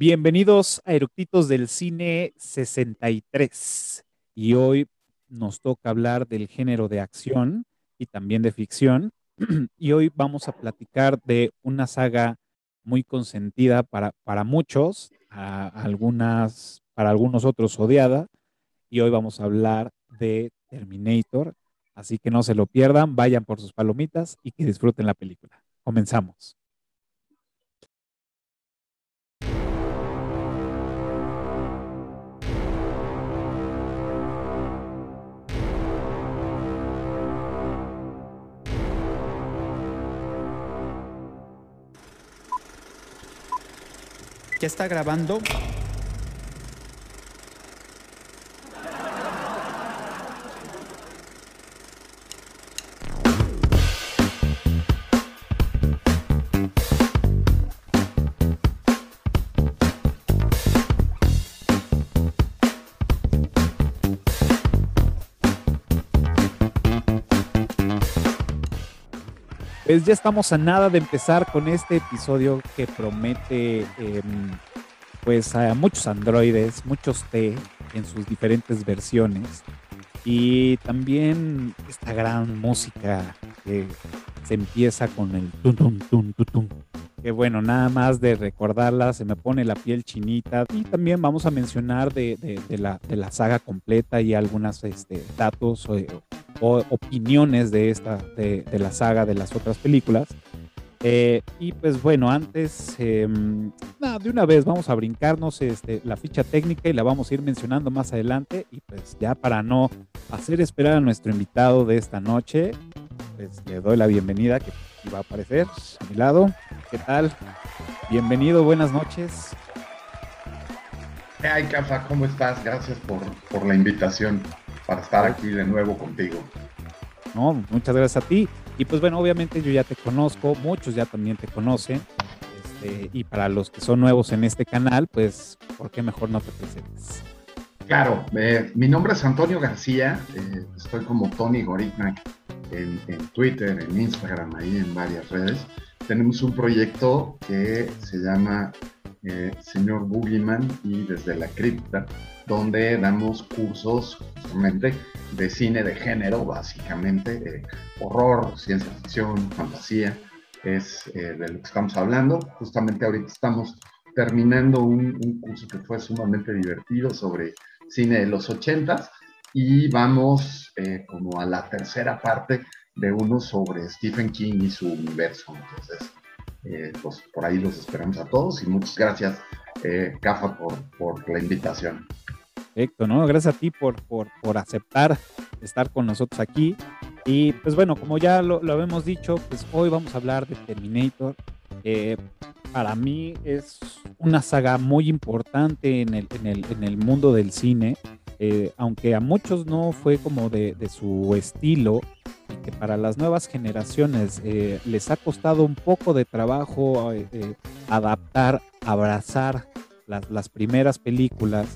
Bienvenidos a Eructitos del Cine 63. Y hoy nos toca hablar del género de acción y también de ficción. Y hoy vamos a platicar de una saga muy consentida para, para muchos, a algunas, para algunos otros odiada. Y hoy vamos a hablar de Terminator. Así que no se lo pierdan, vayan por sus palomitas y que disfruten la película. Comenzamos. ¿Ya está grabando? Pues ya estamos a nada de empezar con este episodio que promete em, pues a muchos androides, muchos T en sus diferentes versiones y también esta gran música que se empieza con el tum tum tum tum tum. Que bueno, nada más de recordarla se me pone la piel chinita y también vamos a mencionar de, la, de la, saga completa y algunos este, datos o, opiniones de esta, de, la saga de las otras películas. Eh, y pues bueno, antes, em, de una vez vamos a brincarnos este, la ficha técnica y la vamos a ir mencionando más adelante. Y pues ya para no hacer esperar a nuestro invitado de esta noche, pues le doy la bienvenida que va a aparecer a mi lado. ¿Qué tal? Bienvenido, buenas noches. Ay, Cafa, ¿cómo estás? Gracias por, por la invitación para estar aquí de nuevo contigo. No, muchas gracias a ti. Y pues bueno, obviamente yo ya te conozco, muchos ya también te conocen. Este, y para los que son nuevos en este canal, pues, ¿por qué mejor no te presentes? Claro, eh, mi nombre es Antonio García, eh, estoy como Tony Gorignac en, en, Twitter, en Instagram, ahí en varias redes. Tenemos un proyecto que se llama eh, Señor Boogeyman y Desde la Cripta, donde damos cursos justamente de cine de género, básicamente, horror, ciencia ficción, fantasía, es eh, de lo que estamos hablando. Justamente ahorita estamos terminando un, curso que fue sumamente divertido sobre cine de los ochentas y vamos eh, como a la tercera parte de uno sobre Stephen King y su universo. Entonces, eh, pues por ahí los esperamos a todos y muchas gracias, eh, Cafa, por, la invitación. Perfecto, ¿no? Gracias a ti por, por, por aceptar estar con nosotros aquí. Y pues bueno, como ya lo, lo habíamos dicho, pues hoy vamos a hablar de Terminator. Eh, para mí es una saga muy importante en el, en el, en el mundo del cine, eh, aunque a muchos no fue como de, su estilo, y que para las nuevas generaciones eh, les ha costado un poco de trabajo adaptar, abrazar las, primeras películas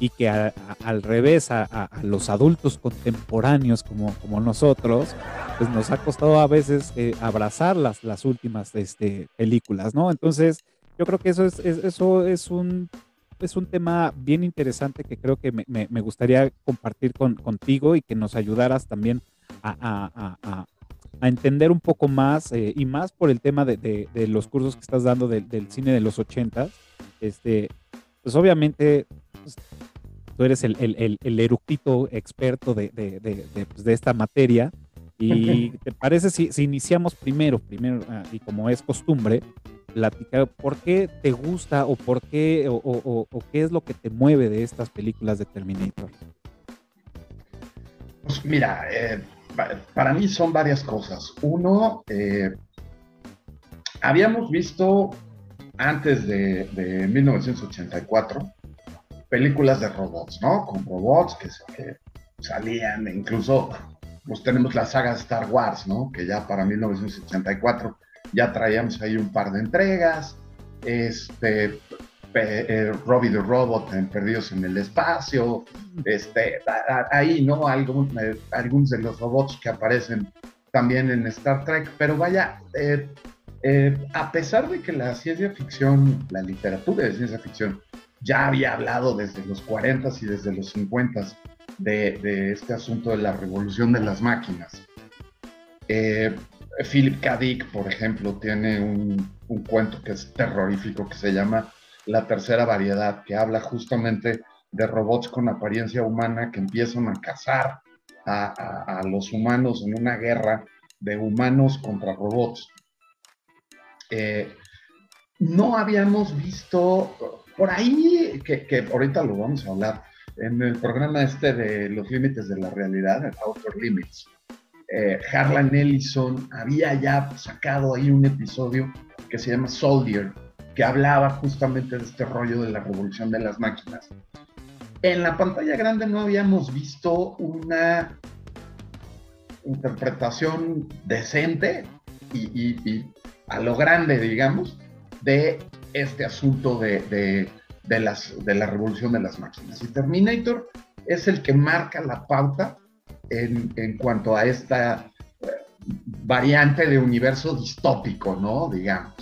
y que al revés a, los adultos contemporáneos como, nosotros, pues nos ha costado a veces eh, abrazar las, las últimas este, películas, ¿no? Entonces, yo creo que eso es, eso es un es un tema bien interesante que creo que me, me, gustaría compartir con, contigo y que nos ayudaras también a, a, a entender un poco más y más por el tema de, de, los cursos que estás dando del cine de los ochentas. Este, pues obviamente pues, tú eres el, el, el, eructito experto de, de, de, pues, de, esta materia. ¿Y te parece si, si iniciamos primero, primero, ah, y como es costumbre, platicar por qué te gusta o por qué o, qué es lo que te mueve de estas películas de Terminator? Pues mira, eh, para mí son varias cosas. Uno, eh, habíamos visto antes de, de 1984 películas de robots, ¿no? Con robots que, salían, incluso pues tenemos la saga Star Wars, ¿no? Que ya para 1984 ya traíamos ahí un par de entregas, este, eh, Robbie the Robot en Perdidos en el Espacio, este, ahí, ¿no? Algún, eh, algunos de los robots que aparecen también en Star Trek, pero vaya, eh, eh, a pesar de que la ciencia ficción, la literatura de ciencia ficción, ya había hablado desde los 40 y desde los 50 de, este asunto de la revolución de las máquinas. Eh, Philip K. Dick, por ejemplo, tiene un, cuento que es terrorífico que se llama La tercera variedad, que habla justamente de robots con apariencia humana que empiezan a cazar a, los humanos en una guerra de humanos contra robots. Eh, no habíamos visto por ahí, que, ahorita lo vamos a hablar, en el programa este de los límites de la realidad, el Outer Limits, eh, Harlan Ellison había ya sacado ahí un episodio que se llama Soldier, que hablaba justamente de este rollo de la revolución de las máquinas. En la pantalla grande no habíamos visto una interpretación decente y, a lo grande, digamos, de este asunto de, las, de la revolución de las máquinas. Y Terminator es el que marca la pauta en, cuanto a esta variante de universo distópico, ¿no? Digamos.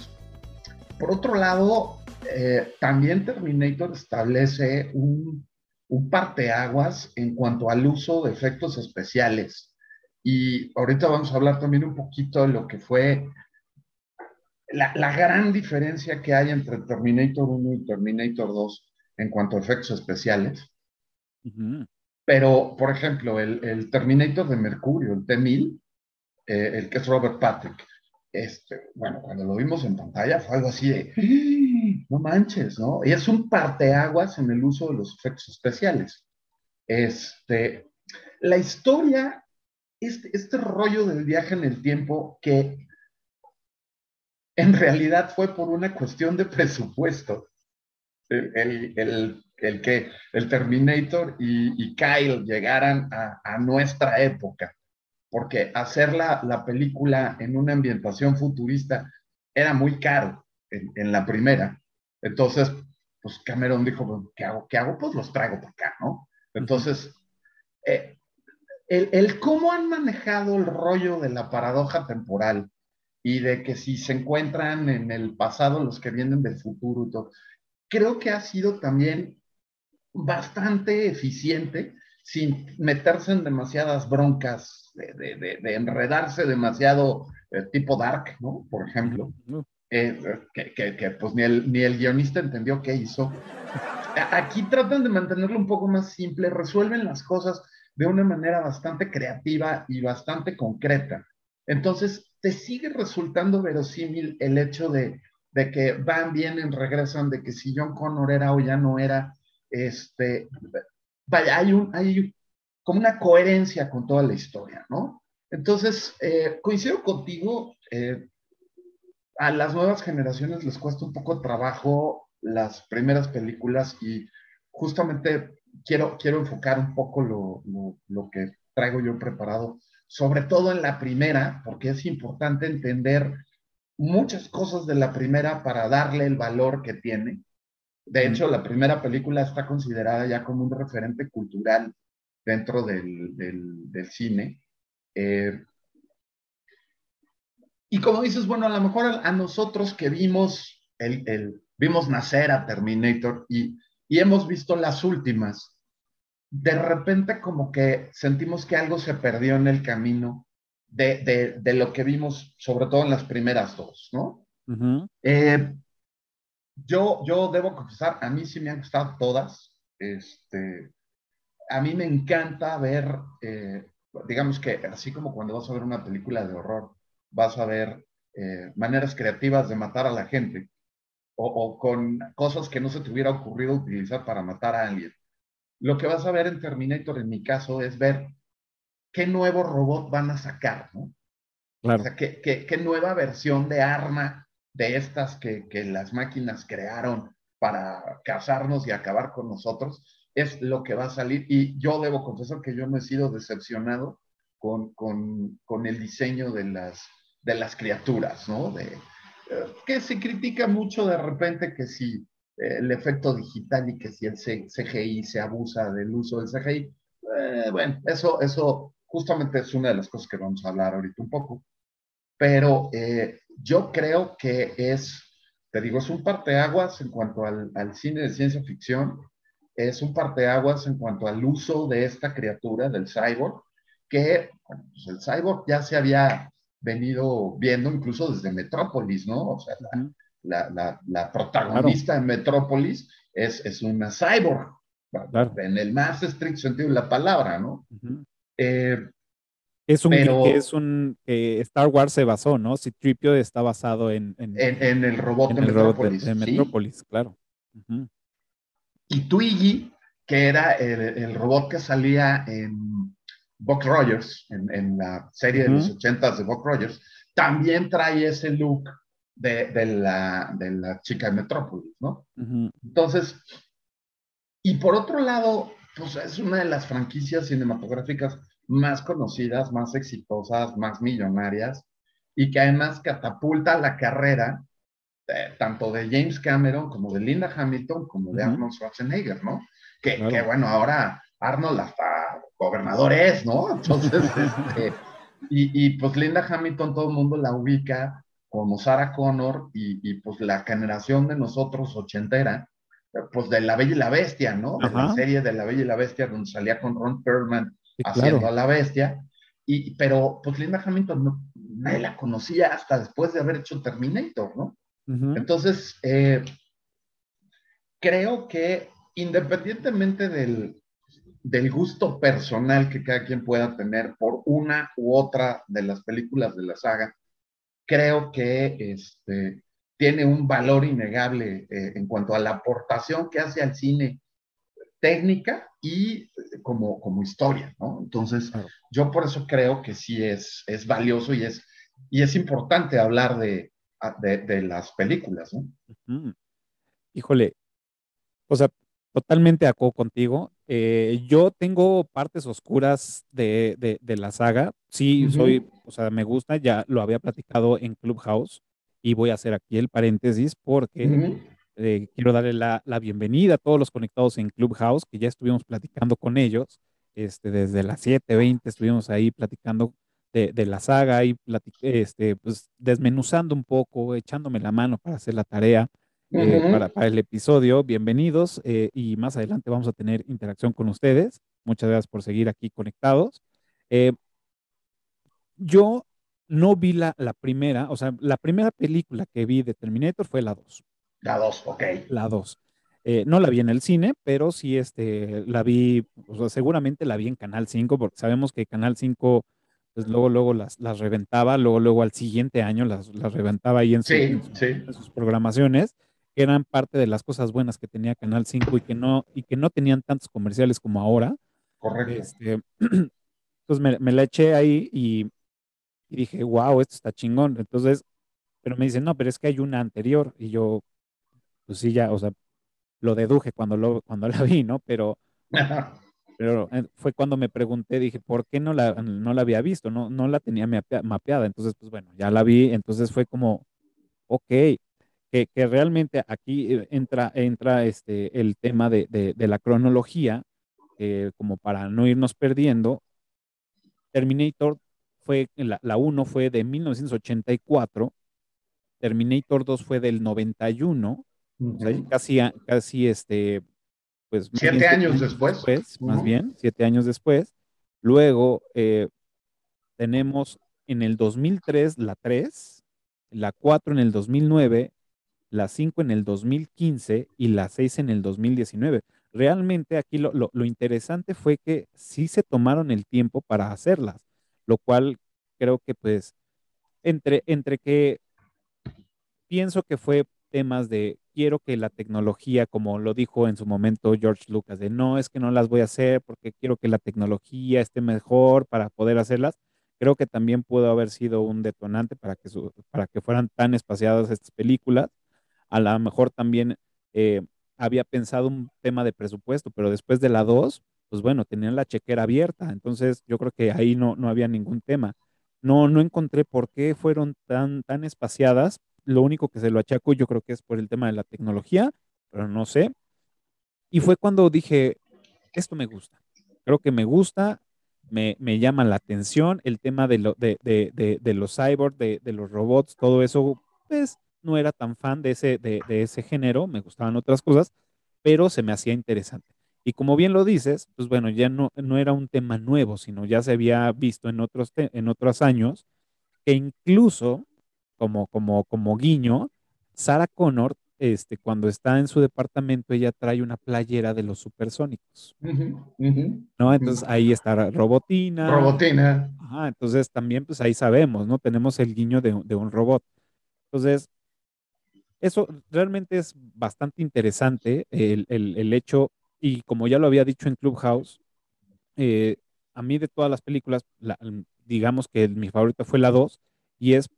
Por otro lado, eh, también Terminator establece un, un parteaguas en cuanto al uso de efectos especiales. Y ahorita vamos a hablar también un poquito de lo que fue la, gran diferencia que hay entre Terminator 1 y Terminator 2 en cuanto a efectos especiales. Pero, por ejemplo, el, Terminator de Mercurio, el T-1000, eh, el que es Robert Patrick, este, bueno, cuando lo vimos en pantalla fue algo así de, ¡Ah! no manches, ¿no? Y es un parteaguas en el uso de los efectos especiales. Este, la historia, este, este rollo del viaje en el tiempo que en realidad fue por una cuestión de presupuesto. El, que el Terminator y, Kyle llegaran a, nuestra época, porque hacer la, película en una ambientación futurista era muy caro en, la primera. Entonces, pues Cameron dijo, pues, ¿qué hago? ¿Qué hago? Pues los traigo para acá, ¿no? Entonces, eh, el, el, cómo han manejado el rollo de la paradoja temporal y de que si se encuentran en el pasado los que vienen del futuro y todo. Creo que ha sido también bastante eficiente sin meterse en demasiadas broncas, de, enredarse demasiado eh, tipo dark, ¿no? Por ejemplo, eh, que, pues ni el, ni el guionista entendió qué hizo. Aquí tratan de mantenerlo un poco más simple, resuelven las cosas de una manera bastante creativa y bastante concreta. Entonces, te sigue resultando verosímil el hecho de, que van, vienen, regresan, de que si John Connor era o ya no era, este, vaya, hay, un, hay como una coherencia con toda la historia, ¿no? Entonces, eh, coincido contigo, eh, a las nuevas generaciones les cuesta un poco trabajo las primeras películas y justamente quiero, quiero enfocar un poco lo, lo que traigo yo preparado sobre todo en la primera, porque es importante entender muchas cosas de la primera para darle el valor que tiene. De hecho, la primera película está considerada ya como un referente cultural dentro del, del, cine. Eh, y como dices, bueno, a lo mejor a, nosotros que vimos, el, el, vimos nacer a Terminator y, y hemos visto las últimas, de repente como que sentimos que algo se perdió en el camino de, lo que vimos, sobre todo en las primeras dos, ¿no? Eh, yo, yo debo confesar, a mí sí me han gustado todas. Este, a mí me encanta ver, eh, digamos que así como cuando vas a ver una película de horror, vas a ver eh, maneras creativas de matar a la gente o, o, con cosas que no se te hubiera ocurrido utilizar para matar a alguien lo que vas a ver en Terminator, en mi caso, es ver qué nuevo robot van a sacar, ¿no? Claro. O sea, qué, qué, nueva versión de arma de estas que, que, las máquinas crearon para cazarnos y acabar con nosotros, es lo que va a salir. Y yo debo confesar que yo no he sido decepcionado con, con, con el diseño de las, de las criaturas, ¿no? De, eh, que se critica mucho de repente que si el efecto digital y que si el CGI se abusa del uso del CGI, eh, bueno, eso, eso justamente es una de las cosas que vamos a hablar ahorita un poco. Pero eh, yo creo que es, te digo, es un parteaguas en cuanto al, al cine de ciencia ficción, es un parteaguas en cuanto al uso de esta criatura, del cyborg, que bueno, pues el cyborg ya se había venido viendo incluso desde Metrópolis, ¿no? O sea, la, la, la, protagonista de Metrópolis es, es una cyborg, en el más estricto sentido de la palabra, ¿no? Eh, es un, pero, es un eh, Star Wars se basó, ¿no? Si Tripio está basado en, en, en, el robot en de Metrópolis. En Metrópolis, ¿sí? claro. Uh -huh. Y Twiggy, que era el, el, robot que salía en Buck Rogers, en, la serie uh -huh. de los ochentas de Buck Rogers, también trae ese look de, de, la, de la chica de Metrópolis, ¿no? Uh -huh. Entonces, y por otro lado, pues es una de las franquicias cinematográficas más conocidas, más exitosas, más millonarias, y que además catapulta la carrera eh, tanto de James Cameron como de Linda Hamilton como de uh -huh. Arnold Schwarzenegger, ¿no? Que, claro. que, bueno, ahora Arnold hasta gobernador es, ¿no? Entonces, este, y, y, pues Linda Hamilton todo el mundo la ubica como Sarah Connor y, y pues la generación de nosotros ochentera, pues de La Bella y la Bestia, ¿no? De la serie de La Bella y la Bestia donde salía con Ron Perlman sí, haciendo claro. a la bestia. Y, pero pues Linda Hamilton no, nadie la conocía hasta después de haber hecho Terminator, ¿no? Uh -huh. Entonces, eh, creo que independientemente del, del gusto personal que cada quien pueda tener por una u otra de las películas de la saga, creo que este, tiene un valor innegable eh, en cuanto a la aportación que hace al cine técnica y como, como historia, ¿no? Entonces, claro. yo por eso creo que sí es, es valioso y es, y es importante hablar de, de, de las películas, ¿no? Uh -huh. Híjole, o sea, totalmente acuerdo contigo. Eh, yo tengo partes oscuras de, de, de la saga. Sí, uh -huh. soy, o sea, me gusta, ya lo había platicado en Clubhouse y voy a hacer aquí el paréntesis porque uh -huh. eh, quiero darle la, la, bienvenida a todos los conectados en Clubhouse, que ya estuvimos platicando con ellos. Este, desde las 7:20 estuvimos ahí platicando de, de la saga y este, pues, desmenuzando un poco, echándome la mano para hacer la tarea. Uh -huh. eh, para, para, el episodio. Bienvenidos eh, y más adelante vamos a tener interacción con ustedes. Muchas gracias por seguir aquí conectados. Eh, yo no vi la, la, primera, o sea, la primera película que vi de Terminator fue la 2. La 2, ok. La 2. Eh, no la vi en el cine, pero sí este, la vi, o sea, seguramente la vi en Canal 5, porque sabemos que Canal 5, pues luego, luego las, las reventaba, luego, luego al siguiente año las, las reventaba ahí en, su, sí, en, su, sí. en, sus programaciones, que eran parte de las cosas buenas que tenía Canal 5 y que no, y que no tenían tantos comerciales como ahora. Correcto. Este, entonces me, me, la eché ahí y, y dije, wow, esto está chingón. Entonces, pero me dicen, no, pero es que hay una anterior. Y yo, pues sí, ya, o sea, lo deduje cuando, lo, cuando la vi, ¿no? Pero, pero eh, fue cuando me pregunté, dije, ¿por qué no la, no la había visto? No, no la tenía mapeada. Entonces, pues bueno, ya la vi. Entonces fue como, ok, que, que realmente aquí eh, entra, entra este, el tema de, de, de la cronología, eh, como para no irnos perdiendo. Terminator fue, la, la 1 fue de 1984, Terminator 2 fue del 91, uh -huh. o sea, casi, casi este, pues... Siete bien, años después. después uh -huh. Más bien, siete años después. Luego eh, tenemos en el 2003 la 3, la 4 en el 2009, la 5 en el 2015 y la 6 en el 2019. Realmente aquí lo, lo, lo interesante fue que sí se tomaron el tiempo para hacerlas lo cual creo que pues entre, entre que pienso que fue temas de quiero que la tecnología, como lo dijo en su momento George Lucas, de no es que no las voy a hacer porque quiero que la tecnología esté mejor para poder hacerlas, creo que también pudo haber sido un detonante para que, su, para que fueran tan espaciadas estas películas. A lo mejor también eh, había pensado un tema de presupuesto, pero después de la 2, pues bueno, tenían la chequera abierta, entonces yo creo que ahí no, no había ningún tema. No, no encontré por qué fueron tan, tan espaciadas. Lo único que se lo achaco yo creo que es por el tema de la tecnología, pero no sé. Y fue cuando dije, esto me gusta. Creo que me gusta. me, me llama la atención. El tema de, lo, de, de, de, de los cyborgs, de, de, los robots, todo eso, pues no era tan fan de ese, de, de ese género, me gustaban otras cosas, pero se me hacía interesante. Y como bien lo dices, pues bueno, ya no, no era un tema nuevo, sino ya se había visto en otros, en otros años, que incluso, como, como, como guiño, Sarah Connor, este, cuando está en su departamento, ella trae una playera de los supersónicos. ¿No? Entonces ahí está Robotina. Robotina. Ajá, entonces también, pues ahí sabemos, ¿no? Tenemos el guiño de, de un robot. Entonces, eso realmente es bastante interesante, el, el, el hecho y como ya lo había dicho en Clubhouse, eh, a mí de todas las películas, la, digamos que mi favorita fue la 2, y es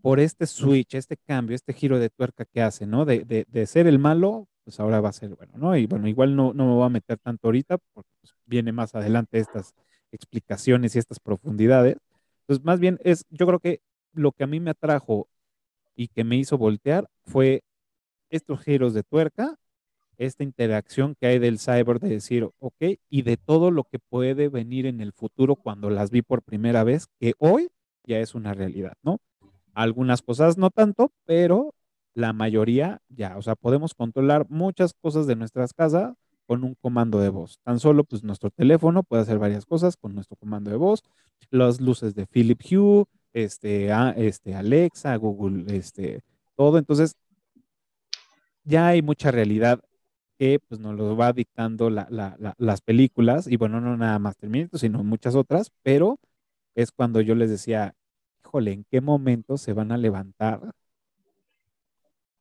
por este switch, este cambio, este giro de tuerca que hace, ¿no? De, de, de, ser el malo, pues ahora va a ser bueno, ¿no? Y bueno, igual no, no me voy a meter tanto ahorita, porque pues, viene más adelante estas explicaciones y estas profundidades. Entonces, más bien es, yo creo que lo que a mí me atrajo y que me hizo voltear fue estos giros de tuerca esta interacción que hay del cyber de decir, ok, y de todo lo que puede venir en el futuro cuando las vi por primera vez, que hoy ya es una realidad, ¿no? Algunas cosas no tanto, pero la mayoría ya, o sea, podemos controlar muchas cosas de nuestras casas con un comando de voz. Tan solo, pues nuestro teléfono puede hacer varias cosas con nuestro comando de voz, las luces de Philip Hue, este, a, este Alexa, Google, este, todo. Entonces, ya hay mucha realidad que pues nos lo va dictando la, la, la, las películas, y bueno, no nada más Terminator, sino muchas otras, pero es cuando yo les decía, híjole, ¿en qué momento se van a levantar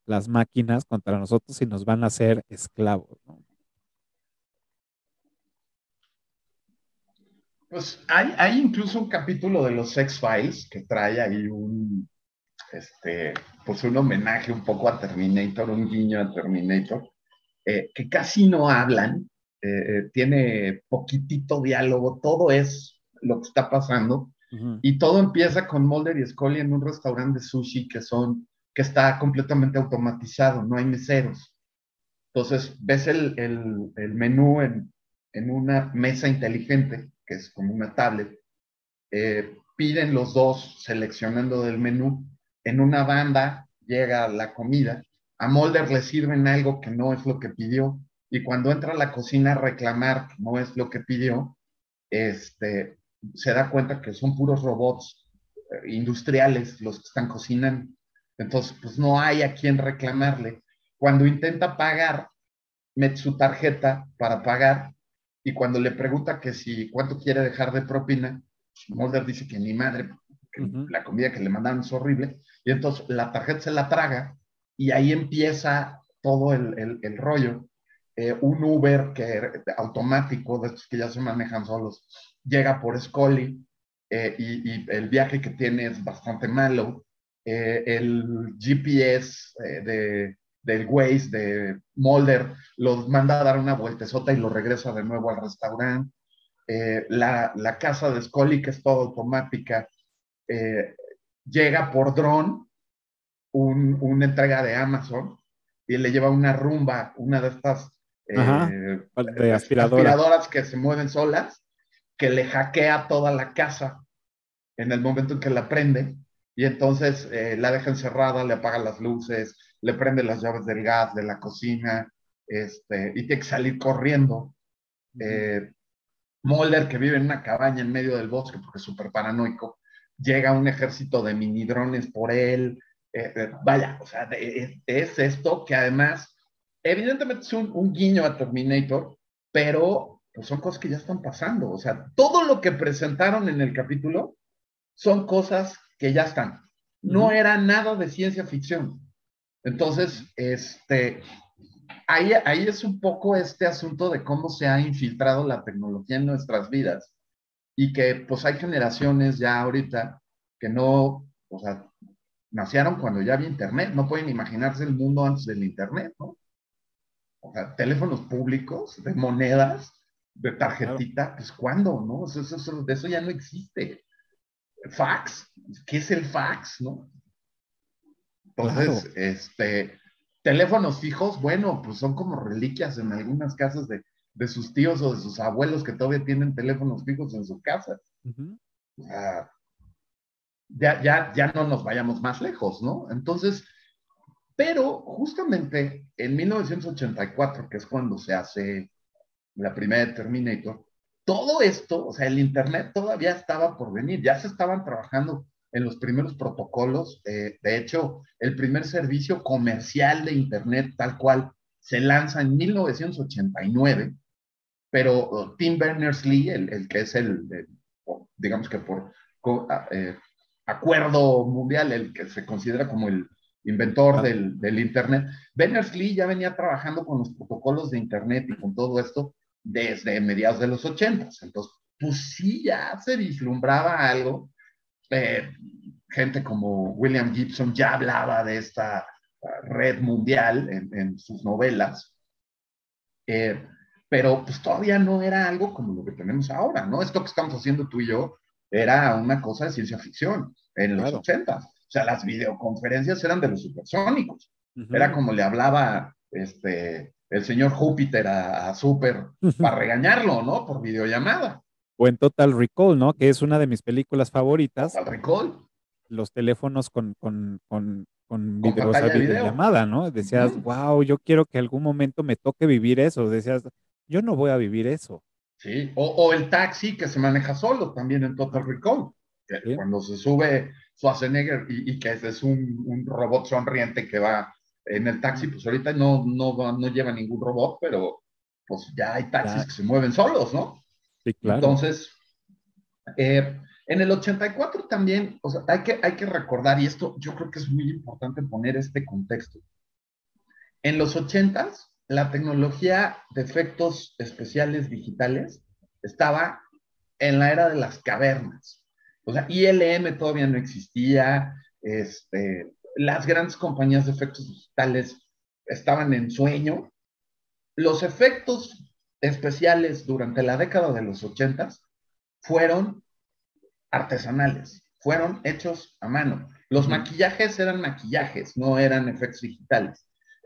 las máquinas contra nosotros y nos van a hacer esclavos? Pues hay, hay incluso un capítulo de los X-Files que trae ahí un, este, pues un homenaje un poco a Terminator, un guiño a Terminator, eh, que casi no hablan, eh, eh, tiene poquitito diálogo, todo es lo que está pasando. Uh -huh. Y todo empieza con Mulder y Scully en un restaurante de sushi que son que está completamente automatizado, no hay meseros. Entonces, ves el, el, el menú en, en, una mesa inteligente, que es como una tablet. Eh, piden los dos seleccionando del menú. En una banda llega la comida a Mulder le sirven algo que no es lo que pidió y cuando entra a la cocina a reclamar que no es lo que pidió, este, se da cuenta que son puros robots eh, industriales los que están cocinando. Entonces, pues no hay a quien reclamarle. Cuando intenta pagar, mete su tarjeta para pagar y cuando le pregunta que si cuánto quiere dejar de propina, Mulder dice que ni madre, que uh -huh. la comida que le mandaron es horrible y entonces la tarjeta se la traga y ahí empieza todo el, el, rollo. Eh, un Uber que automático, de estos que ya se manejan solos, llega por Scully eh, y, el viaje que tiene es bastante malo. Eh, el GPS de, del Waze de Mulder los manda a dar una vueltezota y lo regresa de nuevo al restaurante. La, la, casa de Scully, que es toda automática, llega por dron un, una entrega de Amazon y le lleva una rumba, una de estas Ajá, eh, de aspiradora. aspiradoras que se mueven solas, que le hackea toda la casa en el momento en que la prende y entonces eh, la deja encerrada, le apaga las luces, le prende las llaves del gas, de la cocina, este, y tiene que salir corriendo. Uh -huh. eh, Mulder, que vive en una cabaña en medio del bosque porque es súper paranoico, llega un ejército de mini drones por él, eh, vaya, o sea, es, es, esto que además, evidentemente es un, un, guiño a Terminator, pero pues son cosas que ya están pasando. O sea, todo lo que presentaron en el capítulo son cosas que ya están. No era nada de ciencia ficción. Entonces, este, ahí, ahí es un poco este asunto de cómo se ha infiltrado la tecnología en nuestras vidas y que pues hay generaciones ya ahorita que no, o sea, nacieron cuando ya había internet, no pueden imaginarse el mundo antes del internet, ¿no? O sea, teléfonos públicos, de monedas, de tarjetita, claro. pues ¿cuándo, no? Eso, eso, eso, eso, ya no existe. Fax, ¿qué es el fax, no? Entonces, claro. este, teléfonos fijos, bueno, pues son como reliquias en algunas casas de de sus tíos o de sus abuelos que todavía tienen teléfonos fijos en su casa. Ya, ya, ya no nos vayamos más lejos, ¿no? Entonces, pero justamente en 1984, que es cuando se hace la primera Terminator, todo esto, o sea, el Internet todavía estaba por venir, ya se estaban trabajando en los primeros protocolos. Eh, de hecho, el primer servicio comercial de Internet tal cual se lanza en 1989, pero uh, Tim Berners-Lee, el, que es el, digamos que por eh, acuerdo mundial, el que se considera como el inventor del, del Internet, Berners-Lee ya venía trabajando con los protocolos de Internet y con todo esto desde mediados de los 80. Entonces, pues sí, ya se vislumbraba algo. Eh, gente como William Gibson ya hablaba de esta uh, red mundial en, sus novelas, eh, pero pues todavía no era algo como lo que tenemos ahora, ¿no? Esto que estamos haciendo tú y yo era una cosa de ciencia ficción en los 80. O sea, las videoconferencias eran de los supersónicos. Era como le hablaba este, el señor Júpiter a, Super para regañarlo, ¿no? Por videollamada. O en Total Recall, ¿no? Que es una de mis películas favoritas. Total Recall. Los teléfonos con, con, con, con, videollamada, ¿no? Decías, wow, yo quiero que algún momento me toque vivir eso. Decías, yo no voy a vivir eso. Sí, o, el taxi que se maneja solo también en Total Recall. Cuando se sube Schwarzenegger y, y que es un, un robot sonriente que va en el taxi, pues ahorita no, no, no lleva ningún robot, pero pues ya hay taxis que se mueven solos, ¿no? Sí, claro. Entonces, eh, en el 84 también, o sea, hay que, hay que recordar, y esto yo creo que es muy importante poner este contexto. En los 80s, la tecnología de efectos especiales digitales estaba en la era de las cavernas. O sea, ILM todavía no existía, este, las grandes compañías de efectos digitales estaban en sueño. Los efectos especiales durante la década de los ochentas fueron artesanales, fueron hechos a mano. Los maquillajes eran maquillajes, no eran efectos digitales.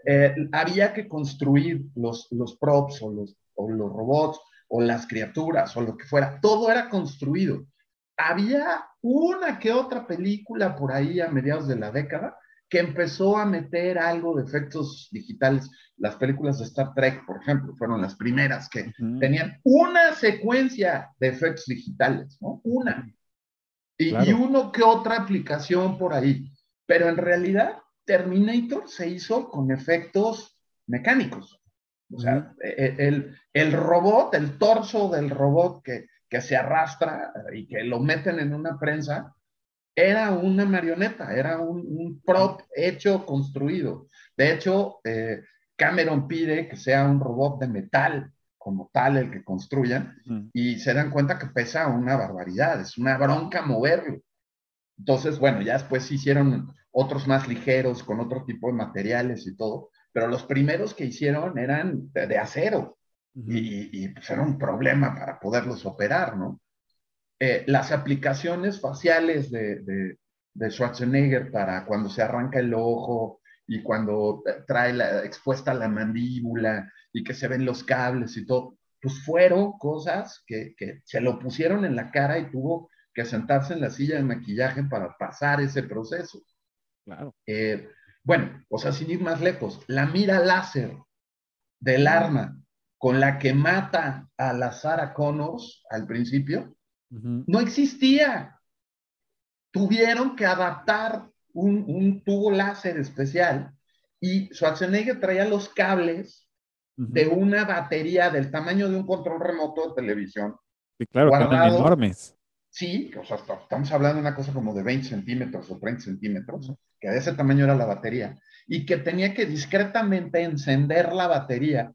Eh, había que construir los, los props o los, o los robots o las criaturas o lo que fuera. Todo era construido había una que otra película por ahí a mediados de la década que empezó a meter algo de efectos digitales. Las películas de Star Trek, por ejemplo, fueron las primeras que tenían una secuencia de efectos digitales, ¿no? Una. Y, y, uno que otra aplicación por ahí. Pero en realidad, Terminator se hizo con efectos mecánicos. O sea, e, e, el, el robot, el torso del robot que, que se arrastra y que lo meten en una prensa, era una marioneta, era un, prop hecho, construido. De hecho, eh, Cameron pide que sea un robot de metal como tal el que construyan y se dan cuenta que pesa una barbaridad, es una bronca moverlo. Entonces, bueno, ya después hicieron otros más ligeros con otro tipo de materiales y todo, pero los primeros que hicieron eran de acero y, pues era un problema para poderlos operar, ¿no? Eh, las aplicaciones faciales de, de, Schwarzenegger para cuando se arranca el ojo y cuando trae la, expuesta la mandíbula y que se ven los cables y todo, pues fueron cosas que, que se lo pusieron en la cara y tuvo que sentarse en la silla de maquillaje para pasar ese proceso. Claro. Eh, bueno, o sea, sin ir más lejos, la mira láser del arma con la que mata a la Sarah Connors al principio, no existía. Tuvieron que adaptar un, tubo láser especial y Schwarzenegger traía los cables de una batería del tamaño de un control remoto de televisión. Sí, claro, eran enormes. Sí, o sea, estamos hablando de una cosa como de 20 centímetros o 30 centímetros, que de ese tamaño era la batería, y que tenía que discretamente encender la batería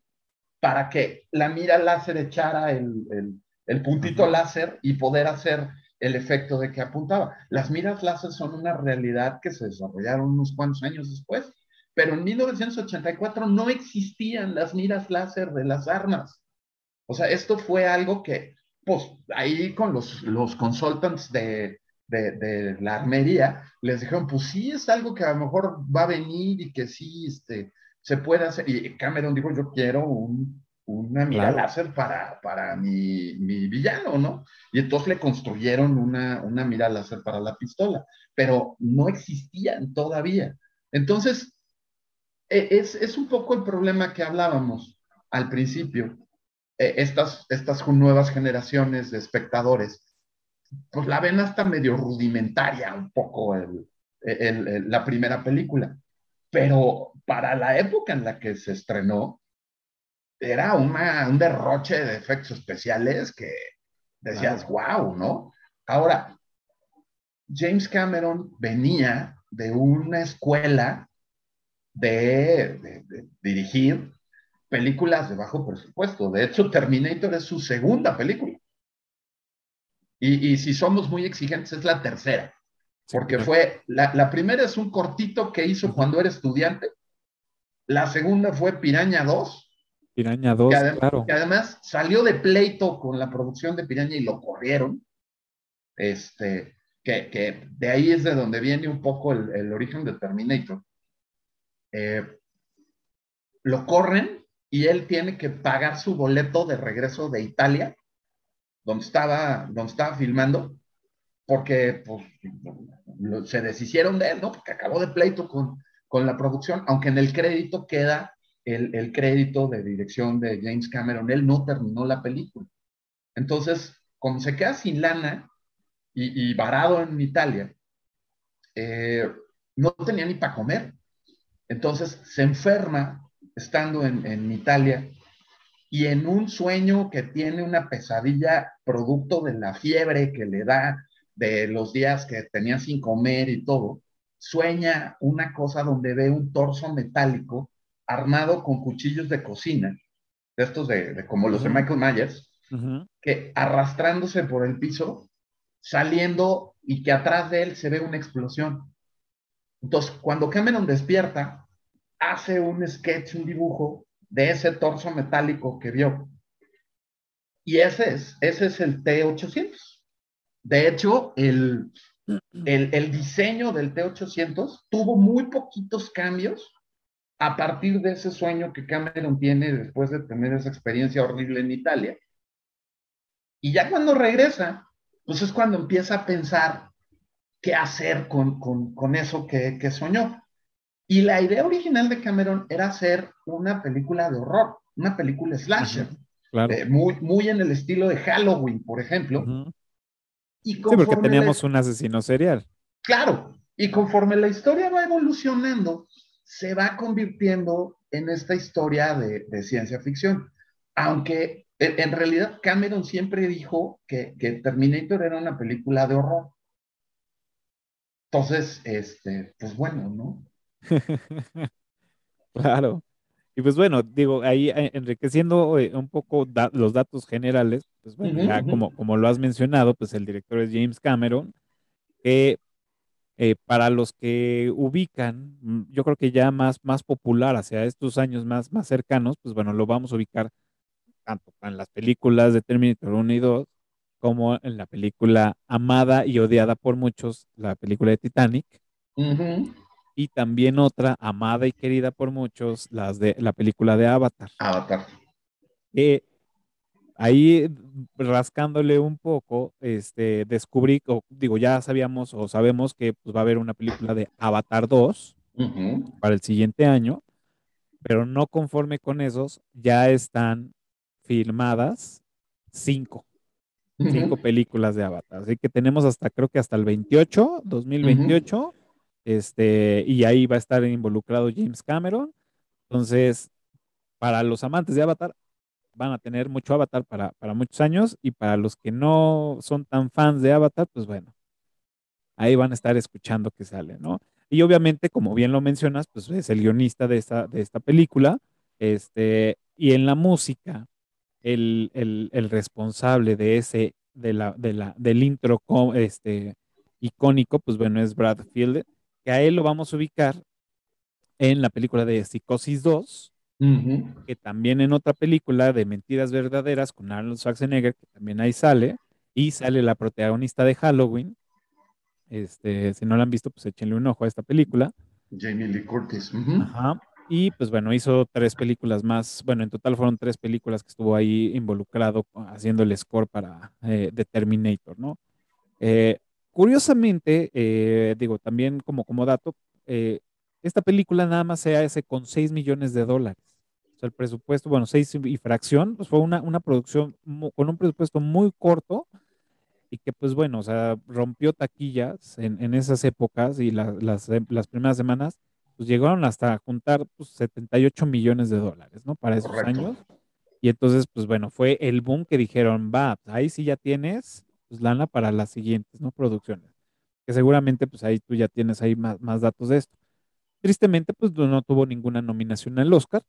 para que la mira láser echara el, el, puntito láser y poder hacer el efecto de que apuntaba. Las miras láser son una realidad que se desarrollaron unos cuantos años después, pero en 1984 no existían las miras láser de las armas. O sea, esto fue algo que, pues, ahí con los, los consultants de, de, de, la armería, les dijeron, pues sí, es algo que a lo mejor va a venir y que sí, este, se puede hacer. Y Cameron dijo, yo quiero un una mira láser para, para mi, mi, villano, ¿no? Y entonces le construyeron una, una mira láser para la pistola, pero no existían todavía. Entonces, e, es, es un poco el problema que hablábamos al principio. E, estas, estas nuevas generaciones de espectadores, pues la ven hasta medio rudimentaria un poco el, el, la primera película. Pero para la época en la que se estrenó, era una, un derroche de efectos especiales que decías, wow, ¿no? Ahora, James Cameron venía de una escuela de, dirigir películas de bajo presupuesto. De hecho, Terminator es su segunda película. Y, si somos muy exigentes, es la tercera. Porque fue, la, la, primera es un cortito que hizo cuando era estudiante. La segunda fue Piraña 2 Piraña 2, que claro. Que además salió de pleito con la producción de Piraña y lo corrieron. Este, que, que de ahí es de donde viene un poco el, el origen de Terminator. Eh, lo corren y él tiene que pagar su boleto de regreso de Italia, donde estaba, donde estaba filmando, porque pues, se deshicieron de él, ¿no? Porque acabó de pleito con, con la producción, aunque en el crédito queda el, crédito de dirección de James Cameron. Él no terminó la película. Entonces, como se queda sin lana y, varado en Italia, eh, no tenía ni para comer. Entonces se enferma estando en, en, Italia y en un sueño que tiene una pesadilla producto de la fiebre que le da de los días que tenía sin comer y todo, sueña una cosa donde ve un torso metálico armado con cuchillos de cocina, de estos de, como los de Michael Myers, que arrastrándose por el piso, saliendo y que atrás de él se ve una explosión. Entonces, cuando Cameron despierta, hace un sketch, un dibujo de ese torso metálico que vio. Y ese es, ese es el T-800. De hecho, el, el, el diseño del T-800 tuvo muy poquitos cambios a partir de ese sueño que Cameron tiene después de tener esa experiencia horrible en Italia. Y ya cuando regresa, pues es cuando empieza a pensar qué hacer con, con, eso que, que, soñó. Y la idea original de Cameron era hacer una película de horror, una película slasher, eh, muy, muy en el estilo de Halloween, por ejemplo. y sí, porque teníamos un asesino serial. Claro, y conforme la historia va evolucionando, se va convirtiendo en esta historia de, ciencia ficción. Aunque en realidad Cameron siempre dijo que, Terminator era una película de horror. Entonces, este, pues bueno, ¿no? claro. Y pues bueno, digo, ahí eh, enriqueciendo eh, un poco los datos generales, pues bueno, ya como, como lo has mencionado, pues el director es James Cameron, que eh, para los que ubican, mm, yo creo que ya más, más popular hacia estos años más, más cercanos, pues bueno, lo vamos a ubicar tanto en las películas de Terminator 1 y 2, como en la película amada y odiada por muchos, la película de Titanic. Y también otra amada y querida por muchos, las de la película de Avatar. Avatar. Eh, ahí rascándole un poco, este, descubrí, o digo, ya sabíamos o sabemos que pues, va a haber una película de Avatar 2 para el siguiente año, pero no conforme con esos, ya están filmadas cinco, cinco películas de Avatar. Así que tenemos hasta, creo que hasta el 28, 2028, este, y ahí va a estar involucrado James Cameron. Entonces, para los amantes de Avatar, van a tener mucho Avatar para, para muchos años y para los que no son tan fans de Avatar, pues bueno, ahí van a estar escuchando que sale, ¿no? Y obviamente, como bien lo mencionas, pues es el guionista de esta, de esta película, este, y en la música, el, el, responsable de ese, de la, de la, del intro este, icónico, pues bueno, es Brad Field, que a él lo vamos a ubicar en la película de Psicosis 2, que también en otra película de Mentiras Verdaderas con Arnold Schwarzenegger, que también ahí sale, y sale la protagonista de Halloween. Este, si no la han visto, pues échenle un ojo a esta película. Jamie Lee Curtis. Y pues bueno, hizo tres películas más. Bueno, en total fueron tres películas que estuvo ahí involucrado haciendo el score para eh, The Terminator, ¿no? Eh, curiosamente, eh, digo, también como, como dato, esta película nada más se hace con 6 millones de dólares. O sea, el presupuesto, bueno, 6 y fracción, pues fue una, una producción con un presupuesto muy corto y que pues bueno, o sea, rompió taquillas en, en esas épocas y las, las primeras semanas pues llegaron hasta juntar pues, 78 millones de dólares, ¿no? Para esos años. Y entonces, pues bueno, fue el boom que dijeron, va, ahí sí ya tienes, pues lana para las siguientes. Producciones. Que seguramente, pues ahí tú ya tienes ahí más, más datos de esto. Tristemente, pues no tuvo ninguna nominación al Oscar.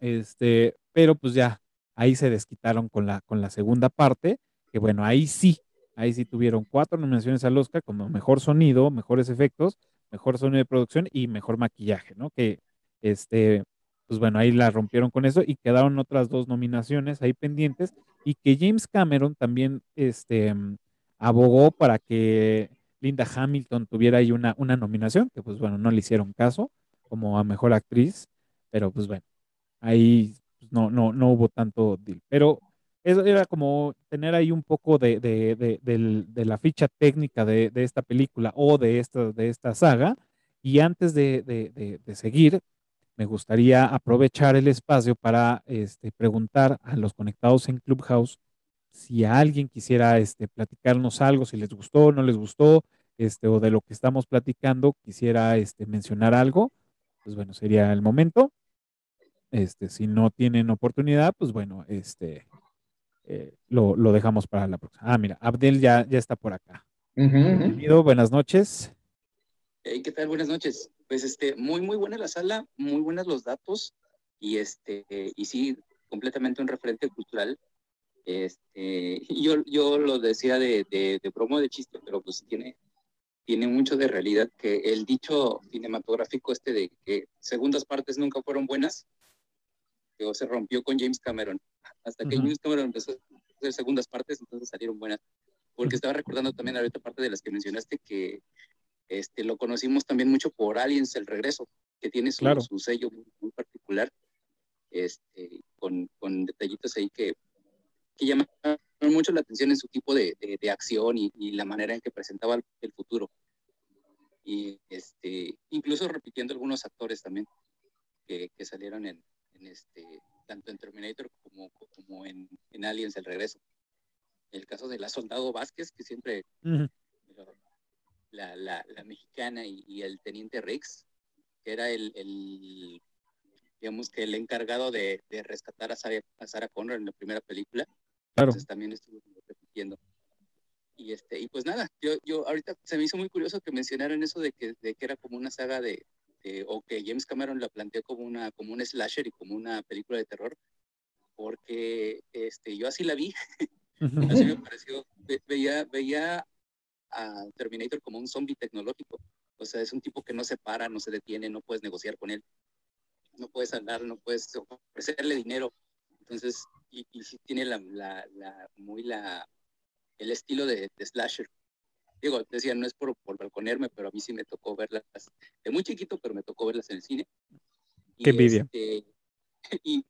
Este, pero pues ya, ahí se desquitaron con la, con la segunda parte, que bueno, ahí sí, ahí sí tuvieron cuatro nominaciones al Oscar como mejor sonido, mejores efectos, mejor sonido de producción y mejor maquillaje, ¿no? Que, este, pues bueno, ahí la rompieron con eso y quedaron otras dos nominaciones ahí pendientes y que James Cameron también, este, abogó para que Linda Hamilton tuviera ahí una, una nominación, que pues bueno, no le hicieron caso como a mejor actriz, pero pues bueno, ahí pues, no, no, no hubo tanto deal. Pero eso era como tener ahí un poco de, de, la ficha técnica de, esta película o de esta, de esta saga. Y antes de, seguir, me gustaría aprovechar el espacio para este, preguntar a los conectados en Clubhouse si alguien quisiera este, platicarnos algo, si les gustó o no les gustó, este, o de lo que estamos platicando, quisiera este, mencionar algo, pues bueno, sería el momento. Este, si no tienen oportunidad, pues bueno, este, eh, lo, dejamos para la próxima. Ah, mira, Abdel ya, ya está por acá. Bienvenido, buenas noches. ¿Qué tal? Buenas noches. Pues este, muy, muy buena la sala, muy buenos los datos y este, y sí, completamente un referente cultural. Este, yo, yo lo decía de, de, de promo de chiste, pero pues tiene, tiene mucho de realidad que el dicho cinematográfico este de que segundas partes nunca fueron buenas, que se rompió con James Cameron hasta que James Cameron empezó a hacer segundas partes, entonces salieron buenas. Porque estaba recordando también ahorita parte de las que mencionaste que este, lo conocimos también mucho por Aliens El Regreso, que tiene su, su sello muy, particular, este, con, con, detallitos ahí que, que llaman mucho la atención en su tipo de, de, acción y, y, la manera en que presentaba el, futuro. Y este, incluso repitiendo algunos actores también que, que salieron en, en, este, tanto en Terminator como, como en, en Aliens el regreso. El caso de la soldado Vázquez, que siempre la, la, la, mexicana y, el teniente Rex, que era el, el, digamos que el encargado de, de rescatar a Sarah, a Sarah, Connor en la primera película. Claro. Entonces también estuvo repitiendo. Y, este, y pues nada, yo, yo ahorita se me hizo muy curioso que mencionaran eso de que, de que era como una saga de, este, o que James Cameron la planteó como una como un slasher y como una película de terror, porque este, yo así la vi, así me pareció, veía, veía a Terminator como un zombie tecnológico, o sea, es un tipo que no se para, no se detiene, no puedes negociar con él, no puedes hablar, no puedes ofrecerle dinero, entonces, y, y sí tiene la, la, la, muy la, el estilo de, de slasher, digo, decía, no es por, por balconearme, pero a mí sí me tocó verlas de muy chiquito, pero me tocó verlas en el cine. Qué envidia. Este, y,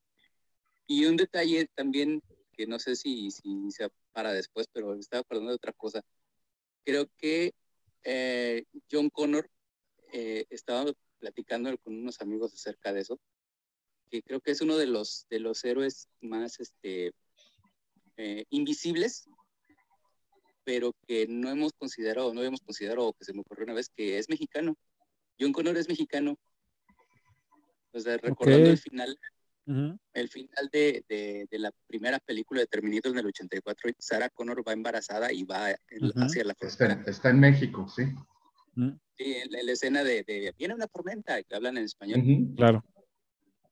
y, un detalle también, que no sé si, si sea para después, pero estaba acordando de otra cosa. Creo que eh, John Connor eh, estaba platicando con unos amigos acerca de eso, que creo que es uno de los, de los héroes más este, eh, invisibles pero que no hemos considerado, no habíamos considerado, que se me ocurrió una vez, que es mexicano. John Connor es mexicano. O sea, recordando el final, el final de, de, de, la primera película de Terminator en el 84, Sarah Connor va embarazada y va hacia la frontera. Está, en México, sí. Sí, en, la escena de, de, viene una tormenta, que hablan en español. Claro.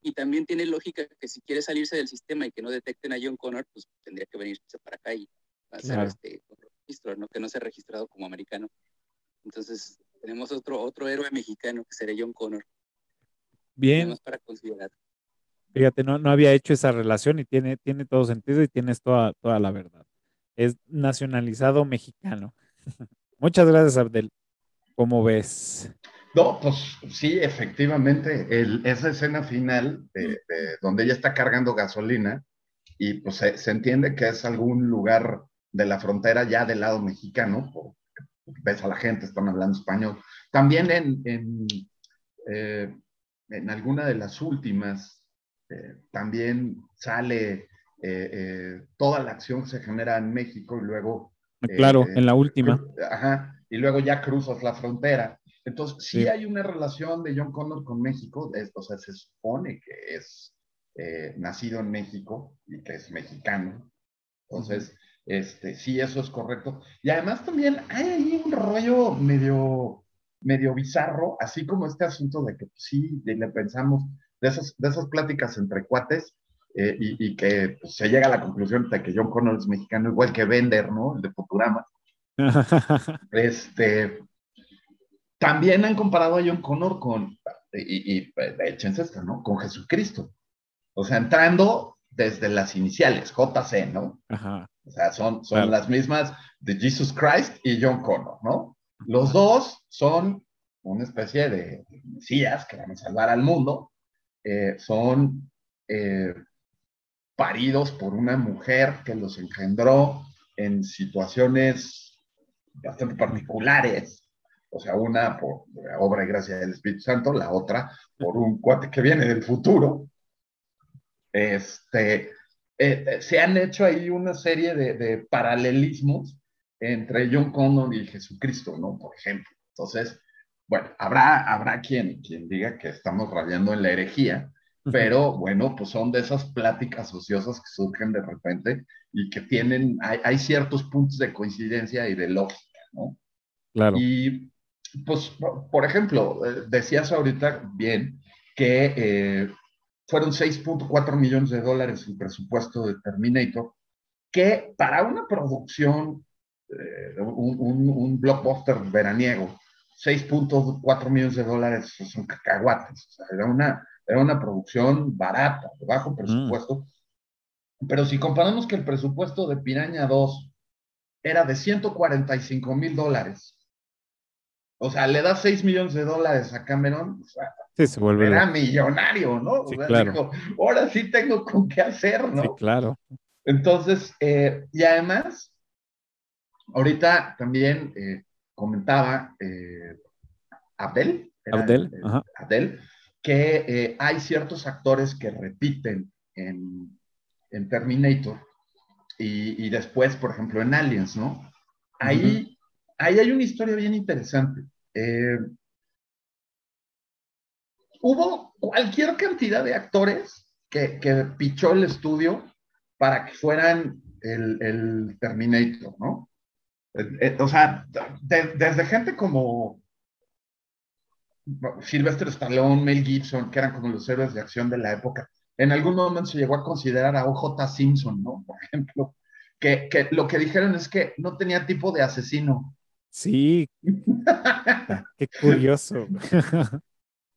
Y también tiene lógica que si quiere salirse del sistema y que no detecten a John Connor, pues tendría que venirse para acá y hacer este ¿no? Que no se ha registrado como americano. Entonces, tenemos otro, otro héroe mexicano que sería John Connor. Bien. para considerar. Fíjate, no, no había hecho esa relación y tiene, tiene todo sentido y tienes toda, toda la verdad. Es nacionalizado mexicano. Muchas gracias, Abdel. ¿Cómo ves? No, pues sí, efectivamente, esa escena final de, donde ella está cargando gasolina y pues se, entiende que es algún lugar de la frontera ya del lado mexicano, ves a la gente, están hablando español. También en, en, eh, en alguna de las últimas, eh, también sale eh, toda la acción que se genera en México y luego... Claro, en la última. Ajá, y luego ya cruzas la frontera. Entonces, sí, hay una relación de John Connor con México, o sea, se supone que es eh, nacido en México y que es mexicano. Entonces, este, sí, eso es correcto. Y además también hay ahí un rollo medio, medio bizarro, así como este asunto de que pues, sí, le pensamos de esas, de esas pláticas entre cuates, eh, y, que pues, se llega a la conclusión de que John Connor es mexicano, igual que Bender, ¿no? El de Futurama. este, también han comparado a John Connor con, y, y échense esto, ¿no? Con Jesucristo. O sea, entrando desde las iniciales, JC, ¿no? O sea, son, son las mismas de Jesus Christ y John Connor, ¿no? Los dos son una especie de mesías que van a salvar al mundo. Eh, son eh, paridos por una mujer que los engendró en situaciones bastante particulares, o sea, una por obra y gracia del Espíritu Santo, la otra por un cuate que viene del futuro. Este, eh, eh, se han hecho ahí una serie de, paralelismos entre John Connor y Jesucristo, ¿no? Por ejemplo. Entonces, bueno, habrá, habrá quien, quien diga que estamos rayando en la herejía, pero bueno, pues son de esas pláticas ociosas que surgen de repente y que tienen, hay, ciertos puntos de coincidencia y de lógica, ¿no? Claro. Y pues, por ejemplo, eh, decías ahorita bien que eh, fueron 6.4 millones de dólares el presupuesto de Terminator, que para una producción, eh, un, un, blockbuster veraniego, 6.4 millones de dólares son cacahuates, o sea, era una era una producción barata, de bajo presupuesto. Pero si comparamos que el presupuesto de Piraña 2 era de 145 mil dólares, o sea, le da 6 millones de dólares a Cameron, sí, se vuelve era millonario, ¿no? Sí, claro. ahora sí tengo con qué hacer, ¿no? Sí, claro. Entonces, eh, y además, ahorita también eh, comentaba eh, Abdel, Abdel, Abdel, que eh, hay ciertos actores que repiten en, en Terminator y, después, por ejemplo, en Aliens, ¿no? Ahí, ahí hay una historia bien interesante. Eh, hubo cualquier cantidad de actores que, que pichó el estudio para que fueran el, el Terminator, ¿no? Eh, o sea, desde gente como Sylvester Stallone, Mel Gibson, que eran como los héroes de acción de la época. En algún momento se llegó a considerar a OJ Simpson, ¿no? Por ejemplo, que, que lo que dijeron es que no tenía tipo de asesino. Sí. Qué curioso.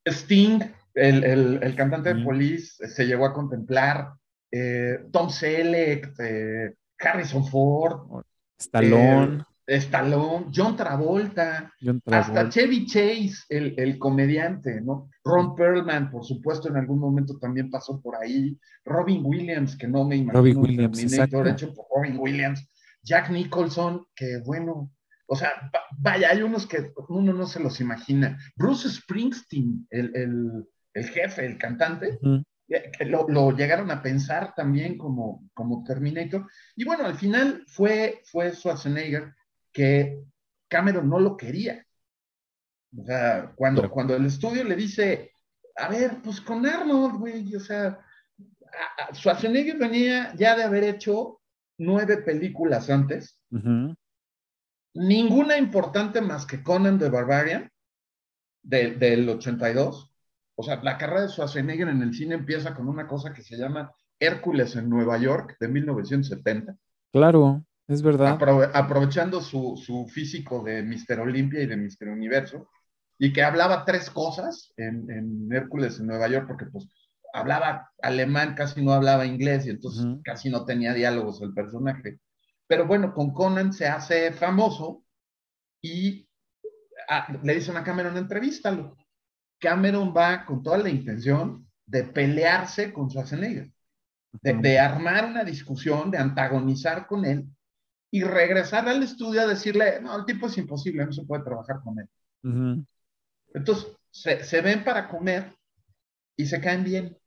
Sting, el, el, el cantante de Police, se llegó a contemplar. Eh, Tom Selleck, eh, Harrison Ford. Stallone. Eh, Stallone, John Travolta, hasta Chevy Chase, el, comediante, ¿no? Ron Perlman, por supuesto, en algún momento también pasó por ahí. Robin Williams, que no me imagino. Robin Williams, Terminator hecho por Robin Williams. Jack Nicholson, que bueno, o sea, vaya, hay unos que uno no se los imagina. Bruce Springsteen, el, jefe, el cantante, que lo, lo, llegaron a pensar también como, como Terminator. Y bueno, al final fue, fue Schwarzenegger que Cameron no lo quería. O sea, cuando, cuando el estudio le dice, a ver, pues con Arnold, güey, o sea, Schwarzenegger venía ya de haber hecho nueve películas antes, ninguna importante más que Conan the Barbarian, del 82. O sea, la carrera de Schwarzenegger en el cine empieza con una cosa que se llama Hércules en Nueva York, de 1970. Claro. Es verdad. aprovechando su, su, físico de Mister Olimpia y de Mister Universo, y que hablaba tres cosas en, en, Hércules en Nueva York, porque pues hablaba alemán, casi no hablaba inglés, y entonces casi no tenía diálogos el personaje. Pero bueno, con Conan se hace famoso y ah, le dicen a Cameron, entrevístalo. Cameron va con toda la intención de pelearse con Schwarzenegger, de, de armar una discusión, de antagonizar con él y regresar al estudio a decirle, no, el tipo es imposible, no se puede trabajar con él. Entonces, se, se, ven para comer y se caen bien.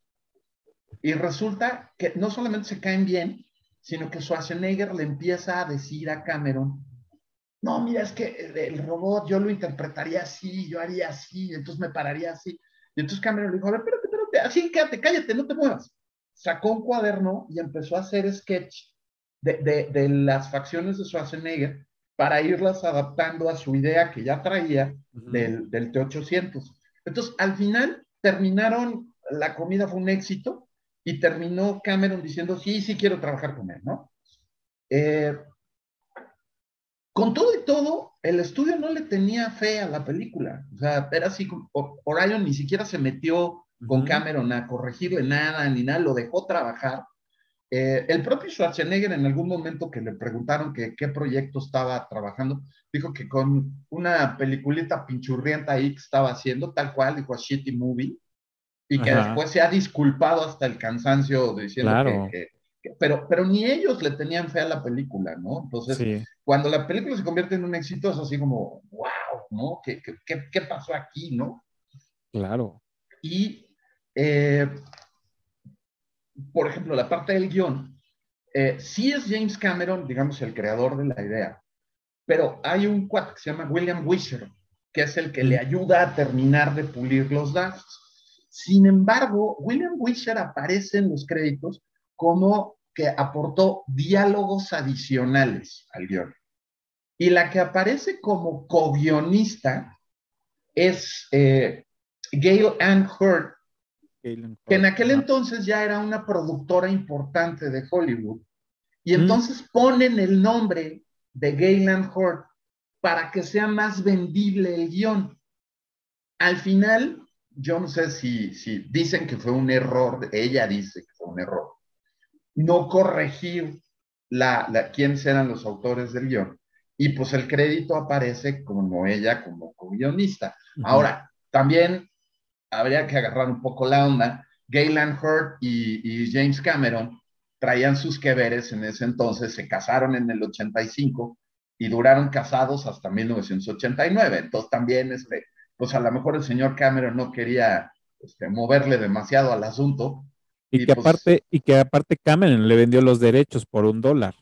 Y resulta que no solamente se caen bien, sino que Schwarzenegger le empieza a decir a Cameron, no, mira, es que el robot yo lo interpretaría así, yo haría así, entonces me pararía así. Y entonces Cameron le dijo, a ver, espérate, espérate, así quédate, cállate, no te muevas. Sacó un cuaderno y empezó a hacer sketch de, de, las facciones de Schwarzenegger para irlas adaptando a su idea que ya traía del, del T-800. Entonces, al final terminaron, la comida fue un éxito y terminó Cameron diciendo, sí, sí quiero trabajar con él, ¿no? Eh, con todo y todo, el estudio no le tenía fe a la película. O sea, era así, Orion ni siquiera se metió con Cameron a corregirle nada ni nada, lo dejó trabajar. Eh, el propio Schwarzenegger en algún momento que le preguntaron que, qué proyecto estaba trabajando, dijo que con una peliculita pinchurrienta ahí que estaba haciendo, tal cual, dijo a Shitty Movie, y que después se ha disculpado hasta el cansancio diciendo que, pero, pero ni ellos le tenían fe a la película, ¿no? Entonces, cuando la película se convierte en un éxito, es así como, wow, ¿no? ¿Qué, qué, qué pasó aquí, no? Claro. Y eh, por ejemplo, la parte del guion, eh, sí es James Cameron, digamos, el creador de la idea, pero hay un cuate que se llama William Wisher, que es el que le ayuda a terminar de pulir los datos. Sin embargo, William Wisher aparece en los créditos como que aportó diálogos adicionales al guion. Y la que aparece como co-guionista es eh, Gail Ann Hurd, que en aquel entonces ya era una productora importante de Hollywood. Y entonces ponen el nombre de Gaylan Hort para que sea más vendible el guion. Al final, yo no sé si, si dicen que fue un error, ella dice que fue un error, no corregir la, la, quiénes eran los autores del guion. Y pues el crédito aparece como ella, como guionista. Ahora, también habría que agarrar un poco la onda. Gaylan Hurt y, James Cameron traían sus que en ese entonces, se casaron en el 85 y duraron casados hasta 1989. Entonces también, este, pues a lo mejor el señor Cameron no quería este, moverle demasiado al asunto. Y, que pues aparte, y que aparte Cameron le vendió los derechos por un dólar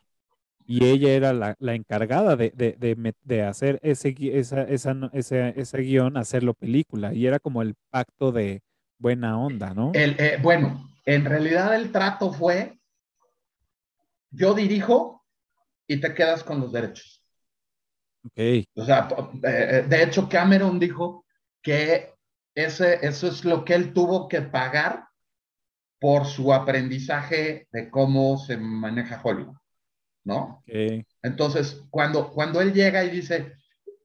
y ella era la, la encargada de, de, de, hacer ese, esa, esa, ese, ese, guion, hacerlo película, y era como el pacto de buena onda, ¿no? El, eh, bueno, en realidad el trato fue, yo dirijo y te quedas con los derechos. Ok. O sea, eh, de hecho Cameron dijo que ese, eso es lo que él tuvo que pagar por su aprendizaje de cómo se maneja Hollywood. ¿No? Entonces, cuando, cuando él llega y dice,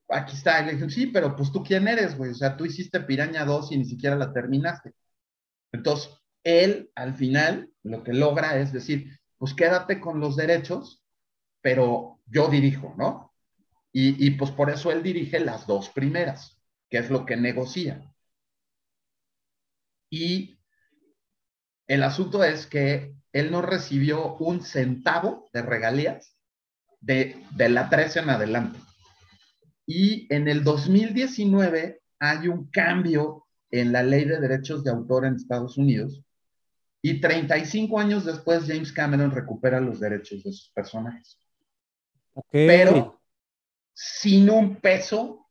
aquí está, le dije, sí, pero pues tú quién eres, güey, o sea, tú hiciste Piraña 2 y ni siquiera la terminaste. Entonces, él al final lo que logra es decir, pues quédate con los derechos, pero yo dirijo, ¿no? Y, y pues por eso él dirige las dos primeras, que es lo que negocia. Y el asunto es que él no recibió un centavo de regalías de, la 13 en adelante. Y en el 2019 hay un cambio en la ley de derechos de autor en Estados Unidos y 35 años después James Cameron recupera los derechos de sus personajes. Pero sin un peso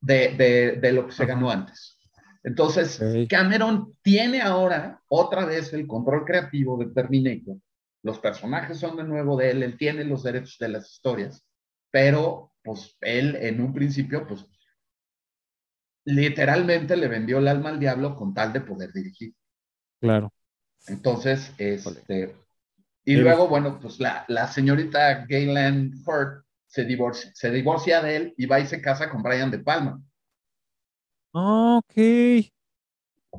de, lo que se ganó antes. Entonces, Cameron tiene ahora otra vez el control creativo de Terminator. Los personajes son de nuevo de él, él tiene los derechos de las historias, pero pues él en un principio, pues literalmente le vendió el alma al diablo con tal de poder dirigir. Claro. Entonces, este, y luego, bueno, pues la, la señorita Gaylan Ford se divorcia, se divorcia de él y va y se casa con Brian De Palma. Ok.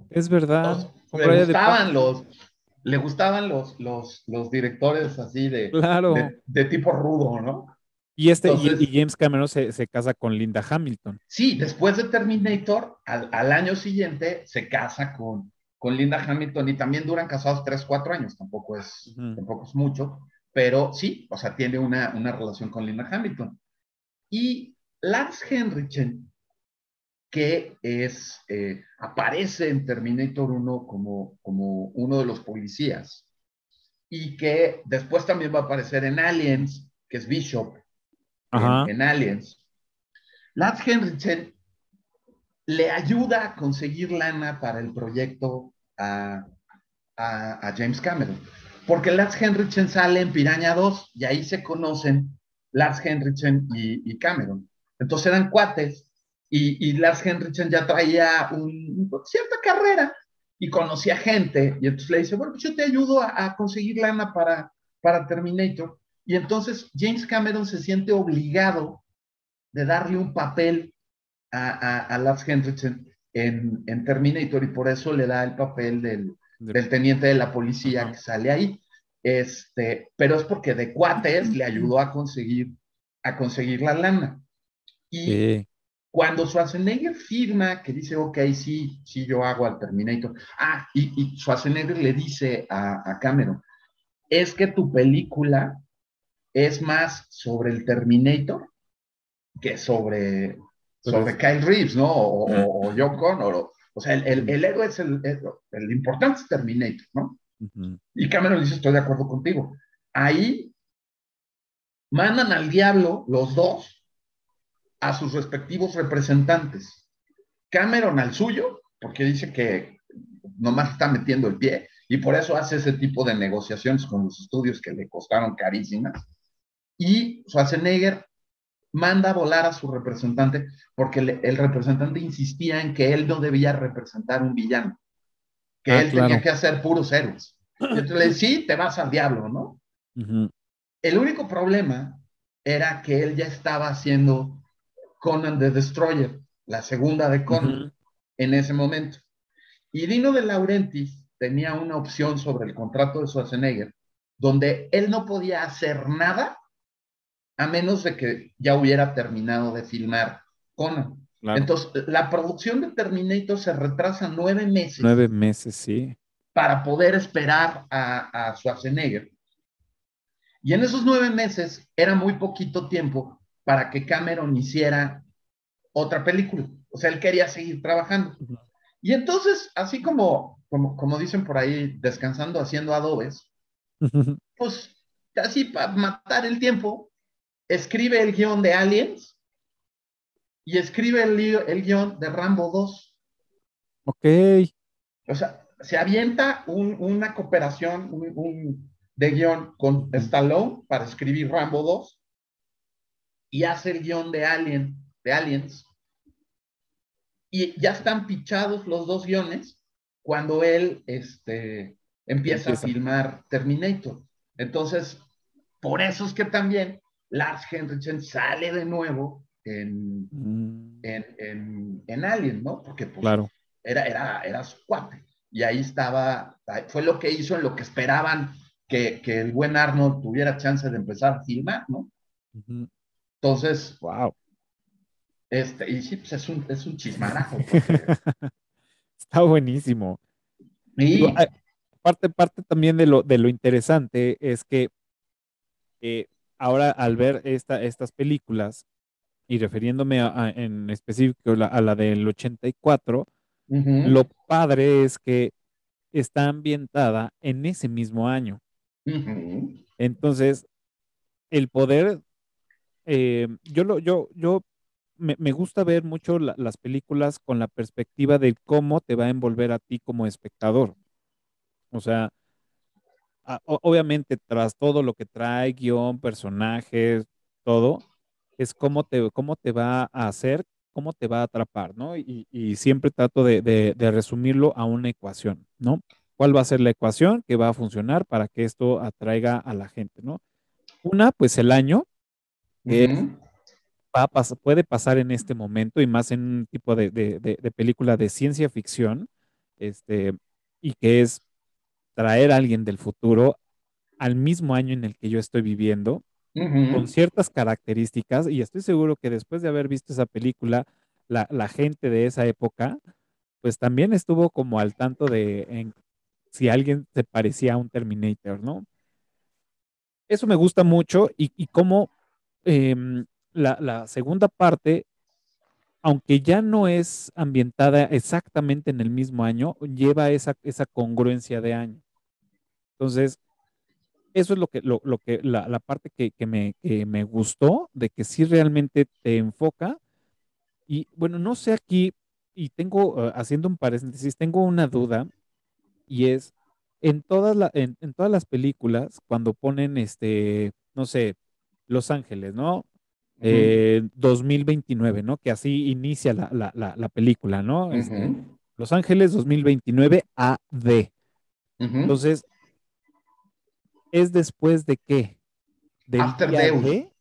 Es verdad. le gustaban los, le gustaban los, los, los directores así de, claro. de, tipo rudo, ¿no? Y, este, y, James Cameron se, casa con Linda Hamilton. Sí, después de Terminator, al, año siguiente se casa con, con Linda Hamilton y también duran casados 3, 4 años, tampoco es, tampoco es mucho, pero sí, o sea, tiene una, una relación con Linda Hamilton. Y Lars Henriksen, que es, eh, aparece en Terminator 1 como, como uno de los policías y que después también va a aparecer en Aliens, que es Bishop, en, Aliens. Lars Henriksen le ayuda a conseguir lana para el proyecto a, James Cameron. Porque Lars Henriksen sale en Piraña 2 y ahí se conocen Lars Henriksen y, Cameron. Entonces eran cuates y, y Lars Henriksen ya traía un, cierta carrera y conocía gente. Y entonces le dice, bueno, pues yo te ayudo a, conseguir lana para, para Terminator. Y entonces James Cameron se siente obligado de darle un papel a, a, Lars Henriksen en, en, Terminator y por eso le da el papel del, del teniente de la policía que sale ahí. Este, pero es porque de cuates le ayudó a conseguir, a conseguir la lana. Y cuando Schwarzenegger firma que dice, ok, sí, sí, yo hago al Terminator. Ah, y, y Schwarzenegger le dice a, a Cameron, es que tu película es más sobre el Terminator que sobre, sobre Kyle Reeves, ¿no? O, o, o John Connor. O, sea, el, el, héroe es el, el, importante es Terminator, ¿no? Y Cameron dice, estoy de acuerdo contigo. Ahí mandan al diablo los dos a sus respectivos representantes. Cameron al suyo, porque dice que nomás está metiendo el pie, y por eso hace ese tipo de negociaciones con los estudios que le costaron carísimas y Schwarzenegger manda a volar a su representante porque el representante insistía en que él no debía representar un villano, que ah, él tenía que hacer puros héroes. entonces le dice, sí, te vas al diablo, ¿no? El único problema era que él ya estaba haciendo Conan the Destroyer, la segunda de Conan, en ese momento. Y Dino de Laurentiis tenía una opción sobre el contrato de Schwarzenegger, donde él no podía hacer nada a menos de que ya hubiera terminado de filmar Conan. Entonces, la producción de Terminator se retrasa nueve meses. Nueve meses, sí. Para poder esperar a, a Schwarzenegger. Y en esos nueve meses era muy poquito tiempo para que Cameron hiciera otra película. O sea, él quería seguir trabajando. Y entonces, así como, como, como dicen por ahí, descansando haciendo adobes, pues así para matar el tiempo, escribe el guion de Aliens y escribe el, el guion de Rambo 2. Ok. O sea, se avienta una cooperación de guion con Stallone para escribir Rambo 2 y hace el guion de, Alien, de Aliens. Y ya están pichados los dos guiones cuando él este, empieza, empieza. a filmar Terminator. Entonces, por eso es que también Lars Henriksen sale de nuevo en, mm. en, en, Alien, ¿no? Porque pues, claro. era, era, era su cuate. Y ahí estaba, fue lo que hizo en lo que esperaban que, que el buen Arnold tuviera chance de empezar a filmar, ¿no? Entonces, wow. Este, y sí, pues es un, es un chismarajo. Está buenísimo. Y parte, parte también de lo, de lo interesante es que eh, ahora al ver esta, estas películas y refiriéndome en específico a la del 84, lo padre es que está ambientada en ese mismo año. Entonces, el poder, eh, yo, lo, yo, yo me, gusta ver mucho las películas con la perspectiva de cómo te va a envolver a ti como espectador. O sea, obviamente tras todo lo que trae, guion, personajes, todo, es cómo te, cómo te va a hacer, cómo te va a atrapar, ¿no? Y, siempre trato de, resumirlo a una ecuación, ¿no? ¿Cuál va a ser la ecuación que va a funcionar para que esto atraiga a la gente, ¿no? Una, pues el año, que va puede pasar en este momento y más en un tipo de, de película de ciencia ficción, este, y que es traer a alguien del futuro al mismo año en el que yo estoy viviendo con ciertas características, y estoy seguro que después de haber visto esa película, la, la gente de esa época, pues también estuvo como al tanto de en, si alguien se parecía a un Terminator, ¿no? Eso me gusta mucho y, y cómo em, la, segunda parte, aunque ya no es ambientada exactamente en el mismo año, lleva esa, esa congruencia de año. Entonces, eso es lo que, lo, lo que la, parte que, que, me, que me gustó, de que sí realmente te enfoca. Y bueno, no sé aquí, y tengo, uh, haciendo un paréntesis, tengo una duda, y es, en todas, la, en todas las películas, cuando ponen, este, no sé, Los Ángeles, ¿no? Eh, 2029, ¿no? Que así inicia la, la, la, la película, ¿no? Uh -huh. este, Los Ángeles 2029 AD. Uh -huh. Entonces, ¿es después de qué? ¿De After Deus. De?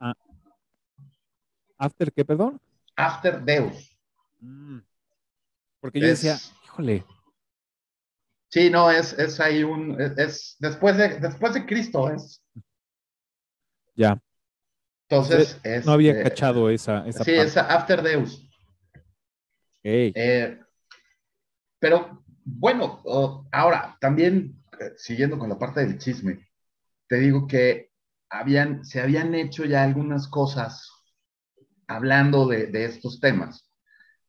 Ah. ¿After qué, perdón? After Deus. Mm. Porque yo decía, híjole. Sí, no, es, es ahí un, es, es, después de, después de Cristo, es. Ya. Entonces, no había este, cachado esa, esa Sí, parte. esa After Deus. Okay. Eh, pero bueno, oh, ahora también eh, siguiendo con la parte del chisme, te digo que habían, se habían hecho ya algunas cosas hablando de, de, estos temas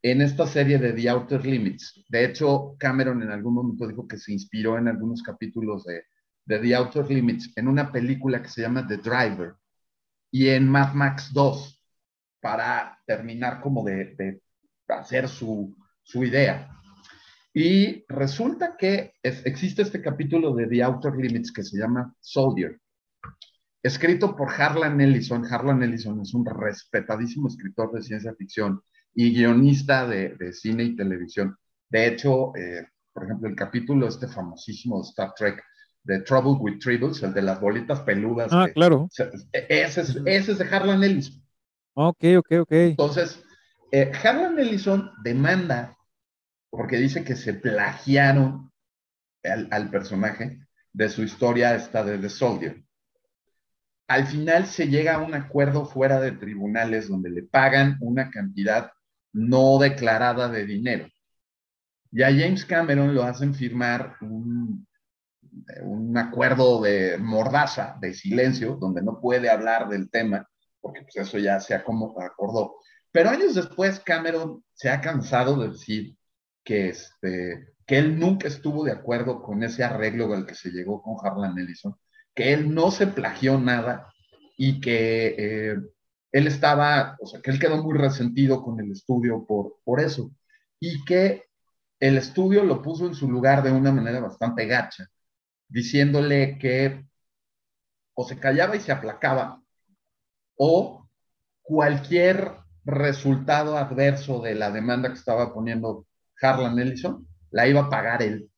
en esta serie de The Outer Limits. De hecho, Cameron en algún momento dijo que se inspiró en algunos capítulos de, de The Outer Limits en una película que se llama The Driver y en Mad Max 2 para terminar como de, hacer su, su, idea. Y resulta que existe este capítulo de The Outer Limits que se llama Soldier, escrito por Harlan Ellison. Harlan Ellison es un respetadísimo escritor de ciencia ficción y guionista de, de cine y televisión. De hecho, eh, por ejemplo, el capítulo este famosísimo de Star Trek, de Trouble with Tribbles, el de las bolitas peludas. Ah, que, claro. Ese es, ese es, de Harlan Ellison. Ok, ok, ok. Entonces, eh, Harlan Ellison demanda, porque dice que se plagiaron al, al, personaje de su historia esta de The Soldier. Al final se llega a un acuerdo fuera de tribunales donde le pagan una cantidad no declarada de dinero. Y a James Cameron lo hacen firmar un, un acuerdo de mordaza, de silencio, donde no puede hablar del tema, porque pues eso ya se acordó. Pero años después Cameron se ha cansado de decir que, este, que él nunca estuvo de acuerdo con ese arreglo al que se llegó con Harlan Ellison, que él no se plagió nada y que eh, él estaba, o sea, que él quedó muy resentido con el estudio por, por eso y que el estudio lo puso en su lugar de una manera bastante gacha, diciéndole que o se callaba y se aplacaba, o cualquier resultado adverso de la demanda que estaba poniendo Harlan Ellison, la iba a pagar él.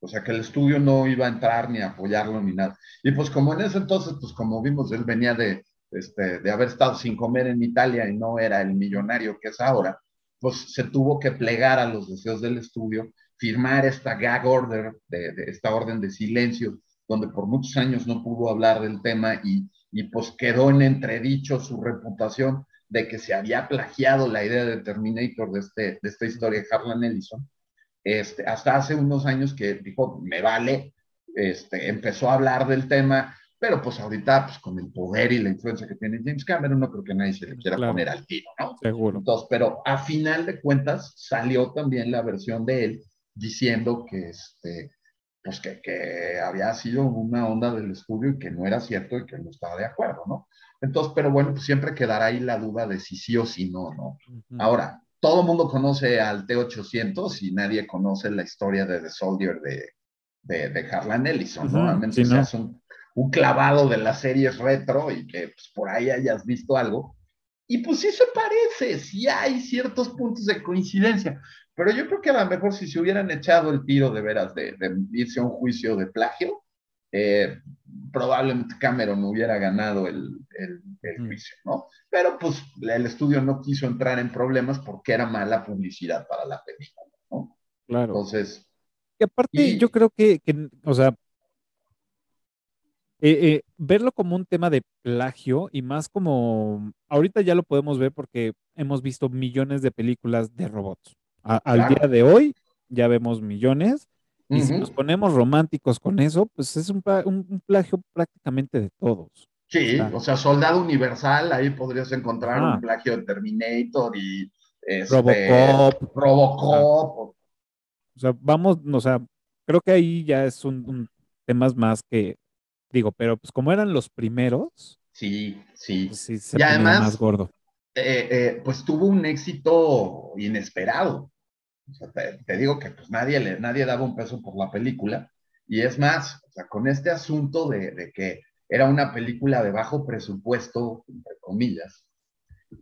O sea, que el estudio no iba a entrar ni a apoyarlo ni nada. Y pues como en ese entonces, pues como vimos, él venía de, este, de haber estado sin comer en Italia y no era el millonario que es ahora, pues se tuvo que plegar a los deseos del estudio, firmar esta gag order, de, de esta orden de silencio, donde por muchos años no pudo hablar del tema y, y pues quedó en entredicho su reputación de que se había plagiado la idea de Terminator de, este, de esta historia de Harlan Ellison, este, hasta hace unos años que dijo, me vale, este, empezó a hablar del tema, pero pues ahorita, pues con el poder y la influencia que tiene James Cameron, no creo que nadie se le quiera claro. poner al tiro, ¿no? Seguro. Entonces, pero a final de cuentas salió también la versión de él diciendo que, este, pues que, que había sido una onda del estudio y que no era cierto y que no estaba de acuerdo, ¿no? Entonces, pero bueno, pues siempre quedará ahí la duda de si sí o si no, ¿no? Uh -huh. Ahora, todo el mundo conoce al T-800 y nadie conoce la historia de The Soldier de, de, de Harlan Ellison. Uh -huh. Sí, no. seas un, un, clavado de las series retro y que pues, por ahí hayas visto algo. Y pues sí se parece, sí hay ciertos puntos de coincidencia, pero yo creo que a lo mejor si se hubieran echado el tiro de veras de, de irse a un juicio de plagio, eh, probablemente Cameron hubiera ganado el, el, el, juicio, ¿no? Pero pues el estudio no quiso entrar en problemas porque era mala publicidad para la película, ¿no? Claro. Entonces. Y aparte, y, yo creo que, que, o sea, eh, eh, verlo como un tema de plagio y más como, ahorita ya lo podemos ver porque hemos visto millones de películas de robots. Al día de hoy ya vemos millones y si nos ponemos románticos con eso, pues es un, plagio prácticamente de todos. Sí, o sea, Soldado Universal, ahí podrías encontrar un plagio de Terminator y este, Robocop. Robocop. O sea, vamos, o sea, creo que ahí ya es un, un tema más que Digo, pero pues como eran los primeros. Sí, sí. Pues, sí se y además, más gordo. Eh, eh, pues tuvo un éxito inesperado. Te, digo que pues nadie, le, nadie daba un peso por la película. Y es más, o sea, con este asunto de, de que era una película de bajo presupuesto, entre comillas,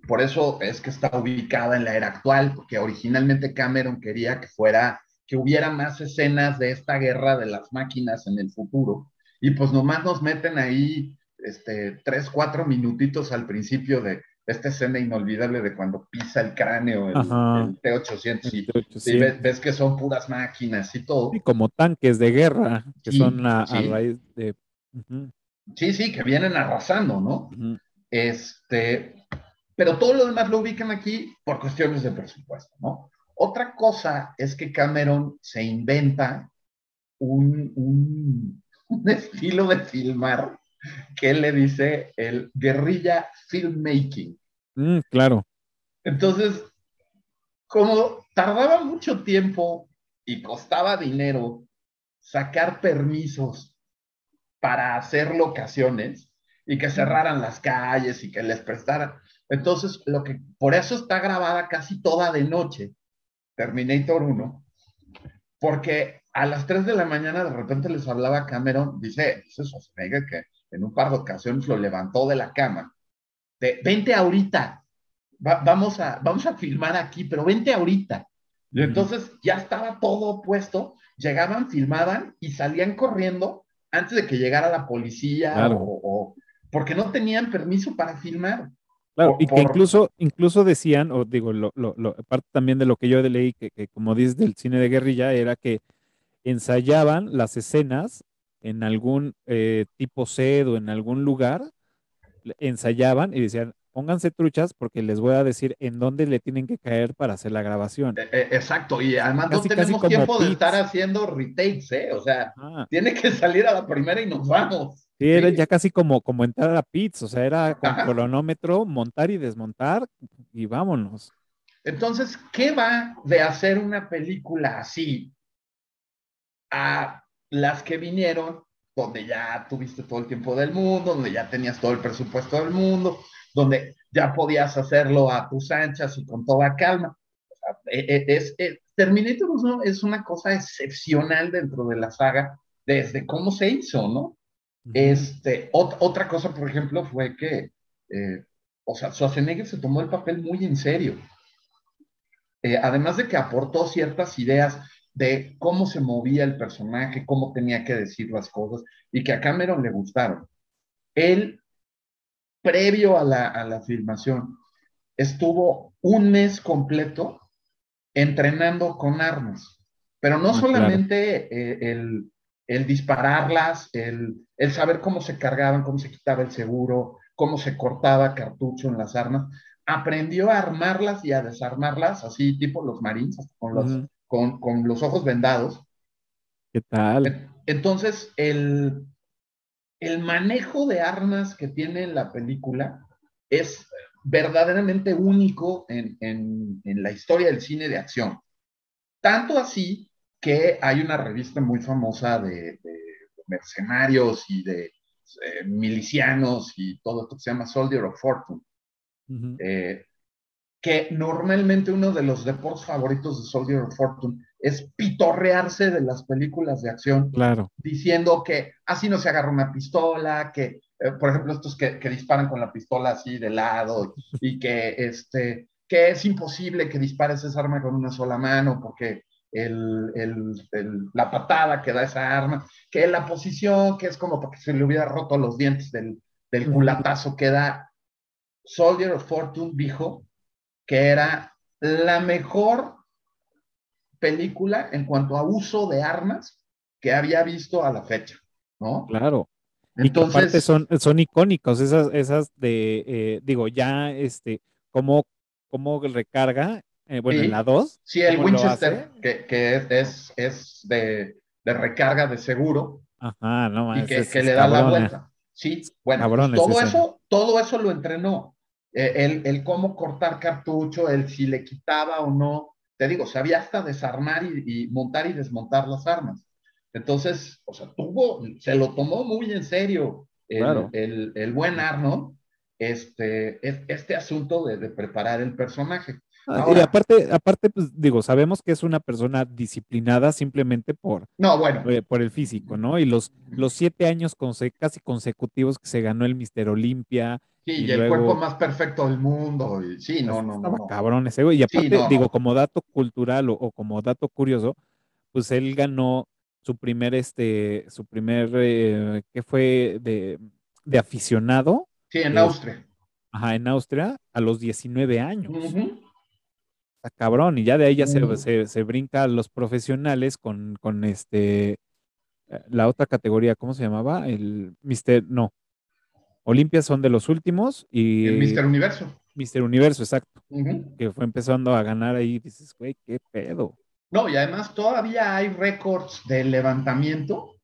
por eso es que está ubicada en la era actual, porque originalmente Cameron quería que fuera, que hubiera más escenas de esta guerra de las máquinas en el futuro, y pues nomás nos meten ahí este, tres, cuatro minutitos al principio de esta escena inolvidable de cuando pisa el cráneo el, T-800 y, ves, que son puras máquinas y todo. Y como tanques de guerra, que son a, raíz de... Sí, sí, que vienen arrasando, ¿no? Este, pero todo lo demás lo ubican aquí por cuestiones de presupuesto, ¿no? Otra cosa es que Cameron se inventa un, un estilo de filmar que le dice el guerrilla filmmaking. Mm, claro. Entonces, como tardaba mucho tiempo y costaba dinero sacar permisos para hacer locaciones y que cerraran las calles y que les prestaran. Entonces, lo que por eso está grabada casi toda de noche, Terminator 1, porque a las 3 de la mañana de repente les hablaba Cameron, dice, dice Schwarzenegger que en un par de ocasiones lo levantó de la cama. De, vente ahorita, vamos, a, vamos a filmar aquí, pero vente ahorita. Y entonces ya estaba todo puesto, llegaban, filmaban y salían corriendo antes de que llegara la policía o, porque no tenían permiso para filmar. Claro, y que incluso, incluso decían, o digo, lo, lo, parte también de lo que yo leí, que, que como dices del cine de guerrilla, era que ensayaban las escenas en algún eh, tipo sed o en algún lugar, ensayaban y decían, pónganse truchas porque les voy a decir en dónde le tienen que caer para hacer la grabación. E, e, exacto, y además no tenemos tiempo de estar haciendo retakes, ¿eh? O sea, tiene que salir a la primera y nos vamos. Sí, era ya casi como, como entrar a pits, o sea, era con cronómetro, montar y desmontar y vámonos. Entonces, ¿qué va de hacer una película así a las que vinieron, donde ya tuviste todo el tiempo del mundo, donde ya tenías todo el presupuesto del mundo, donde ya podías hacerlo a tus anchas y con toda calma. E, e, es, es, Terminator es una cosa excepcional dentro de la saga, desde cómo se hizo, ¿no? Este, otra cosa, por ejemplo, fue que, eh, o sea, Schwarzenegger se tomó el papel muy en serio. Eh, además de que aportó ciertas ideas de cómo se movía el personaje, cómo tenía que decir las cosas, y que a Cameron le gustaron. Él, previo a la, filmación, estuvo un mes completo entrenando con armas, pero no ah, solamente eh, el, dispararlas, el, el saber cómo se cargaban, cómo se quitaba el seguro, cómo se cortaba cartucho en las armas, aprendió a armarlas y a desarmarlas, así tipo los marines, con los, con, los ojos vendados. ¿Qué tal? Entonces, el, el manejo de armas que tiene la película es verdaderamente único en, la historia del cine de acción. Tanto así que hay una revista muy famosa de, mercenarios y de eh, milicianos y todo esto que se llama Soldier of Fortune que normalmente uno de los deportes favoritos de Soldier of Fortune es pitorrearse de las películas de acción, claro. diciendo que así no se agarra una pistola, que, eh, por ejemplo, estos que, disparan con la pistola así de lado y que, este, que es imposible que dispares esa arma con una sola mano porque el, la patada que da esa arma, que la posición, que es como porque se le hubiera roto los dientes del, del culatazo que da. Soldier of Fortune dijo que era la mejor película en cuanto a uso de armas que había visto a la fecha, ¿no? Claro. Entonces, y aparte son, son icónicos, esas, esas de, eh, digo, ya, este, cómo, cómo recarga, eh, bueno, en la 2. Sí, el Winchester, que, que, es, es de, de, recarga de seguro. Ajá, no Y que, que le da la vuelta. Sí, bueno, todo eso, todo eso lo entrenó. Eh, el, el, cómo cortar cartucho, el si le quitaba o no. Te digo, sabía hasta desarmar y, montar y desmontar las armas. Entonces, o sea, tuvo, se lo tomó muy en serio el, el, el buen Arnold, este, este asunto de, de preparar el personaje. Ah, y aparte, aparte, pues digo, sabemos que es una persona disciplinada simplemente por, no, bueno. Eh, por el físico, ¿no? Y los, los siete años casi consecutivos que se ganó el Mister Olimpia. Sí, y, el cuerpo más perfecto del mundo. Y, sí, no, no, no. Cabrón ese güey. Y aparte, digo, como dato cultural o, como dato curioso, pues él ganó su primer, este, su primer, eh, ¿qué fue? De, de aficionado. Sí, en Austria. Ajá, en Austria, a los 19 años cabrón, y ya de ahí ya se, se, brinca a los profesionales con, con este, eh, la otra categoría, ¿cómo se llamaba? El Mister, no, Olimpia son de los últimos y... El Mister Universo. Mister Universo, exacto. Que fue empezando a ganar ahí, dices, güey, qué pedo. No, y además todavía hay récords de levantamiento.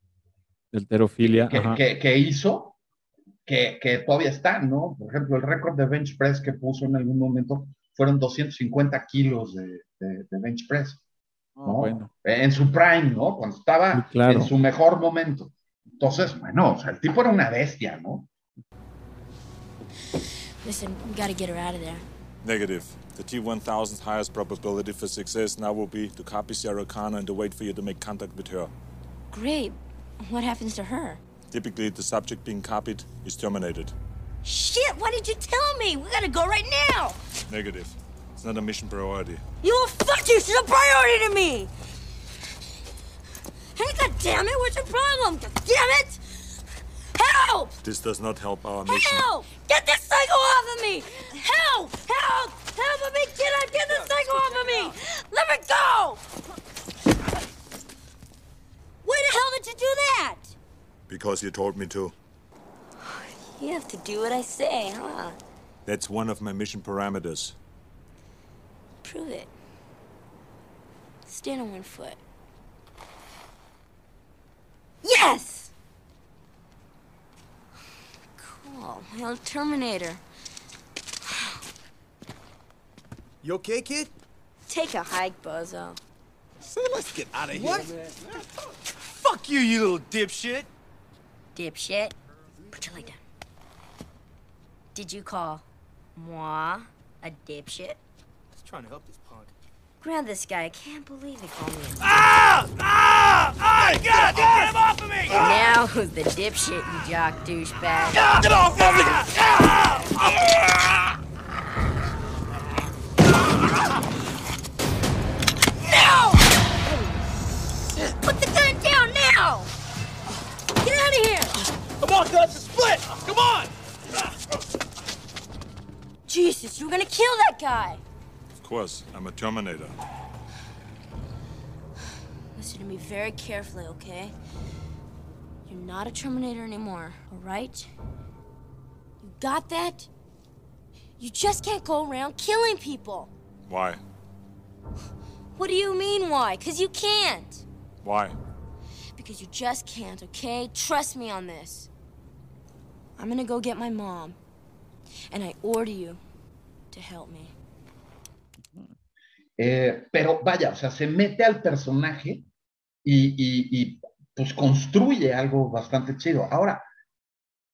De alterofilia. Que, que, hizo, que, que, todavía están, ¿no? Por ejemplo, el récord de bench press que puso en algún momento fueron 250 kilos de, bench press. Ah, ¿no? bueno. En su prime, ¿no? Cuando estaba en su mejor momento. Entonces, bueno, o sea, el tipo era una bestia, ¿no? Listen, we gotta get her out of there. Negative. The T-1000's highest probability for success now will be to copy Sarah Connor and to wait for you to make contact with her. Great. What happens to her? Typically, the subject being copied is terminated. Shit, why did you tell me? We gotta go right now. Negative. It's not a mission priority. You will fuck you, she's a priority to me! Hey, god damn it, what's your problem? God damn it! Help! This does not help our mission. Help! Get this psycho off of me! Help! Help! Help me! Get out! Get this psycho off of me! Let me go! Why the hell did you do that? Because you told me to. You have to do what I say, huh? That's one of my mission parameters. Prove it. Stand on one foot. Yes! Cool. My old Terminator. You okay, kid? Take a hike, Bozo. Say, let's get out of here. What? Fuck you, you little dipshit. Dipshit? Put your leg down. Did you call moi a dipshit? Just trying to help this punk. Grab this guy. I can't believe he called me a Ah! Ah! Ah! God, get him off of me! And now who's the dipshit, you jock douchebag? Ah! Get off of me! Ah! No! Put the gun down now! Get out of here! Come on, guns, split! Come on! Jesus, you are gonna kill that guy! Of course, I'm a Terminator. Listen to me very carefully, okay? You're not a Terminator anymore, alright? You got that? You just can't go around killing people! Why? What do you mean, why? Because you can't! Why? Because you just can't, okay? Trust me on this. I'm gonna go get my mom. And I order you help me. Eh, pero vaya, o sea, se mete al personaje y, y, pues construye algo bastante chido. Ahora,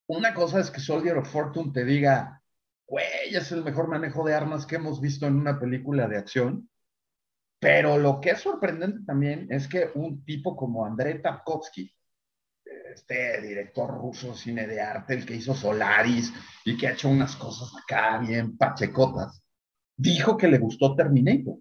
una cosa es que Soldier of Fortune te diga, güey, es el mejor manejo de armas que hemos visto en una película de acción. Pero lo que es sorprendente también es que un tipo como Andrei Tarkovsky, este director ruso cine de arte, el que hizo Solaris y que ha hecho unas cosas acá bien pachecotas, dijo que le gustó Terminator,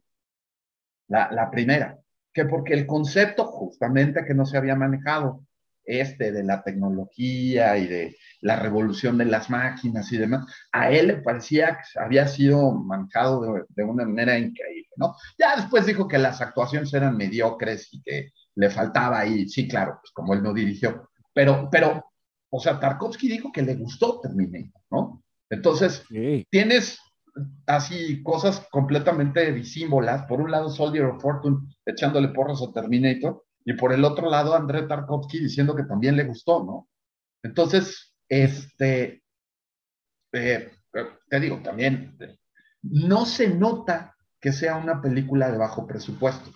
la, primera, que porque el concepto justamente que no se había manejado, este de la tecnología y de la revolución de las máquinas y demás, a él le parecía que había sido manejado de, de, una manera increíble, ¿no? Ya después dijo que las actuaciones eran mediocres y que le faltaba ahí, sí, claro, pues como él no dirigió, pero, pero o sea, Tarkovsky dijo que le gustó Terminator, ¿no? Entonces, tienes así cosas completamente disímbolas. Por un lado, Soldier of Fortune echándole porras a Terminator, y por el otro lado, André Tarkovsky diciendo que también le gustó, ¿no? Entonces, este, eh, te digo, también no se nota que sea una película de bajo presupuesto.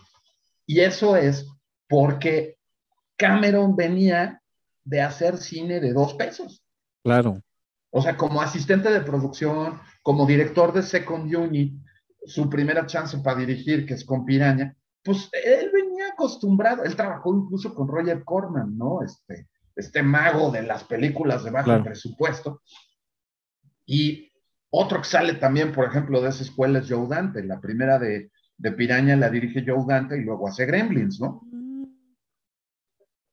Y eso es porque Cameron venía de hacer cine de dos pesos. Claro. O sea, como asistente de producción, como director de Second Unit, su primera chance para dirigir, que es con Piraña, pues él venía acostumbrado, él trabajó incluso con Roger Corman, ¿no? Este, este mago de las películas de bajo presupuesto. Y otro que sale también, por ejemplo, de esa escuela es Joe Dante. La primera de, de Piraña la dirige Joe Dante y luego hace Gremlins, ¿no?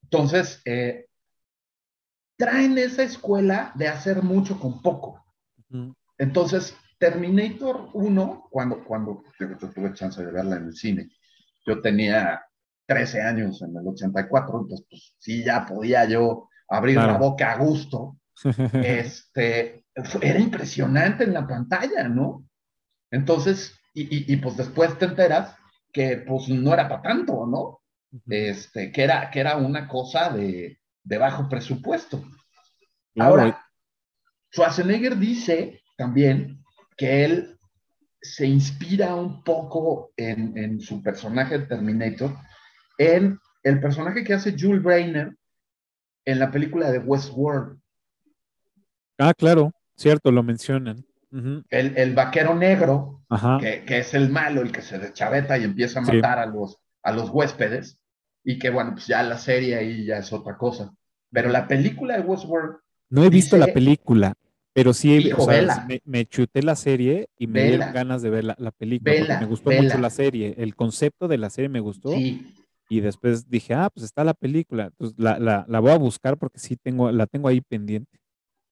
Entonces, eh, traen esa escuela de hacer mucho con poco. Entonces, Terminator 1, cuando, cuando yo, tuve chance de verla en el cine, yo tenía 13 años en el 84, entonces pues sí, ya podía yo abrir la boca a gusto. este, era impresionante en la pantalla, ¿no? Entonces, y, y, pues después te enteras que pues no era para tanto, ¿no? Este, que era, que era una cosa de, de bajo presupuesto. Ahora, Schwarzenegger dice también que él se inspira un poco en, en su personaje Terminator en el personaje que hace Jules Brainer en la película de Westworld. Ah, claro, cierto, lo mencionan. el, el, vaquero negro, que, que, es el malo, el que se deschaveta y empieza a matar a, los, a los huéspedes, y que bueno, pues ya la serie ahí ya es otra cosa. Pero la película de Westworld. No he visto la película, pero sí me, chuté la serie y me dieron ganas de ver la, película. me gustó mucho la serie. El concepto de la serie me gustó. Y después dije, ah, pues está la película. Entonces la, la, la voy a buscar porque sí tengo, la tengo ahí pendiente.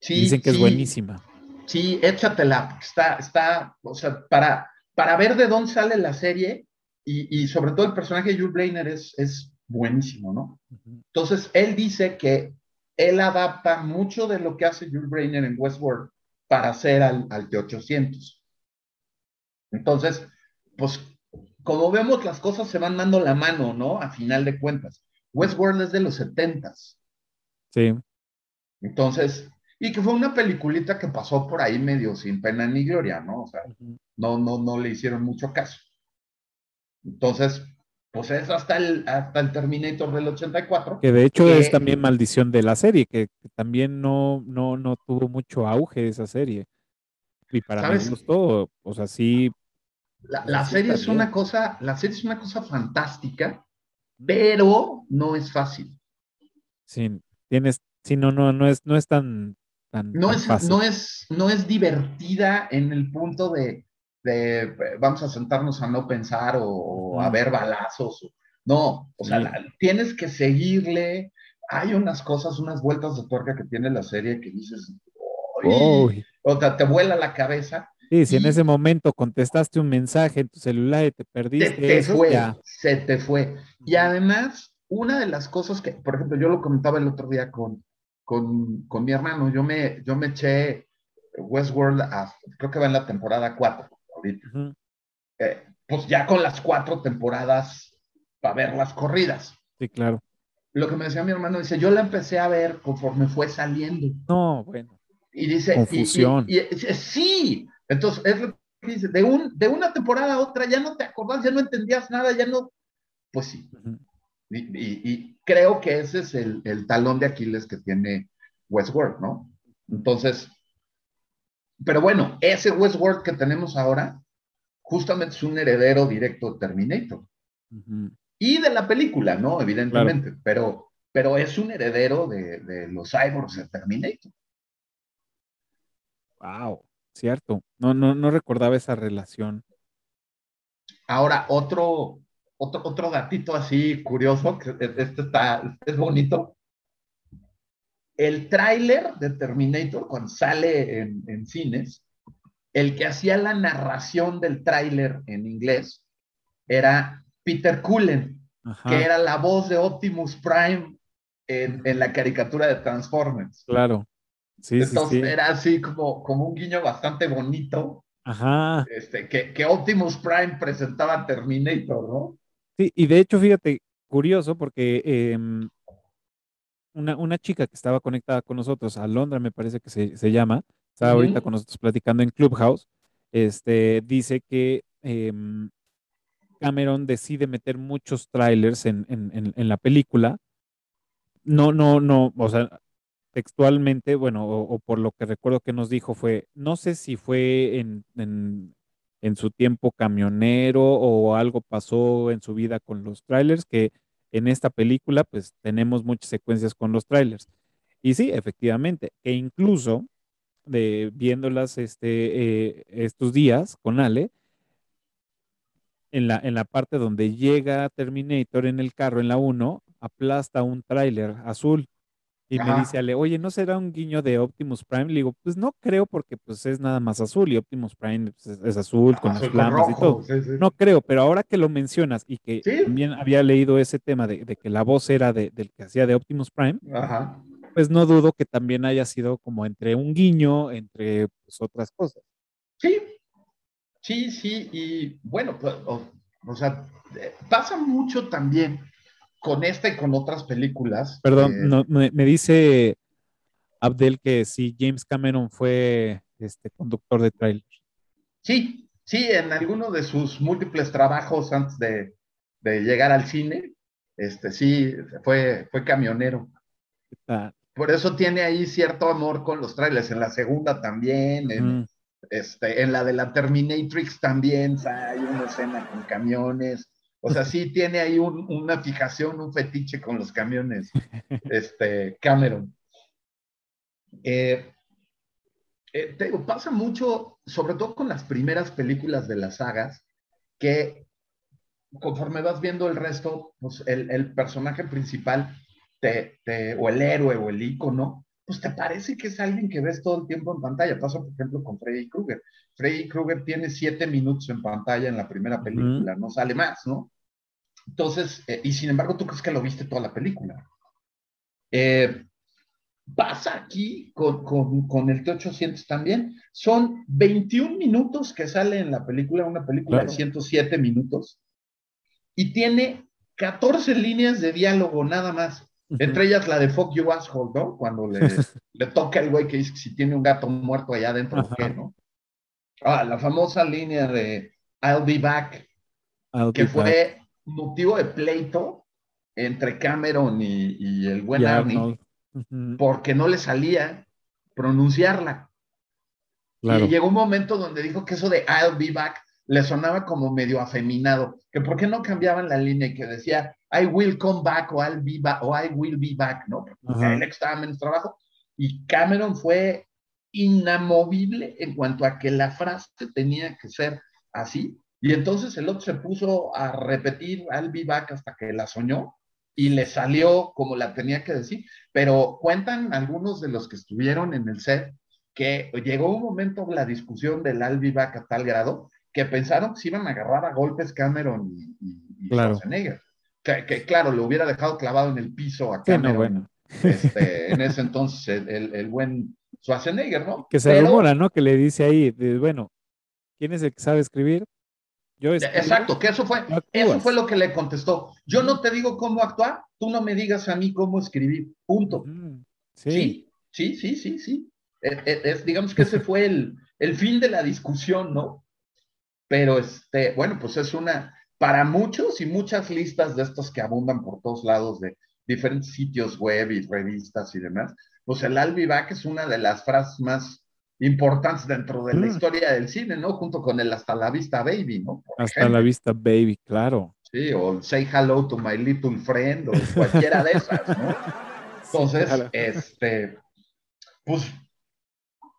Dicen que es buenísima. Sí, échatela. Está, está, o sea, para, para ver de dónde sale la serie y, y sobre todo el personaje de Jules Blainer es, es buenísimo, ¿no? Entonces, él dice que él adapta mucho de lo que hace Jules Brainer en Westworld para hacer al, al T-800. Entonces, pues, como vemos, las cosas se van dando la mano, ¿no? A final de cuentas. Westworld es de los setentas. Sí. Entonces, y que fue una peliculita que pasó por ahí medio sin pena ni gloria, ¿no? O sea, no, no, no le hicieron mucho caso. Entonces, pues es hasta el, hasta el Terminator del 84. Que de hecho es también maldición de la serie, que, también no, no, no tuvo mucho auge esa serie. Y para mí me gustó, o sea, sí. La, serie es una cosa, la serie es una cosa fantástica, pero no es fácil. Sí, tienes, sí, no, no, no es, no es tan, tan, no es, no es, no es divertida en el punto de, de vamos a sentarnos a no pensar o, a ver balazos. No, o sea, tienes que seguirle. Hay unas cosas, unas vueltas de tuerca que tiene la serie que dices, o sea, te vuela la cabeza. Sí, si en ese momento contestaste un mensaje en tu celular y te perdiste. te fue, se te fue. Y además, una de las cosas que, por ejemplo, yo lo comentaba el otro día con, con, con mi hermano, yo me, yo me eché Westworld, creo que va en la temporada 4 eh, pues ya con las cuatro temporadas para ver las corridas. Sí, claro. Lo que me decía mi hermano, dice, yo la empecé a ver conforme fue saliendo. No, bueno. Y dice, Confusión. Y, sí, entonces es lo que dice, de, un, de una temporada a otra ya no te acordás, ya no entendías nada, ya no, pues sí. y, creo que ese es el, el talón de Aquiles que tiene Westworld, ¿no? Entonces, pero bueno, ese Westworld que tenemos ahora, justamente es un heredero directo de Terminator. Y de la película, ¿no? Evidentemente, pero, pero es un heredero de, los cyborgs de Terminator. Wow, cierto. No, no, no recordaba esa relación. Ahora, otro, otro, otro datito así curioso, que este está, es bonito el tráiler de Terminator, cuando sale en, cines, el que hacía la narración del tráiler en inglés era Peter Cullen, que era la voz de Optimus Prime en, en la caricatura de Transformers. Claro. Sí, sí, Entonces sí. era así como, como un guiño bastante bonito, Ajá. este, que, que Optimus Prime presentaba Terminator, ¿no? Sí, y de hecho, fíjate, curioso, porque em, una, una chica que estaba conectada con nosotros, Alondra me parece que se, se llama, estaba ahorita con nosotros platicando en Clubhouse, este, dice que em, Cameron decide meter muchos trailers en, en- en- en la película. No, no, no, o sea, textualmente, bueno, o, o por lo que recuerdo que nos dijo fue, no sé si fue en, en, en su tiempo camionero o algo pasó en su vida con los trailers, que en esta película pues tenemos muchas secuencias con los trailers. Y sí, efectivamente, e incluso viéndolas este, eh, estos días con Ale, en la, en la parte donde llega Terminator en el carro, en la 1, aplasta un tráiler azul. Y me dice Ale, oye, ¿no será un guiño de Optimus Prime? Le digo, pues no creo porque pues es nada más azul y Optimus Prime pues, es, es azul con las flamas y todo. rojo, sí, sí. No creo, pero ahora que lo mencionas y que Sí. también había leído ese tema de, de que la voz era de- del que hacía de Optimus Prime, Ajá. pues no dudo que también haya sido como entre un guiño, entre pues, otras cosas. Sí, sí, sí, y bueno, pues, o, o sea, eh, pasa mucho también con esta y con otras películas. Perdón, eh, no, me, me dice Abdel que si James Cameron fue este conductor de trailer. Sí, sí, en alguno de sus múltiples trabajos antes de, de llegar al cine, este sí, fue, fue camionero. Por eso tiene ahí cierto amor con los trailers. En la segunda también, en, Mm, este, en la de la Terminatrix también hay una escena con camiones. O sea, sí tiene ahí un- una fijación, un fetiche con los camiones, este, Cameron. Eh, eh, te pasa mucho, sobre todo con las primeras películas de las sagas, que conforme vas viendo el resto, pues el, el personaje principal, te, te- o el héroe o el ícono, pues te parece que es alguien que ves todo el tiempo en pantalla. Pasa, por ejemplo, con Freddy Krueger. Freddy Krueger tiene siete minutos en pantalla en la primera película, no sale más, ¿no? Entonces, eh, y sin embargo, tú crees que lo viste toda la película. Eh, pasa aquí con, con, con el T-800 también. Son 21 minutos que sale en la película, una película Claro. de 107 minutos, y tiene 14 líneas de diálogo nada más. Entre ellas la de Fuck You Asshole, ¿no? Cuando le, le toca el güey que dice que si tiene un gato muerto allá adentro, ¿o qué, no? Ah, la famosa línea de I'll be back, I'll que be back. fue motivo de pleito entre Cameron y, y el buen Y Arnie, porque no le salía pronunciarla. Claro. Y llegó un momento donde dijo que eso de I'll be back le sonaba como medio afeminado, que por qué no cambiaban la línea y que decía I will come back o I'll be back o I will be back, ¿no? Ajá. él estaba menos trabajo. Y Cameron fue inamovible en cuanto a que la frase tenía que ser así. Y entonces el otro se puso a repetir I'll be back hasta que la soñó y le salió como la tenía que decir. Pero cuentan algunos de los que estuvieron en el set que llegó un momento la discusión del I'll be back a tal grado que pensaron que se iban a agarrar a golpes Cameron y, y- y Claro. Schwarzenegger. Que, que, claro, lo hubiera dejado clavado en el piso a Sí, no, Cameron. bueno. este, en ese entonces, el, el- el buen Schwarzenegger, ¿no? Que se Pero- rumora, ¿no? Que le dice ahí, de, bueno, ¿quién es el que sabe escribir? Yo escribo, Exacto, que eso fue, eso fue lo que le contestó. Yo no te digo cómo actuar, tú no me digas a mí cómo escribir. Punto. Sí, sí, sí, sí, sí. Es- digamos que ese fue el, el fin de la discusión, ¿no? Pero, este, bueno, pues es una, para muchos y muchas listas de estos que abundan por todos lados de diferentes sitios web y revistas y demás, pues el back es una de las frases más importantes dentro de la Mm. historia del cine, ¿no? Junto con el hasta la vista baby, ¿no? Por Hasta ejemplo. la vista, baby, claro. Sí, o say hello to my little friend, o cualquiera de esas, ¿no? Entonces, claro. este, pues,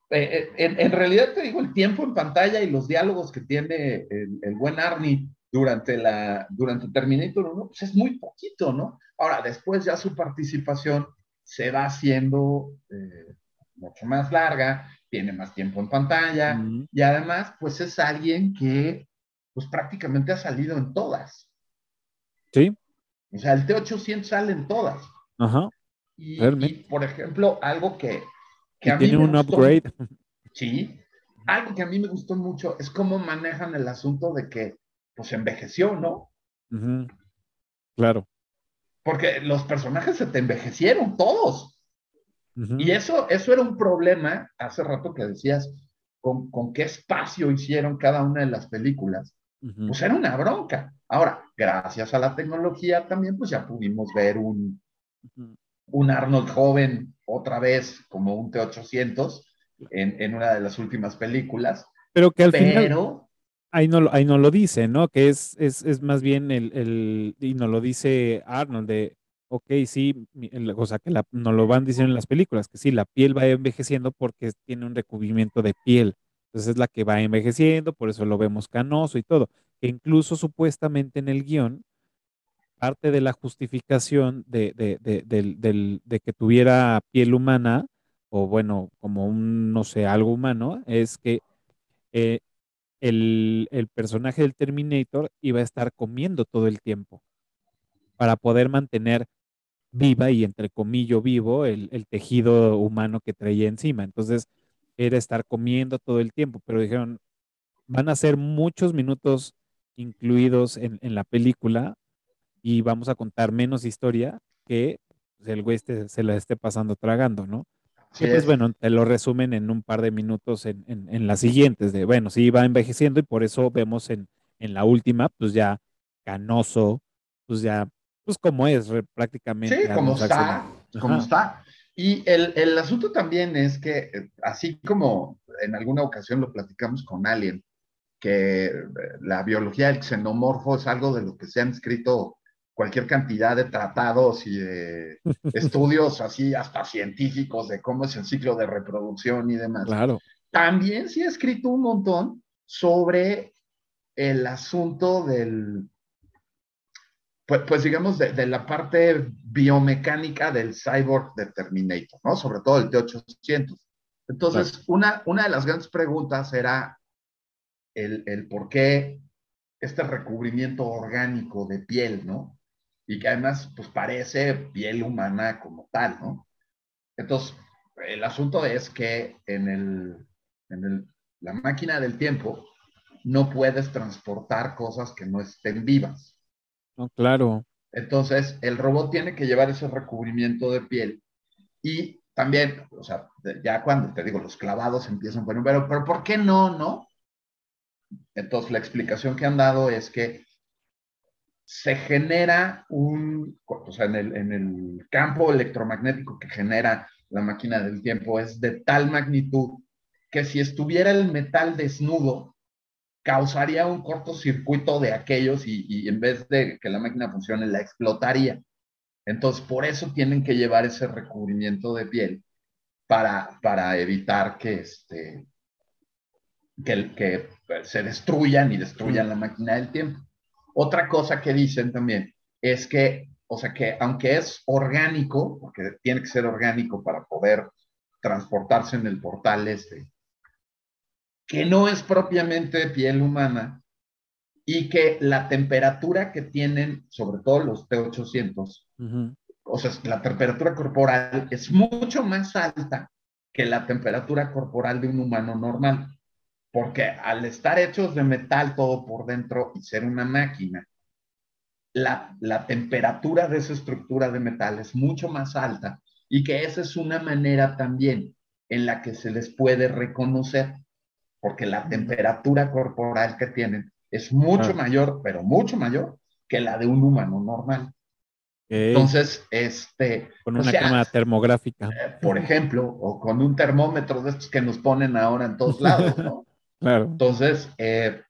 eh, eh, en, en realidad te digo, el tiempo en pantalla y los diálogos que tiene el, el buen Arnie durante, la, durante Terminator 1, pues es muy poquito, ¿no? Ahora, después ya su participación se va haciendo eh, mucho más larga, tiene más tiempo en pantalla, y además, pues es alguien que, pues prácticamente ha salido en todas. Sí, O sea, el T-800 sale en todas. ajá. Y, y, por ejemplo, algo que, que Y a mí tiene me un gustó- upgrade. Sí, algo que a mí me gustó mucho es cómo manejan el asunto de que pues envejeció, ¿no? Claro. Porque los personajes se te envejecieron todos. Y eso, eso era un problema hace rato que decías con, con qué espacio hicieron cada una de las películas. Pues era una bronca. Ahora, gracias a la tecnología también, pues ya pudimos ver un, un Arnold joven otra vez como un T-800 en, en una de las últimas películas. Pero que al final ahí no, ahí no lo dice, ¿no? Que es, es, es más bien el, el, y no lo dice Arnold de, ok, sí, o sea, que la, nos lo van diciendo en las películas, que sí, la piel va envejeciendo porque tiene un recubrimiento de piel. Entonces es la que va envejeciendo, por eso lo vemos canoso y todo. Que incluso supuestamente en el guion, parte de la justificación de, de, de, del- de que tuviera piel humana, o bueno, como un, no sé, algo humano, es que eh, el, el personaje del Terminator iba a estar comiendo todo el tiempo para poder mantener viva y entre comillas vivo el, el tejido humano que traía encima. Entonces era estar comiendo todo el tiempo, pero dijeron, van a ser muchos minutos incluidos en, en la película y vamos a contar menos historia que el güey este- se la esté pasando tragando, ¿no? Sí Y pues es. bueno, te lo resumen en un par de minutos en, en, en las siguientes, de bueno, sí va envejeciendo y por eso vemos en, en la última, pues ya canoso, pues ya, pues como es re- prácticamente. Sí, como está, como está. Y el, el asunto también es que, eh, así como en alguna ocasión lo platicamos con Alien, que eh, la biología del xenomorfo es algo de lo que se han escrito cualquier cantidad de tratados y de estudios así hasta científicos de cómo es el ciclo de reproducción y demás. Claro, También se ha escrito un montón sobre el asunto del, pues, pues digamos, de, de la parte biomecánica del cyborg de Terminator, ¿no? Sobre todo el T-800. Entonces, una, una de las grandes preguntas era el, el por qué este recubrimiento orgánico de piel, ¿no? Y que además, pues parece piel humana como tal, ¿no? Entonces, el asunto es que en, el, en el, la máquina del tiempo no puedes transportar cosas que no estén vivas. no, claro. Entonces, el robot tiene que llevar ese recubrimiento de piel y también, o sea, ya cuando te digo, los clavados empiezan, bueno, pero, pero ¿por qué no, no? Entonces, la explicación que han dado es que se genera un, o sea, en el, en el campo electromagnético que genera la máquina del tiempo es de tal magnitud que si estuviera el metal desnudo, causaría un cortocircuito de aquellos y, y en vez de que la máquina funcione, la explotaría. Entonces, por eso tienen que llevar ese recubrimiento de piel para, para evitar que, este, que, que se destruyan y destruyan la máquina del tiempo. Otra cosa que dicen también es que, o sea, que aunque es orgánico, porque tiene que ser orgánico para poder transportarse en el portal este, que no es propiamente piel humana y que la temperatura que tienen, sobre todo los T800, Ujú. o sea, la temperatura corporal es mucho más alta que la temperatura corporal de un humano normal, porque al estar hechos de metal todo por dentro y ser una máquina, la, la temperatura de esa estructura de metal es mucho más alta y que esa es una manera también en la que se les puede reconocer, porque la temperatura corporal que tienen es mucho Ah. mayor, pero mucho mayor que la de un humano normal. Entonces, este, con una sea, cámara termográfica. eh, por ejemplo, o con un termómetro de estos que nos ponen ahora en todos lados, ¿no? Claro. Entonces, eh,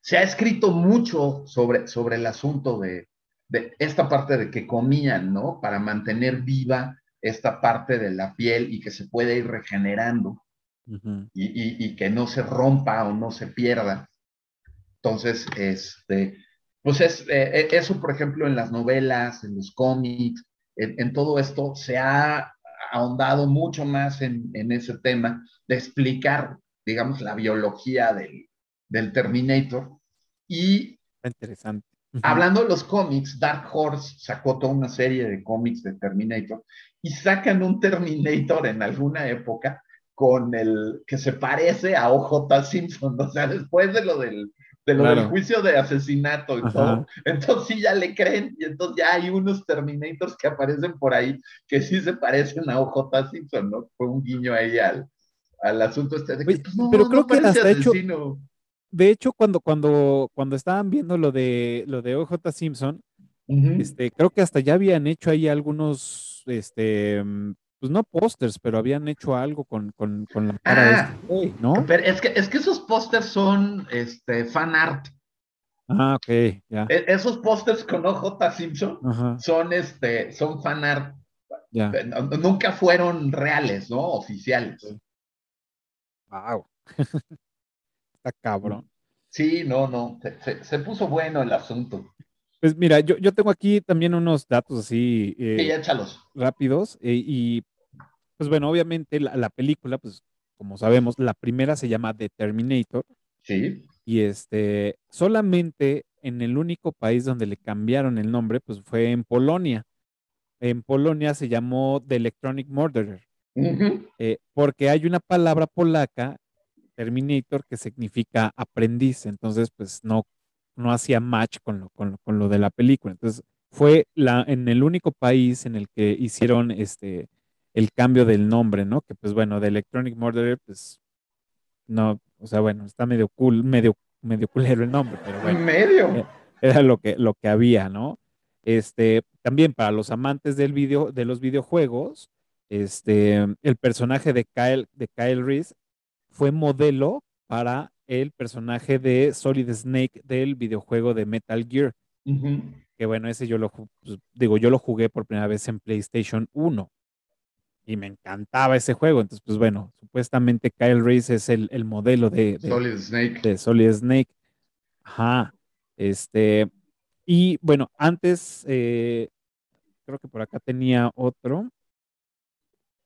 se ha escrito mucho sobre, sobre el asunto de, de esta parte de que comían, ¿no? Para mantener viva esta parte de la piel y que se puede ir regenerando Ujú. y, y- y que no se rompa o no se pierda. Entonces, este, pues es, eh, eh, eso, por ejemplo, en las novelas, en los cómics, en, en todo esto, se ha ahondado mucho más en, en ese tema de explicar, digamos, la biología del, del Terminator. Y interesante. Hablando de los cómics, Dark Horse sacó toda una serie de cómics de Terminator y sacan un Terminator en alguna época con el que se parece a OJ Simpson, o sea, después de lo del, de lo del juicio de asesinato y todo, entonces sí ya le creen y entonces ya hay unos Terminators que aparecen por ahí que sí se parecen a OJ Simpson, ¿no? Fue un guiño ahí al, al asunto este de que, pues, no, pero creo que hasta hecho, de hecho, cuando, cuando, cuando estaban viendo lo de lo de OJ Simpson, este, creo que hasta ya habían hecho ahí algunos, este, pues no pósters, pero habían hecho algo con, con, con la cara de ah, este ¿no? Pero es que, es que esos pósters son este, fan art. Ah, ok, ya. E, esos pósters con OJ Simpson son este, son fan art. Ya. Nunca fueron reales, ¿no? Oficiales. Wow. Está cabrón. Sí, no, no. Se, puso bueno el asunto. Pues mira, yo, yo tengo aquí también unos datos así eh, échalos. rápidos. Eh, y pues bueno, obviamente la, la, película, pues como sabemos, la primera se llama The Terminator. Sí. Y este, solamente en el único país donde le cambiaron el nombre, pues fue en Polonia. En Polonia se llamó The Electronic Murderer. Eh, porque hay una palabra polaca, Terminator, que significa aprendiz, entonces pues no, no hacía match con lo, con, lo, de la película. Entonces fue la, en el único país en el que hicieron este, el cambio del nombre, ¿no? Que pues bueno, de Electronic Murderer, pues no, o sea, bueno, está medio cool, medio, medio culero el nombre, pero bueno. Medio. Eh, era lo que, lo que había, ¿no? Este, también para los amantes del video, de los videojuegos, este, el personaje de Kyle, de Kyle Reese fue modelo para el personaje de Solid Snake del videojuego de Metal Gear. Que bueno, ese yo lo pues, digo, yo lo jugué por primera vez en PlayStation 1 y me encantaba ese juego. Entonces, pues bueno, supuestamente Kyle Reese es el, el modelo de, Solid Snake. De Solid Snake. Ajá. Este, y bueno, antes, eh, creo que por acá tenía otro.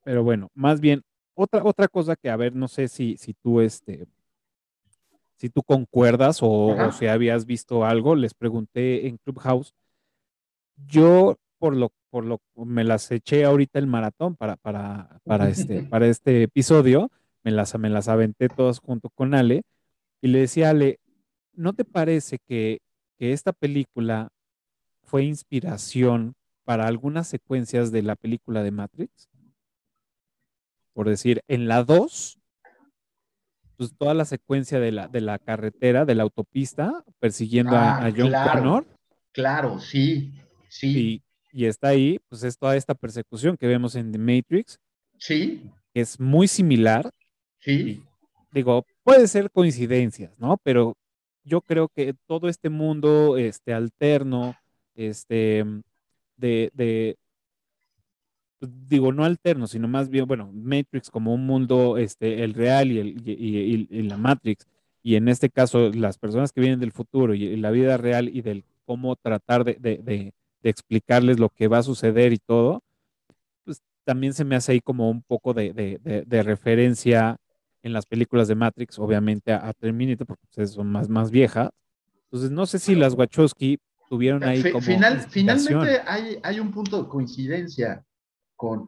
Pero bueno, más bien, otra, otra cosa que, a ver, no sé si, si tú, este, si tú concuerdas o, si habías visto algo, les pregunté en Clubhouse. Yo, por lo, por lo, me las eché ahorita el maratón para, para, para, este, para este episodio, me las, me las aventé todas junto con Ale, y le decía Ale, ¿no te parece que, que esta película fue inspiración para algunas secuencias de la película de Matrix? Por decir, en la 2, pues toda la secuencia de la, de la carretera, de la autopista, persiguiendo a, ah, John claro, Connor. Claro, sí, sí. Y, está ahí, pues es toda esta persecución que vemos en The Matrix. Sí. es muy similar. Sí. digo, puede ser coincidencias, ¿no? Pero yo creo que todo este mundo este, alterno, este, de, de, digo, no alterno, sino más bien, bueno, Matrix como un mundo, este, el real y, el, y, la Matrix, y en este caso las personas que vienen del futuro y, la vida real y del cómo tratar de, de, de, explicarles lo que va a suceder y todo, pues también se me hace ahí como un poco de, referencia en las películas de Matrix, obviamente a, Terminator, porque pues, son más, más viejas. Entonces, no sé si las Wachowski tuvieron ahí como. Final, finalmente hay, hay un punto de coincidencia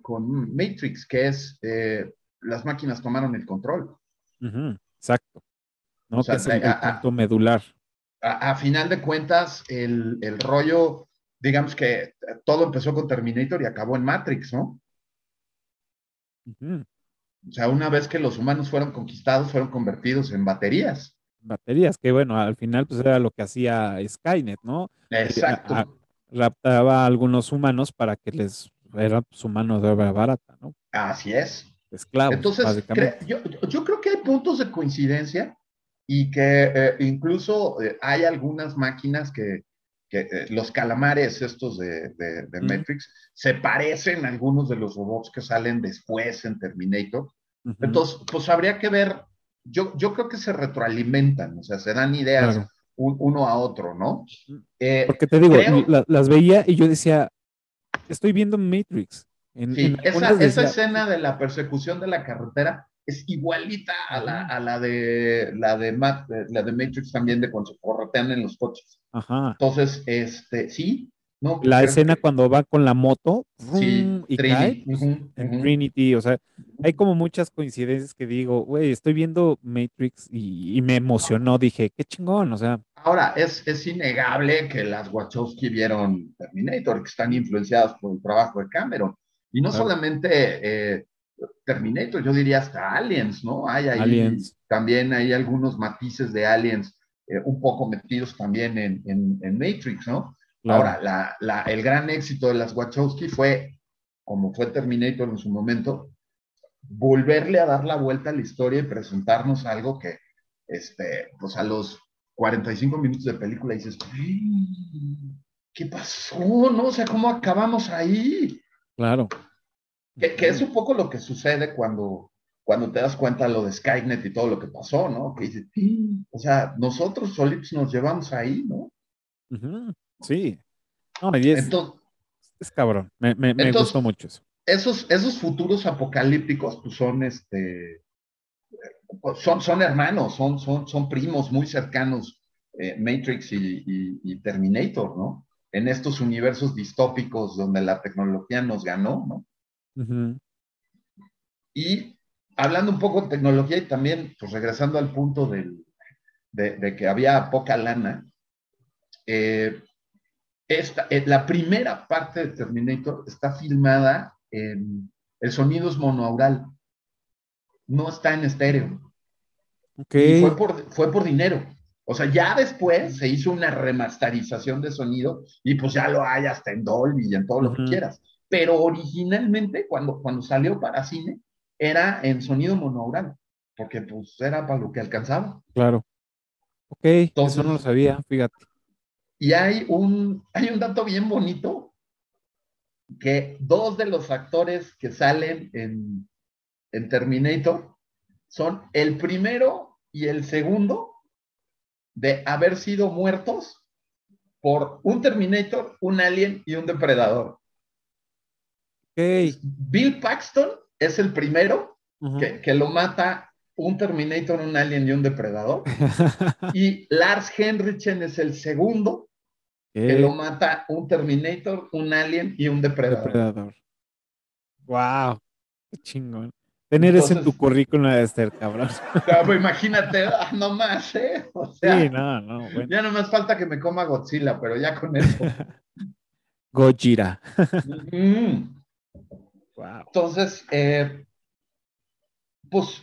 con, Matrix, que es eh, las máquinas tomaron el control. exacto. ¿no? que es el, punto medular. A, final de cuentas, el, rollo, digamos que todo empezó con Terminator y acabó en Matrix, ¿no? O sea, una vez que los humanos fueron conquistados, fueron convertidos en baterías. Baterías, que bueno, al final pues era lo que hacía Skynet, ¿no? Exacto. raptaba a algunos humanos para que les era su mano de obra barata, ¿no? Así es. Esclavos. Entonces, yo, creo que hay puntos de coincidencia y que eh, incluso eh, hay algunas máquinas que, eh, los calamares estos de, Matrix se parecen a algunos de los robots que salen después en Terminator. Entonces, pues habría que ver, yo, yo creo que se retroalimentan, o sea, se dan ideas uno a otro, ¿no? Porque te digo, las veía y yo decía, estoy viendo Matrix. En, esa, esa escena de la persecución de la carretera es igualita a la, a la de la de, Ma- la de Matrix también de cuando se corretean en los coches. Ajá. Entonces, este, sí, no. La creo escena cuando va con la moto y Trini, cae pues, ujú, en. Trinity, o sea, hay como muchas coincidencias que digo, güey, estoy viendo Matrix y, y me emocionó, dije, qué chingón, o sea, Ahora, es, es innegable que las Wachowski vieron Terminator, que están influenciadas por el trabajo de Cameron. Y no Claro. solamente eh, Terminator, yo diría hasta Aliens, ¿no? Hay ahí Aliens. también hay algunos matices de Aliens eh, un poco metidos también en, en- en Matrix, ¿no? Claro, Ahora, la- la- el gran éxito de las Wachowski fue, como fue Terminator en su momento, volverle a dar la vuelta a la historia y presentarnos algo que, este, pues a los 45 minutos de película dices, "Ay, ¿qué pasó? ¿No? O sea, ¿cómo acabamos ahí? claro, Que, que es un poco lo que sucede cuando, cuando te das cuenta de lo de Skynet y todo lo que pasó, ¿no? Que dices, o sea, nosotros solitos nos llevamos ahí, ¿no? ujú, sí, no, y es, Entonces, es cabrón, me, me- me Entonces- gustó mucho eso, esos, esos futuros apocalípticos, pues son este, son, son hermanos, son, son, son primos muy cercanos, eh, Matrix y, y- y Terminator, ¿no? En estos universos distópicos donde la tecnología nos ganó, ¿no? Y hablando un poco de tecnología y también, pues regresando al punto del, de, de que había poca lana, eh, esta, eh, la primera parte de Terminator está filmada en, el sonido es monoaural, no está en estéreo. ok, Y fue por, fue por dinero. O sea, ya después se hizo una remasterización de sonido y pues ya lo hay hasta en Dolby y en todo lo que quieras. Pero originalmente, cuando, cuando salió para cine, era en sonido monoaural, porque pues era para lo que alcanzaba. claro, ok, eso Entonces- no lo sabía, fíjate, Y hay un, hay un dato bien bonito, que dos de los actores que salen en, en Terminator son el primero y el segundo de haber sido muertos por un Terminator, un Alien y un Depredador. Bill Paxton es el primero que, que lo mata un Terminator, un Alien y un Depredador. Y Lars Henriksen es el segundo que lo mata un Terminator, un Alien y un Depredador. Depredador. Wow, qué chingón. Tener eso en tu Entonces- currículum de ser cabrón. Ah, pues imagínate, ah, no más, ¿eh? O sea, Sí, no, no, bueno. ya no más falta que me coma Godzilla, pero ya con eso. Gojira. Mm. Wow. Entonces, eh, pues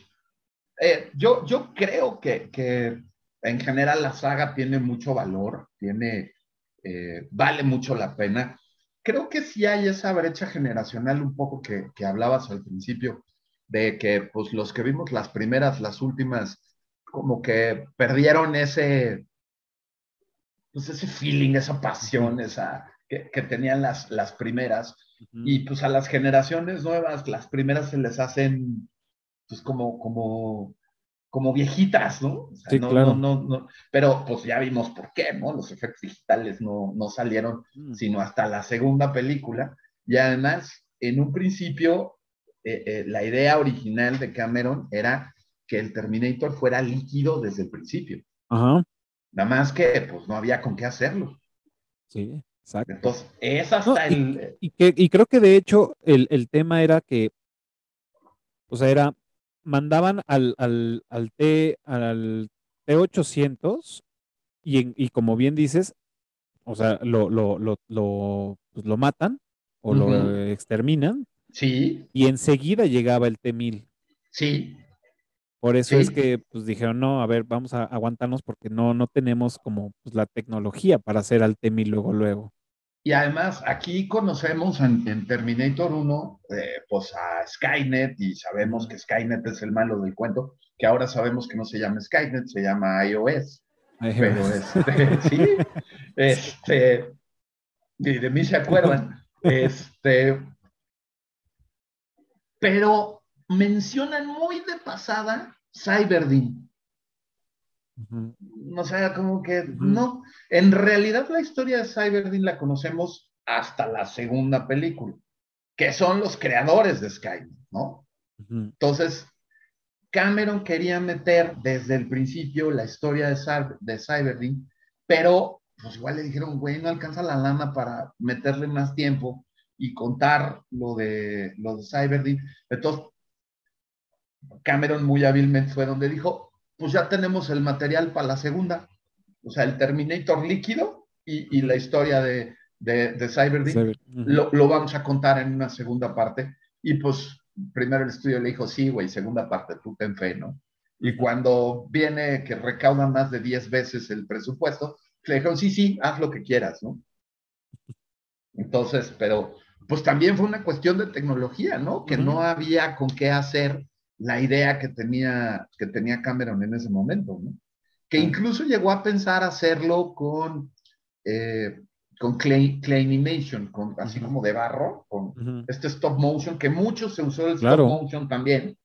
eh, yo, yo creo que, que en general la saga tiene mucho valor, tiene, eh, vale mucho la pena. Creo que sí hay esa brecha generacional un poco que, que hablabas al principio, de que pues los que vimos las primeras, las últimas, como que perdieron ese, pues ese feeling, esa pasión, esa que, que tenían las, las primeras. Y pues a las generaciones nuevas, las primeras se les hacen pues como, como, como viejitas, ¿no? O sea, Sí, no, claro. no, no, no. Pero pues ya vimos por qué, ¿no? Los efectos digitales no, no salieron Mm. sino hasta la segunda película. Y además, en un principio, eh, eh, la idea original de Cameron era que el Terminator fuera líquido desde el principio. Ajá. Nada más que pues no había con qué hacerlo. Sí, exacto. Entonces, es hasta No, el... Y, que, y creo que de hecho el, el tema era que, o sea, era, mandaban al, al, al T, al T800 y, en- y como bien dices, o sea, lo, lo, lo, lo, pues, lo matan o lo exterminan Sí, y enseguida llegaba el T1000. sí, Por eso es que pues dijeron, no, a ver, vamos a aguantarnos porque no, no tenemos como pues, la tecnología para hacer al T1000 luego, luego. Y además, aquí conocemos en, en Terminator 1, eh, pues a Skynet, y sabemos que Skynet es el malo del cuento, que ahora sabemos que no se llama Skynet, se llama iOS. Pero este, sí, este, y de mí se acuerdan. Este, pero mencionan muy de pasada Cyberdin. Ujú. O sea, como que no. En realidad, la historia de Cyberdin la conocemos hasta la segunda película, que son los creadores de Skynet, ¿no? Entonces, Cameron quería meter desde el principio la historia de, Cyber, de Cyberdin, pero pues igual le dijeron, güey, no alcanza la lana para meterle más tiempo y contar lo de, lo de Cyberdin. Entonces, Cameron muy hábilmente fue donde dijo, pues ya tenemos el material para la segunda, o sea, el Terminator líquido y, y la historia de, de, de Cyber- Ujú. lo, lo vamos a contar en una segunda parte. Y pues primero el estudio le dijo, sí, güey, segunda parte, tú ten fe, ¿no? Y cuando viene que recauda más de 10 veces el presupuesto, le dijeron, sí, sí, haz lo que quieras, ¿no? Entonces, pero pues también fue una cuestión de tecnología, ¿no? Que Ujú. no había con qué hacer la idea que tenía, que tenía Cameron en ese momento, ¿no? Que Claro. incluso llegó a pensar hacerlo con, eh, con clay, claymation, con, así Ujú. como de barro, con Ujú. este stop motion, que mucho se usó el Claro. stop motion también,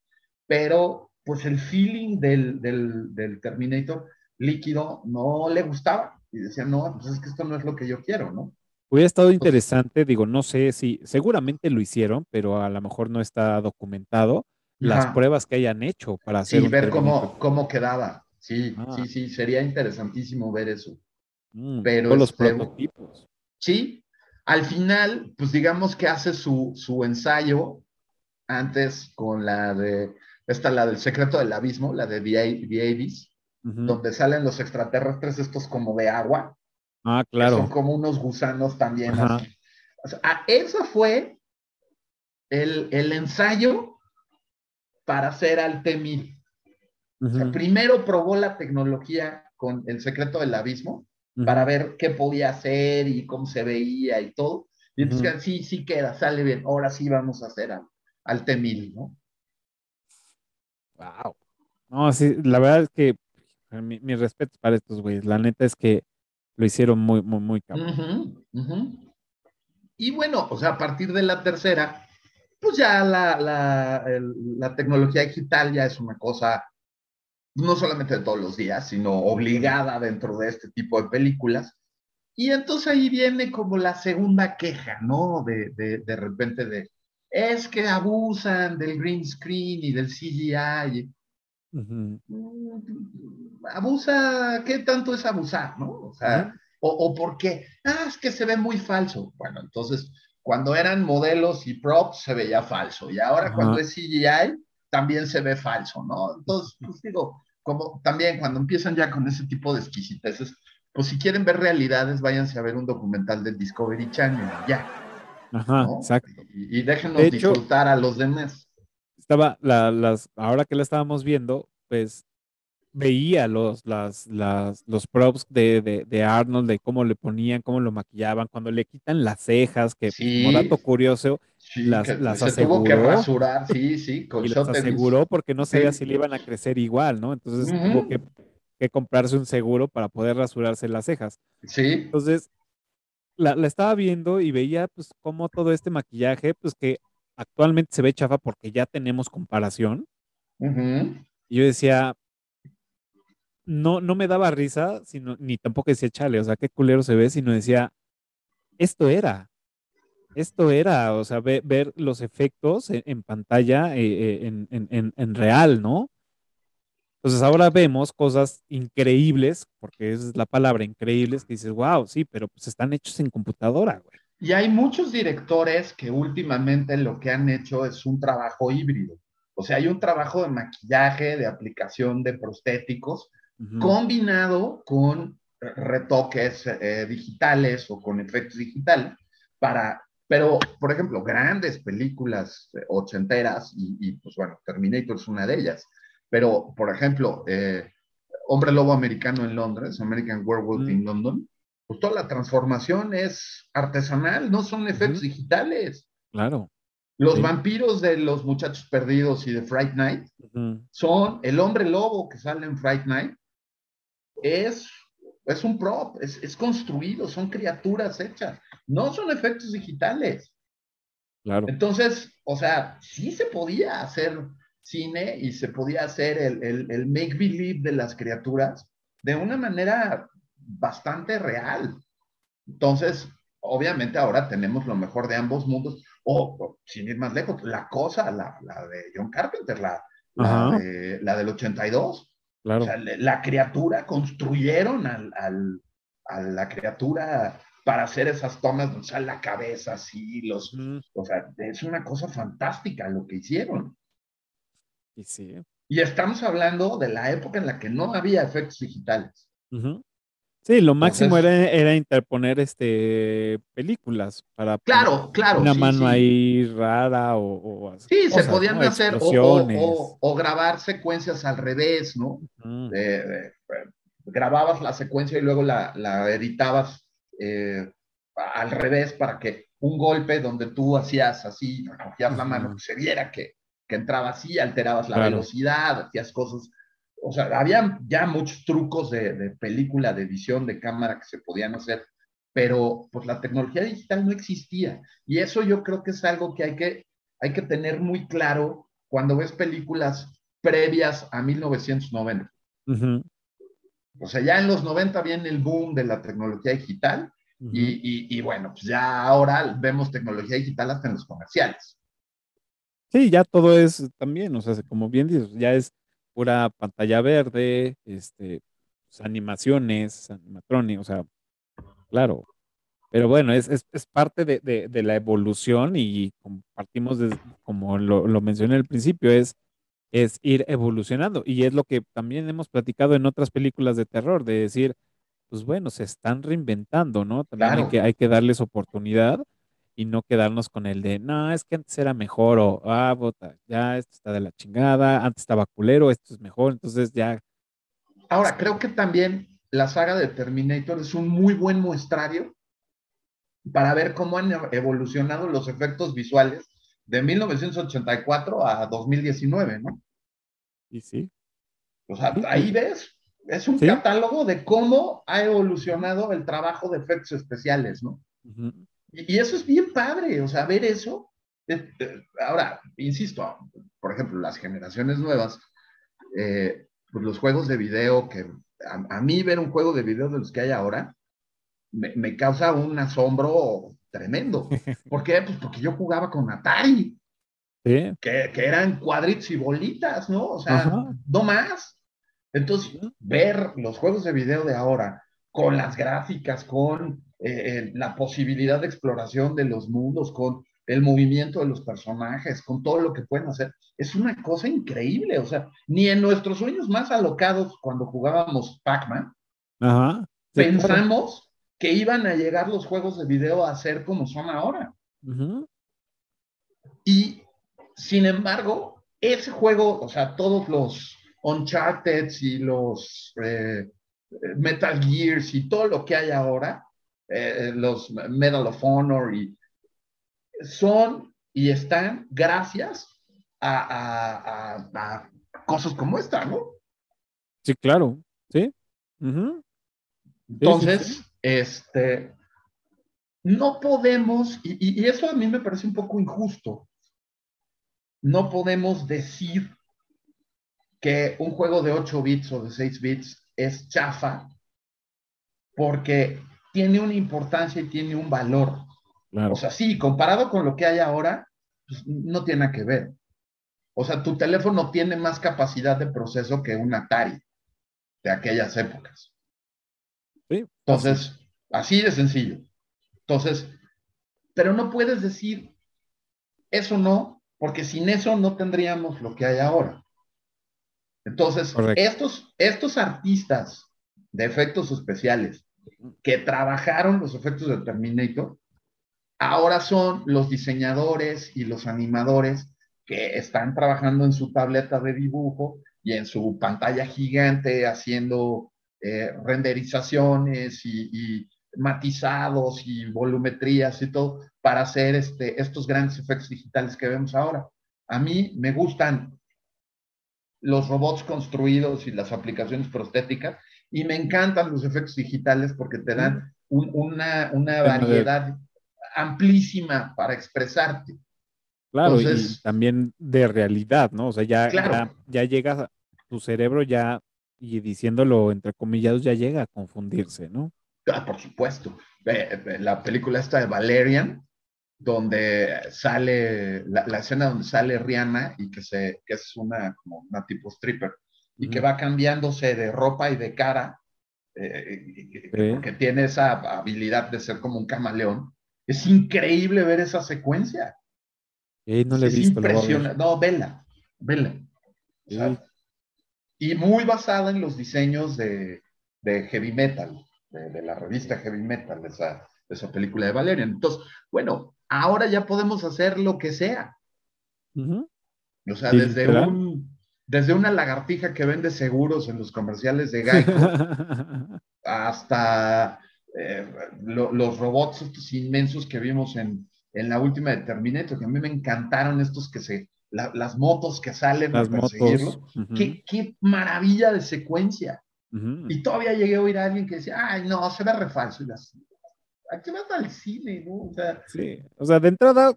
pero pues el feeling del, del, del Terminator líquido no le gustaba. Y decía, no, pues es que esto no es lo que yo quiero, ¿no? Hubiera estado interesante, digo, no sé si, seguramente lo hicieron, pero a lo mejor no está documentado las Ajá. pruebas que hayan hecho para hacer Sí, ver cómo, cómo quedaba. Sí, Ah. sí, sí, sería interesantísimo ver eso. Mm, pero todos los este, prototipos. Sí, al final, pues digamos que hace su, su ensayo antes con la de, esta, la del secreto del abismo, la de The, Abyss, donde salen los extraterrestres estos como de agua, Ah, que son claro. como unos gusanos también. Ajá. así. O sea, eso fue el, el ensayo para hacer al T-1000. O sea, Ujú, primero probó la tecnología con el secreto del abismo para ver qué podía hacer y cómo se veía y todo. Y entonces, sí, sí queda, sale bien. Ahora sí vamos a hacer al, al T-1000, ¿no? Wow. No, sí, la verdad es que mi, mi respeto para estos güeyes. La neta es que lo hicieron muy, muy, muy cabrón. Y bueno, o sea, a partir de la tercera, pues ya la, la, el- la tecnología digital ya es una cosa no solamente de todos los días, sino obligada dentro de este tipo de películas. Y entonces ahí viene como la segunda queja, ¿no? De, de, de repente de, es que abusan del green screen y del CGI. Ujú. Mm, Abusa, ¿qué tanto es abusar, no? O sea, Ajá. o, o por qué, ah, es que se ve muy falso. Bueno, entonces, cuando eran modelos y props se veía falso, y ahora Ajá. cuando es CGI también se ve falso, ¿no? Entonces, pues digo, como también cuando empiezan ya con ese tipo de exquisiteces, pues si quieren ver realidades, váyanse a ver un documental del Discovery Channel, ya, Ajá, ¿no? exacto. Y, y déjenos De hecho- disfrutar a los demás. Estaba, la, las, ahora que la estábamos viendo, pues veía los, las, las, los props de, de, de Arnold, de cómo le ponían, cómo lo maquillaban, cuando le quitan las cejas, que Sí. como dato curioso, Sí, las- las se tuvo que aseguró. rasurar, sí, sí, con y las aseguró porque no sabía Sí. si le iban a crecer igual, ¿no? Entonces Ujú. tuvo que, que comprarse un seguro para poder rasurarse las cejas. Sí, Entonces, la, la estaba viendo y veía pues cómo todo este maquillaje, pues que actualmente se ve chafa porque ya tenemos comparación. ujú, Y yo decía, no, no me daba risa, sino, ni tampoco decía, chale, o sea, qué culero se ve, sino decía, esto era, esto era, o sea, ve- ver los efectos en, en pantalla, eh, eh, en, en- en- en real, ¿no? Entonces ahora vemos cosas increíbles, porque esa es la palabra, increíbles, que dices, wow, sí, pero pues están hechos en computadora, güey. Y hay muchos directores que últimamente lo que han hecho es un trabajo híbrido. O sea, hay un trabajo de maquillaje, de aplicación de prostéticos, Combinado con retoques eh, digitales o con efectos digitales para, pero, por ejemplo, grandes películas eh, ochenteras y, y, pues bueno, Terminator es una de ellas, pero, por ejemplo, eh, Hombre Lobo Americano en Londres, American Werewolf Mm. in London, pues toda la transformación es artesanal, no son efectos digitales. Claro. Los Sí. vampiros de los muchachos perdidos y de Fright Night Ujú. son el hombre lobo que sale en Fright Night, es, es un prop, es, es construido, son criaturas hechas, no son efectos digitales. Claro. Entonces, o sea, sí se podía hacer cine y se podía hacer el, el, el make believe de las criaturas de una manera bastante real. Entonces, obviamente ahora tenemos lo mejor de ambos mundos, o o, sin ir más lejos, la cosa, la, la de John Carpenter, la, la, de- la del 82. Claro. O sea, la criatura, construyeron al, al- a la criatura para hacer esas tomas donde sale la cabeza así, los, o sea, es una cosa fantástica lo que hicieron. Y sí. Y estamos hablando de la época en la que no había efectos digitales. Sí, lo máximo Entonces- era, era interponer este películas para Claro, claro. una sí, mano sí. ahí rara o, o así Sí, se podían ¿no? hacer o, o- grabar secuencias al revés, ¿no? Eh, eh, eh, grababas la secuencia y luego la, la editabas eh, al revés para que un golpe donde tú hacías así, recogías la mano, se viera que, que entraba así, alterabas la Claro. velocidad, hacías cosas. O sea, había ya muchos trucos de, de película, de edición, de cámara que se podían hacer, pero pues la tecnología digital no existía. Y eso yo creo que es algo que hay que, hay que tener muy claro cuando ves películas previas a 1990. Ujú. O sea, ya en los 90 viene el boom de la tecnología digital Ujú. y, y- y bueno, pues ya ahora vemos tecnología digital hasta en los comerciales. Sí, ya todo es también, o sea, como bien dices, ya es pura pantalla verde, este, pues, animaciones, animatronics, o sea, claro. Pero bueno, es, es, es parte de, de- de la evolución y compartimos, des- como lo, lo mencioné al principio, es, es ir evolucionando. Y es lo que también hemos platicado en otras películas de terror, de decir, pues bueno, se están reinventando, ¿no? También hay Claro. que, hay que darles oportunidad y no quedarnos con el de, no, es que antes era mejor o, ah, bota, ya esto está de la chingada, antes estaba culero, esto es mejor, entonces ya, Ahora, creo que también la saga de Terminator es un muy buen muestrario para ver cómo han evolucionado los efectos visuales de 1984 a 2019, ¿no? y sí, O sea, ahí ves, es un Sí. catálogo de cómo ha evolucionado el trabajo de efectos especiales, ¿no? Y, y eso es bien padre, o sea, ver eso. eh, eh, ahora, insisto, por ejemplo, las generaciones nuevas, eh, pues los juegos de video que a, a mí ver un juego de video de los que hay ahora me, me causa un asombro tremendo. ¿Por qué? Pues porque yo jugaba con Atari, sí, que, que eran cuadritos y bolitas, ¿no? O sea, Ajá. no más. Entonces, ver los juegos de video de ahora con las gráficas, con eh, eh, la posibilidad de exploración de los mundos, con el movimiento de los personajes, con todo lo que pueden hacer, es una cosa increíble. O sea, ni en nuestros sueños más alocados, cuando jugábamos Pac-Man, pensamos que iban a llegar los juegos de video a ser como son ahora. Y sin embargo, ese juego, o sea, todos los Uncharted y los eh, Metal Gears y todo lo que hay ahora, eh, los Medal of Honor, y son y están gracias a, a- a- a cosas como esta, ¿no? sí, claro, sí, Entonces, este, no podemos, y, y- y eso a mí me parece un poco injusto, no podemos decir que un juego de 8 bits o de 6 bits es chafa porque tiene una importancia y tiene un valor. claro, O sea, sí, comparado con lo que hay ahora, pues, no tiene nada que ver. O sea, tu teléfono tiene más capacidad de proceso que un Atari de aquellas épocas. sí, Entonces, así de sencillo. Entonces, pero no puedes decir eso no, porque sin eso no tendríamos lo que hay ahora. Entonces, Correcto. estos, estos artistas de efectos especiales que trabajaron los efectos de Terminator, ahora son los diseñadores y los animadores que están trabajando en su tableta de dibujo y en su pantalla gigante haciendo eh, renderizaciones y, y matizados y volumetrías y todo para hacer este, estos grandes efectos digitales que vemos ahora. A mí me gustan los robots construidos y las aplicaciones prostéticas y me encantan los efectos digitales porque te dan un- una, una variedad amplísima para expresarte. claro, y también de realidad, ¿no? O sea, ya, Claro. ya, ya llega a- tu cerebro ya, y diciéndolo entre comillados, ya llega a confundirse, ¿no? Ah, por supuesto. La película esta de Valerian, donde sale la, la, escena donde sale Rihanna y que, se, que es una, como una tipo stripper y que va cambiándose de ropa y de cara, eh, porque tiene esa habilidad de ser como un camaleón. Es increíble ver esa secuencia. no le he es visto. Impresionante. No, vela, vela. y muy basada en los diseños de, de Heavy Metal, de, de, la revista Heavy Metal, de esa, de esa película de Valerian. Entonces, bueno, ahora ya podemos hacer lo que sea. O sea, desde, un, desde una lagartija que vende seguros en los comerciales de Geico hasta eh, los robots estos inmensos que vimos en, en, la última de Terminator, que a mí me encantaron estos que se, las motos que salen las a perseguirlo. ¿Qué, ¿Qué, maravilla de secuencia. Y todavía llegué a oír a alguien que decía, ay, no, se ve re falso. Y las, ¿a qué vas al cine, no? O sea, sí, o sea, de entrada,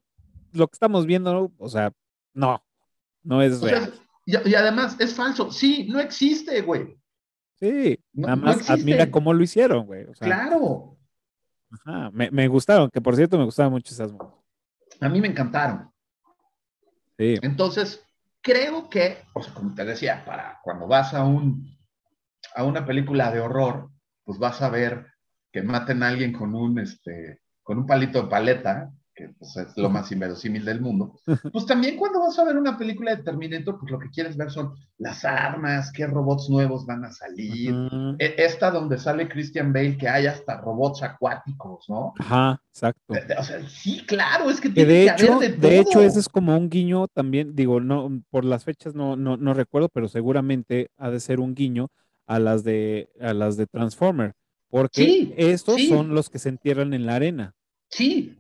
lo que estamos viendo, o sea, no, no es real. Sea, y, y, además es falso, sí, no existe, güey. Sí, no, nada más no admira cómo lo hicieron, güey. O sea, claro. Ajá, me, me, gustaron, que por cierto me gustaban mucho esas. A mí me encantaron. Sí. Entonces, creo que, o sea, como te decía, para cuando vas a un a una película de horror, pues vas a ver que maten a alguien con un, este, con un palito de paleta, que pues, es lo más inverosímil del mundo, pues también cuando vas a ver una película de Terminator, pues lo que quieres ver son las armas, qué robots nuevos van a salir. Uh -huh. Esta donde sale Christian Bale, que hay hasta robots acuáticos, ¿no? Ajá, exacto. O sea, sí, claro, es que, tiene de que hecho, haber de, todo. de hecho, ese es como un guiño también, digo, no, por las fechas no, no, no recuerdo, pero seguramente ha de ser un guiño a las de, a las de Transformer. Porque sí, estos sí. son los que se entierran en la arena. Sí,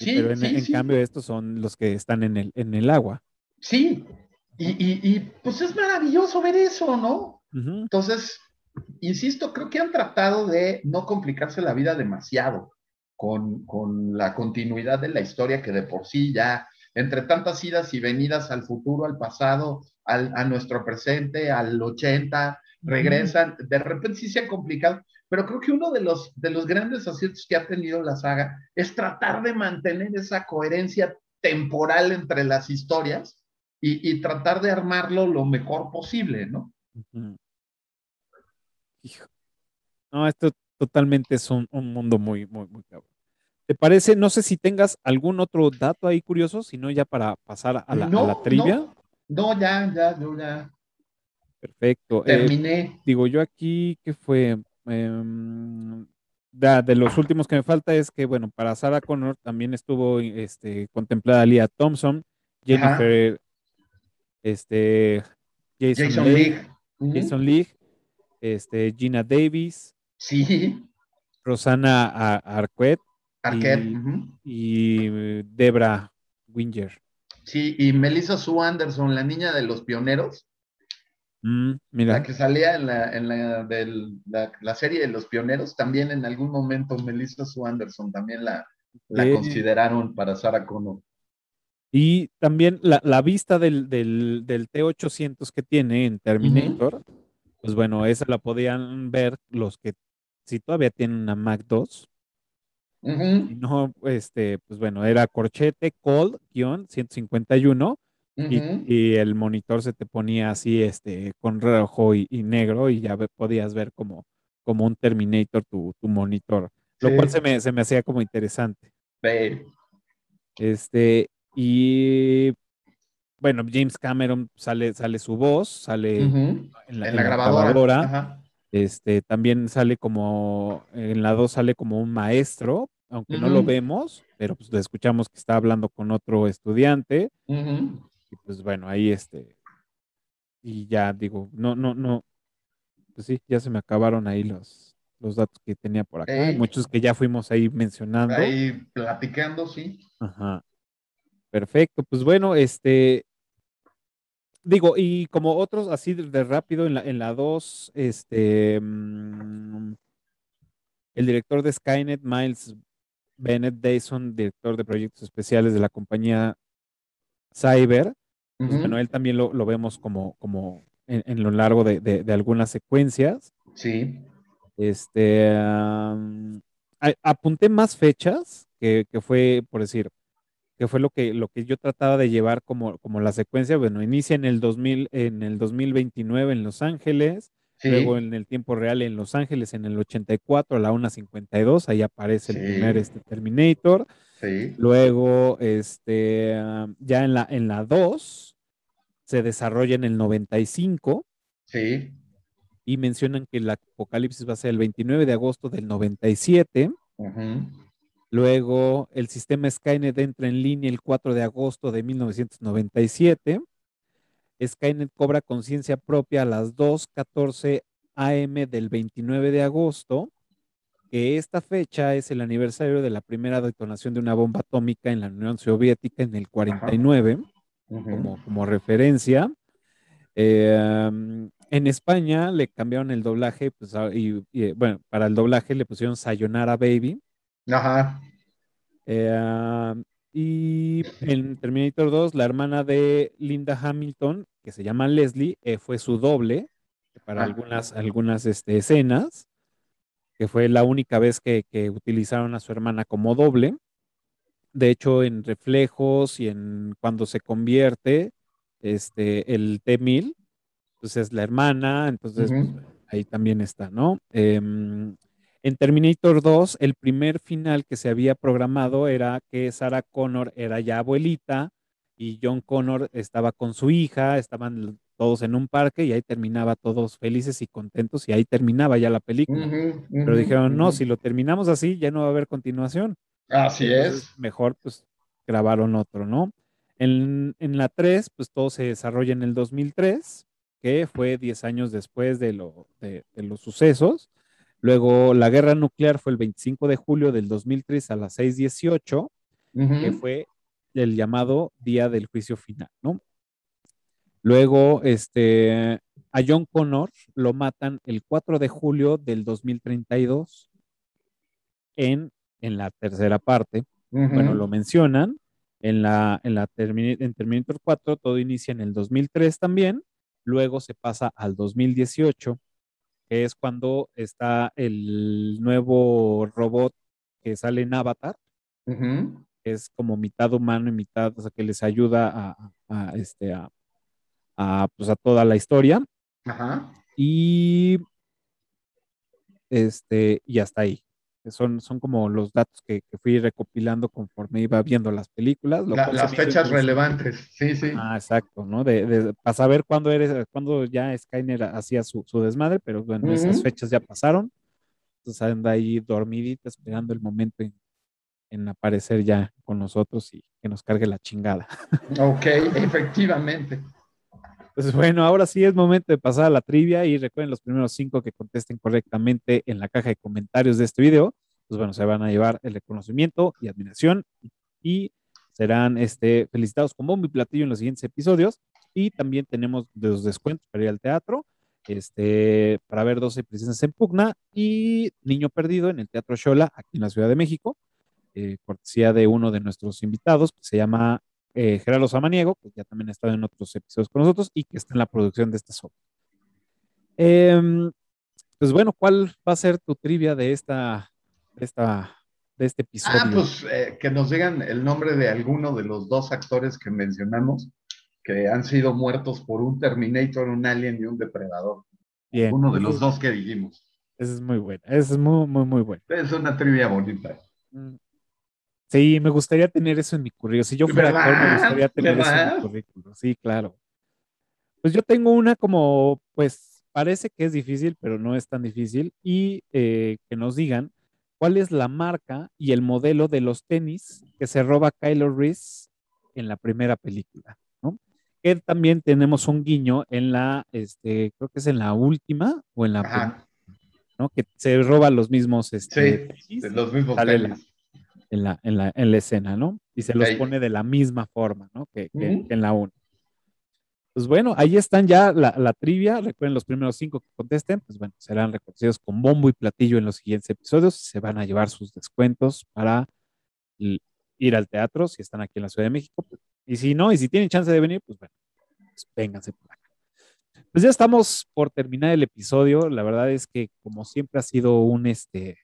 sí. Pero en, sí, en cambio estos son los que están en el, en el agua. Sí, y, y, y pues es maravilloso ver eso, ¿no? Uh -huh. Entonces, insisto, creo que han tratado de no complicarse la vida demasiado con, con la continuidad de la historia que de por sí ya, entre tantas idas y venidas al futuro, al pasado, al, a nuestro presente, al 80, regresan, de repente sí se ha complicado, pero creo que uno de los, de los grandes aciertos que ha tenido la saga es tratar de mantener esa coherencia temporal entre las historias y, y tratar de armarlo lo mejor posible, ¿no? Uh -huh. Hijo. No, esto totalmente es un, un, mundo muy, muy, muy cabrón. ¿Te parece? No sé si tengas algún otro dato ahí curioso, sino ya para pasar a la, no, a la trivia. No, no, ya, ya, yo ya. Perfecto. Terminé. Eh, digo, yo aquí, ¿qué fue? Eh, de, los últimos que me falta es que, bueno, para Sarah Connor también estuvo este, contemplada Leah Thompson, Jennifer, Ajá. este, Jason, Jason Leigh, Leigh. Uh -huh. Jason Leigh, este, Gina Davis, sí. Rosana Arquette, Arquette. y, Uh -huh. y Debra Winger. Sí, y Melissa Sue Anderson, la niña de los pioneros. Mm, mira. La que salía en, la, en la, del, la, la, serie de los pioneros, también en algún momento Melissa Sue Anderson también la, la eh, consideraron para Sarah Connor. Y también la, la vista del, del, del, T800 que tiene en Terminator, uh -huh. pues bueno, esa la podían ver los que si todavía tienen una Mac 2. Uh -huh. Si no, este, pues bueno, era corchete, call, guion, 151 Uh -huh. y, y, el monitor se te ponía así, este, con rojo y, y negro, y ya ve, podías ver como, como un Terminator tu, tu monitor, lo sí. cual se me, se me hacía como interesante. Este, y bueno, James Cameron sale, sale su voz, sale uh -huh. en, la, en, la, grabadora. grabadora. Este, también sale como, en la 2 sale como un maestro, aunque uh -huh. no lo vemos, pero pues escuchamos que está hablando con otro estudiante. Uh -huh. Y pues bueno, ahí este. Y ya digo, no, no, no. Pues sí, ya se me acabaron ahí los, los datos que tenía por acá. Muchos que ya fuimos ahí mencionando. Ahí platicando, sí. Ajá. Perfecto, pues bueno, este. Digo, y como otros, así de rápido, en la, en la 2, este. Mmm, el director de Skynet, Miles Bennett Dyson, director de proyectos especiales de la compañía Cyber, uh -huh. bueno, él también lo, lo, vemos como, como en, en lo largo de, de, de, algunas secuencias. Sí. Este, um, a, apunté más fechas, que, que, fue, por decir, que fue lo que, lo que yo trataba de llevar como, como la secuencia. Bueno, inicia en el, 2000, en el 2029 en Los Ángeles, Sí. luego en el tiempo real en Los Ángeles en el 84 a la 1.52, ahí aparece el primer este, Terminator. Sí. Luego, este, ya en la, en la 2 se desarrolla en el 95 Sí. y mencionan que el apocalipsis va a ser el 29 de agosto del 97. Ujú. Luego, el sistema Skynet entra en línea el 4 de agosto de 1997. Skynet cobra conciencia propia a las 2:14 AM del 29 de agosto, que esta fecha es el aniversario de la primera detonación de una bomba atómica en la Unión Soviética en el 49 Como, como referencia. Eh, um, en España le cambiaron el doblaje, pues, y, y, bueno, para el doblaje le pusieron Sayonara Baby. Ajá. Eh, y en Terminator 2, la hermana de Linda Hamilton, que se llama Leslie, eh, fue su doble para Ah. algunas, algunas este, escenas, que fue la única vez que, que utilizaron a su hermana como doble. De hecho, en reflejos y en cuando se convierte este, el T-1000, pues es la hermana, entonces pues, ahí también está, ¿no? Em, en Terminator 2, el primer final que se había programado era que Sarah Connor era ya abuelita y John Connor estaba con su hija, estaban todos en un parque y ahí terminaba todos felices y contentos y ahí terminaba ya la película. Pero dijeron, no, si lo terminamos así, ya no va a haber continuación. Así Entonces, es. Mejor, pues, grabaron otro, ¿no? En, en la 3, pues todo se desarrolla en el 2003, que fue 10 años después de, lo, de, de los sucesos. Luego, la guerra nuclear fue el 25 de julio del 2003 a las 6:18, que fue el llamado día del juicio final, ¿no? Luego, este, a John Connor lo matan el 4 de julio del 2032 en, en la tercera parte. Bueno, lo mencionan. En, la, en, la Termini- en Terminator 4 todo inicia en el 2003 también. Luego se pasa al 2018, que es cuando está el nuevo robot que sale en Avatar, que es como mitad humano y mitad, o sea, que les ayuda a, a- a, este, a, a, pues, a toda la historia. Ajá. Y este, y hasta ahí. Son, son como los datos que, que fui recopilando conforme iba viendo las películas. lo La- las fechas relevantes. Sí, sí. Ah, exacto, ¿no? De, de- para saber cuándo eres, cuándo ya Skyner hacía su, su desmadre, pero bueno, esas Ujú. fechas ya pasaron. Entonces anda ahí dormidita esperando el momento en, en aparecer ya con nosotros y que nos cargue la chingada. Ok, efectivamente. Pues bueno, ahora sí es momento de pasar a la trivia y recuerden los primeros cinco que contesten correctamente en la caja de comentarios de este video, pues bueno, se van a llevar el reconocimiento y admiración y serán este, felicitados con bombo y platillo en los siguientes episodios. Y también tenemos los descuentos para ir al teatro, este, para ver 12 presencias en Pugna y Niño Perdido en el Teatro Xola aquí en la Ciudad de México, eh, cortesía de uno de nuestros invitados que se llama eh, Gerardo Samaniego, que ya también ha estado en otros episodios con nosotros y que está en la producción de esta obra. Em, pues bueno, ¿cuál va a ser tu trivia de esta, de esta, de este episodio? Ah, pues eh, que nos digan el nombre de alguno de los dos actores que mencionamos que han sido muertos por un Terminator, un Alien y un Depredador. Bien, Uno de los dos que dijimos. Esa es muy buena, esa es muy, muy, muy buena. Es una trivia bonita. Mm. Sí, me gustaría tener eso en mi currículum. Si yo fuera actor, me gustaría tener eso en mi currículum. Sí, claro. Pues yo tengo una como, pues parece que es difícil, pero no es tan difícil. Y eh, que nos digan cuál es la marca y el modelo de los tenis que se roba Kylo Reese en la primera película, ¿no? Que también tenemos un guiño en la, este, creo que es en la última o en la, Ajá. ¿no? Que se roba los mismos, este, Sí, tenis los mismos tenis. En la, en la, en la escena, ¿no? Y se los Ahí. pone de la misma forma, ¿no? Que, que- Ujú. que en la 1. Pues bueno, ahí están ya la, la trivia. Recuerden los primeros cinco que contesten, pues bueno, serán reconocidos con bombo y platillo en los siguientes episodios. Se van a llevar sus descuentos para ir al teatro si están aquí en la Ciudad de México. pues, y si no, y si tienen chance de venir, pues bueno, pues vénganse por acá. Pues ya estamos por terminar el episodio. La verdad es que, como siempre, ha sido un este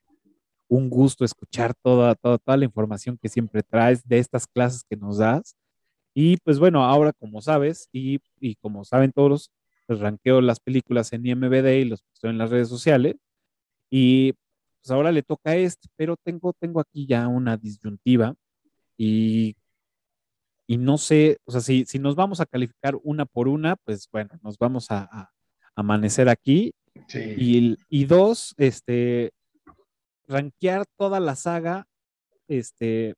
un gusto escuchar toda, toda, toda la información que siempre traes de estas clases que nos das. Y pues bueno, ahora como sabes y, y como saben todos, pues ranqueo las películas en IMBD y los estoy en las redes sociales. Y pues ahora le toca a este, pero tengo, tengo aquí ya una disyuntiva y, y no sé, o sea, si, si nos vamos a calificar una por una, pues bueno, nos vamos a, a amanecer aquí. Sí. Y, y dos, este, rankear toda la saga, este,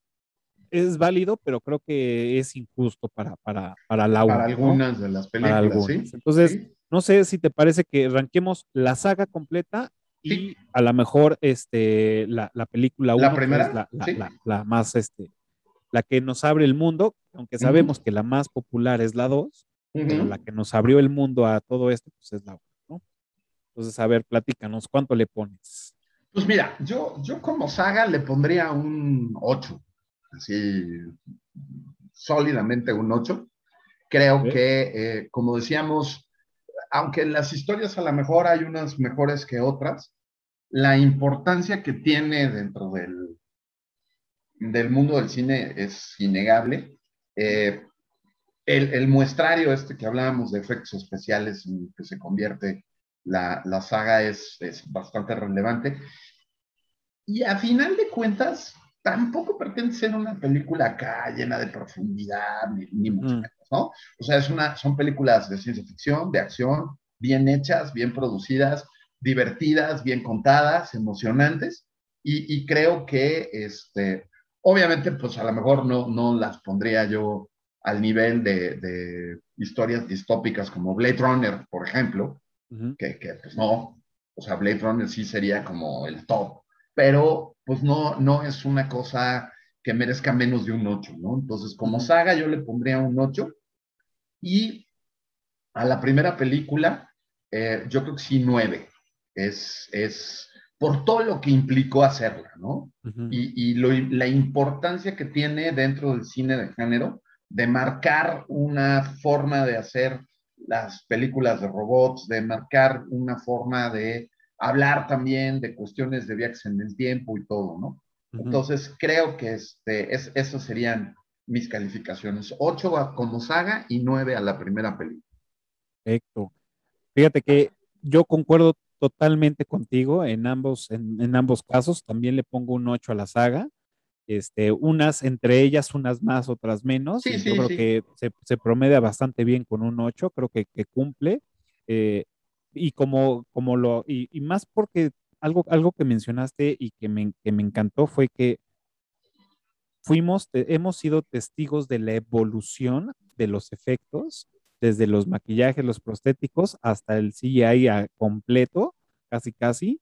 es válido, pero creo que es injusto para, para, para la Para algunas de las películas, Para algunas. ¿sí? Entonces, Sí. no sé si te parece que ranquemos la saga completa y Sí. a lo mejor este, la, la película ¿La 1, primera? la, la- Sí. la- la más, este, la que nos abre el mundo, aunque sabemos que la más popular es la 2, pero Ujú. la que nos abrió el mundo a todo esto, pues es la 1, ¿no? Entonces, a ver, platícanos, ¿cuánto le pones? Pues mira, yo, yo como saga le pondría un 8, así sólidamente un 8. Creo que, eh, como decíamos, aunque en las historias a lo mejor hay unas mejores que otras, la importancia que tiene dentro del, del mundo del cine es innegable. Eh, el, el muestrario este que hablábamos de efectos especiales en que se convierte la, la saga es, es bastante relevante. Y a final de cuentas, tampoco pretende ser una película acá llena de profundidad, ni, ni mucho Mm. menos, ¿no? O sea, es una, son películas de ciencia ficción, de acción, bien hechas, bien producidas, divertidas, bien contadas, emocionantes. Y, y creo que, este, obviamente, pues a lo mejor no, no las pondría yo al nivel de, de historias distópicas como Blade Runner, por ejemplo, Que, que, pues no, o sea, Blade Runner sí sería como el top, pero pues no, no es una cosa que merezca menos de un 8, ¿no? Entonces, como saga yo le pondría un 8 y a la primera película eh, yo creo que sí 9, es, es por todo lo que implicó hacerla, ¿no? Ujú. y, y lo- la importancia que tiene dentro del cine de género de marcar una forma de hacer las películas de robots, de marcar una forma de hablar también de cuestiones de viajes en el tiempo y todo, ¿no? Entonces creo que este, es, esas serían mis calificaciones. 8 como saga y 9 a la primera película. Perfecto. Fíjate que yo concuerdo totalmente contigo en ambos, en, en ambos casos. También le pongo un 8 a la saga. Este, unas entre ellas, unas más, otras menos. Sí, y sí, yo creo sí. que se, se promedia bastante bien con un 8, creo que, que cumple. Eh, y como, como lo, y, y más porque algo, algo que mencionaste y que me, que me encantó fue que fuimos, te- hemos sido testigos de la evolución de los efectos, desde los maquillajes, los prostéticos, hasta el CGI completo, casi casi.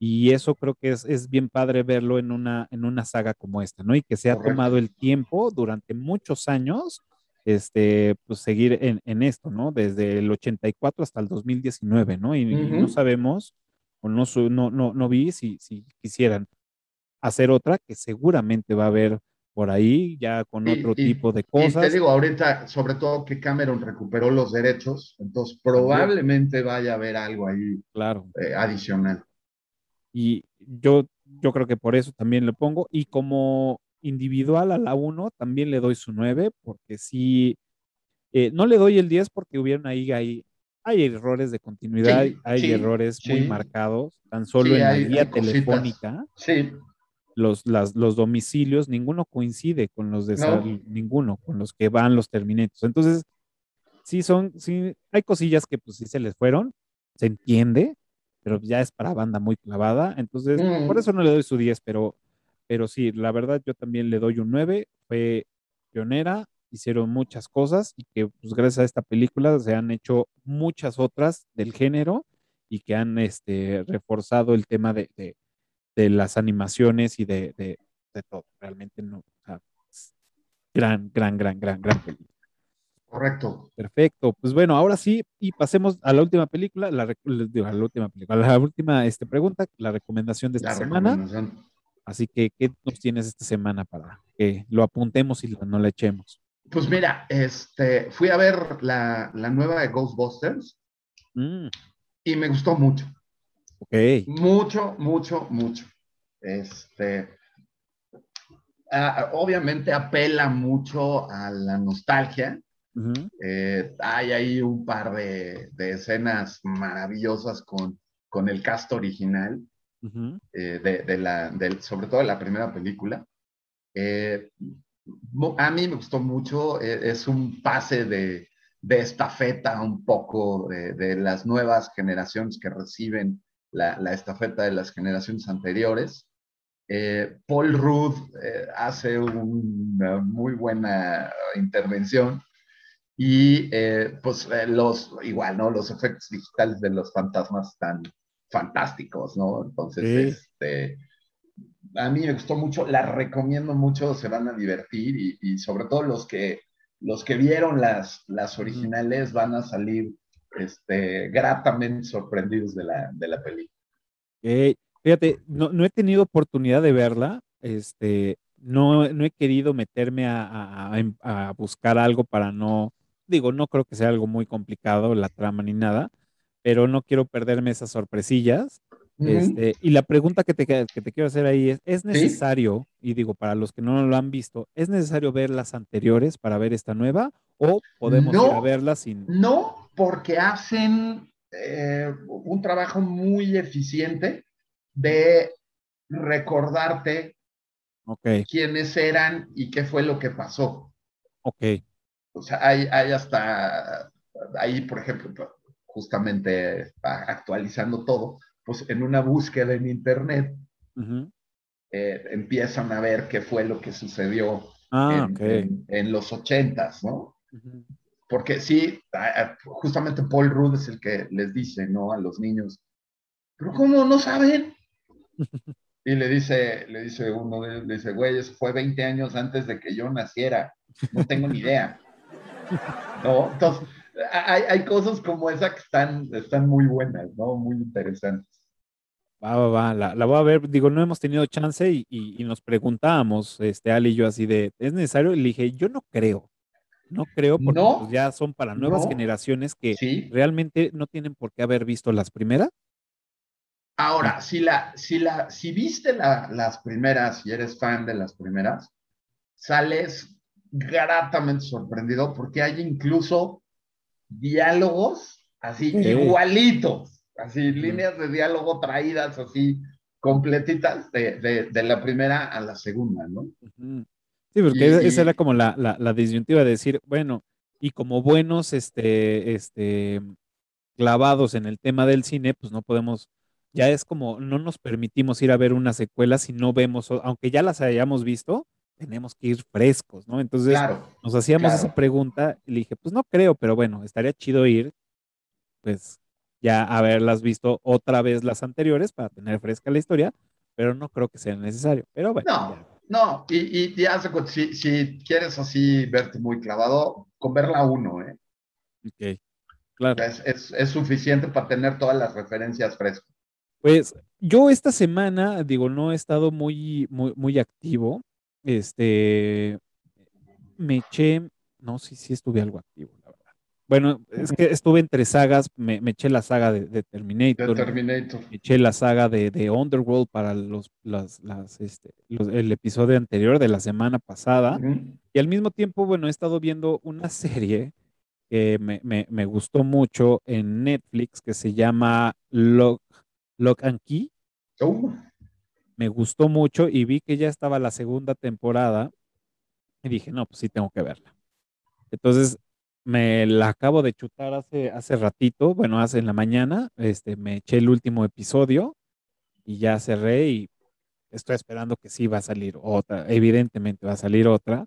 Y eso creo que es, es bien padre verlo en una, en una saga como esta, ¿no? Y que se ha Correcto. tomado el tiempo durante muchos años, este, pues seguir en, en esto, ¿no? Desde el 84 hasta el 2019, ¿no? Y, y no sabemos, o no, no, no, no vi si, si quisieran hacer otra, que seguramente va a haber por ahí, ya con otro y- tipo de Y te cosas. digo, ahorita, sobre todo que Cameron recuperó los derechos, entonces probablemente vaya a haber algo ahí Claro. eh, adicional. Y yo, yo creo que por eso también le pongo. Y como individual a la 1, también le doy su 9, porque sí, eh, no le doy el 10 porque hubieron ahí, hay, hay errores de continuidad, Sí, hay sí, errores muy marcados, tan solo en la hay- guía hay telefónica, Sí, los, las, los domicilios, ninguno coincide con los de No. Sal- ninguno, con los que van los Terminators. Entonces, sí son, sí, hay cosillas que pues sí se les fueron, se entiende, pero ya es para banda muy clavada, entonces Mm. por eso no le doy su 10, pero, pero sí, la verdad yo también le doy un 9, fue pionera, hicieron muchas cosas y que pues gracias a esta película se han hecho muchas otras del género y que han este, reforzado el tema de, de, de las animaciones y de, de, de todo, realmente no, o sea, gran, gran, gran, gran, gran película. Correcto. Perfecto. Pues bueno, ahora sí, y pasemos a la última película, la, digo, a la última película, a la última este, pregunta, la recomendación de esta La semana. Así que, ¿qué nos tienes esta semana para que lo apuntemos y no la echemos? Pues mira, este, fui a ver la, la nueva de Ghostbusters Mm, y me gustó mucho. ok. Mucho, mucho, mucho. Este, obviamente apela mucho a la nostalgia. Eh, hay ahí un par de, escenas maravillosas con, con, el cast original, eh, de, la, sobre todo de la primera película. Eh, a mí me gustó mucho, es un pase de, de estafeta un poco de, las nuevas generaciones que reciben la, estafeta de las generaciones anteriores. Eh, Paul Rudd eh, hace una muy buena intervención y eh, pues los, igual, ¿no? Los efectos digitales de los fantasmas están fantásticos, ¿no? Entonces, este, a mí me gustó mucho, la recomiendo mucho, se van a divertir y sobre todo los que los que vieron las, las originales van a salir este, gratamente sorprendidos de la, de la película. fíjate, no, no, he tenido oportunidad de verla, este, no, no he querido meterme a, a, buscar algo para no, digo, no creo que sea algo muy complicado la trama ni nada, pero no quiero perderme esas sorpresillas. Este, y la pregunta que te, que te quiero hacer ahí es, ¿es necesario, y digo, para los que no lo han visto, ¿es necesario ver las anteriores para ver esta nueva o podemos ir a verla sin... No, porque hacen eh, un trabajo muy eficiente de recordarte quiénes eran y qué fue lo que pasó. Ok. O sea, hay, hay hasta, ahí, por ejemplo, justamente actualizando todo, pues en una búsqueda en internet eh, empiezan a ver qué fue lo que sucedió ah, en, los ochentas, ¿no? Porque sí, justamente Paul Rudd es el que les dice, ¿no? A los niños, pero ¿cómo no saben? Y le dice, le dice uno, le dice, güey, eso fue 20 años antes de que yo naciera, no tengo ni idea. ¿No? Entonces, hay, hay, cosas como esa que están, están muy buenas, ¿no? Muy interesantes. Va, va, va, la, la, voy a ver. Digo, no hemos tenido chance y, y, nos preguntábamos, este, Ali y yo, así de, ¿es necesario? Y le dije, yo no creo. No creo porque pues, ya son para nuevas generaciones que realmente no tienen por qué haber visto las primeras. Ahora, si, la, si, la, si viste la, las primeras y eres fan de las primeras, sales gratamente sorprendido porque hay incluso diálogos así igualitos, así líneas de diálogo traídas así completitas de, de, la primera a la segunda, ¿no? Sí, porque esa era como la, la, la, disyuntiva de decir, bueno, y como buenos este, este, clavados en el tema del cine, pues no podemos, ya es como, no nos permitimos ir a ver una secuela si no vemos, aunque ya las hayamos visto, tenemos que ir frescos, ¿no? Entonces nos hacíamos esa pregunta y le dije, pues no creo, pero bueno, estaría chido ir, pues ya haberlas visto otra vez las anteriores para tener fresca la historia, pero no creo que sea necesario. Pero bueno. No, no, y, y, si, si, quieres así verte muy clavado, con verla uno, ¿eh? Ok, claro. Es, es, es suficiente para tener todas las referencias frescas. Pues yo esta semana, digo, no he estado muy, muy, muy activo. Este, me eché, no sé si estuve algo activo, la verdad. Bueno, es que estuve entre sagas, me, eché la saga de, Terminator, Terminator, Me eché la saga de, Underworld para los, las, las, este, el episodio anterior de la semana pasada. Y al mismo tiempo, bueno, he estado viendo una serie que me, me, gustó mucho en Netflix que se llama Lock, Lock and Key. Oh me gustó mucho y vi que ya estaba la segunda temporada y dije, no, pues sí tengo que verla. Entonces me la acabo de chutar hace, hace ratito, bueno, hace en la mañana, este, me eché el último episodio y ya cerré y estoy esperando que sí va a salir otra, evidentemente va a salir otra.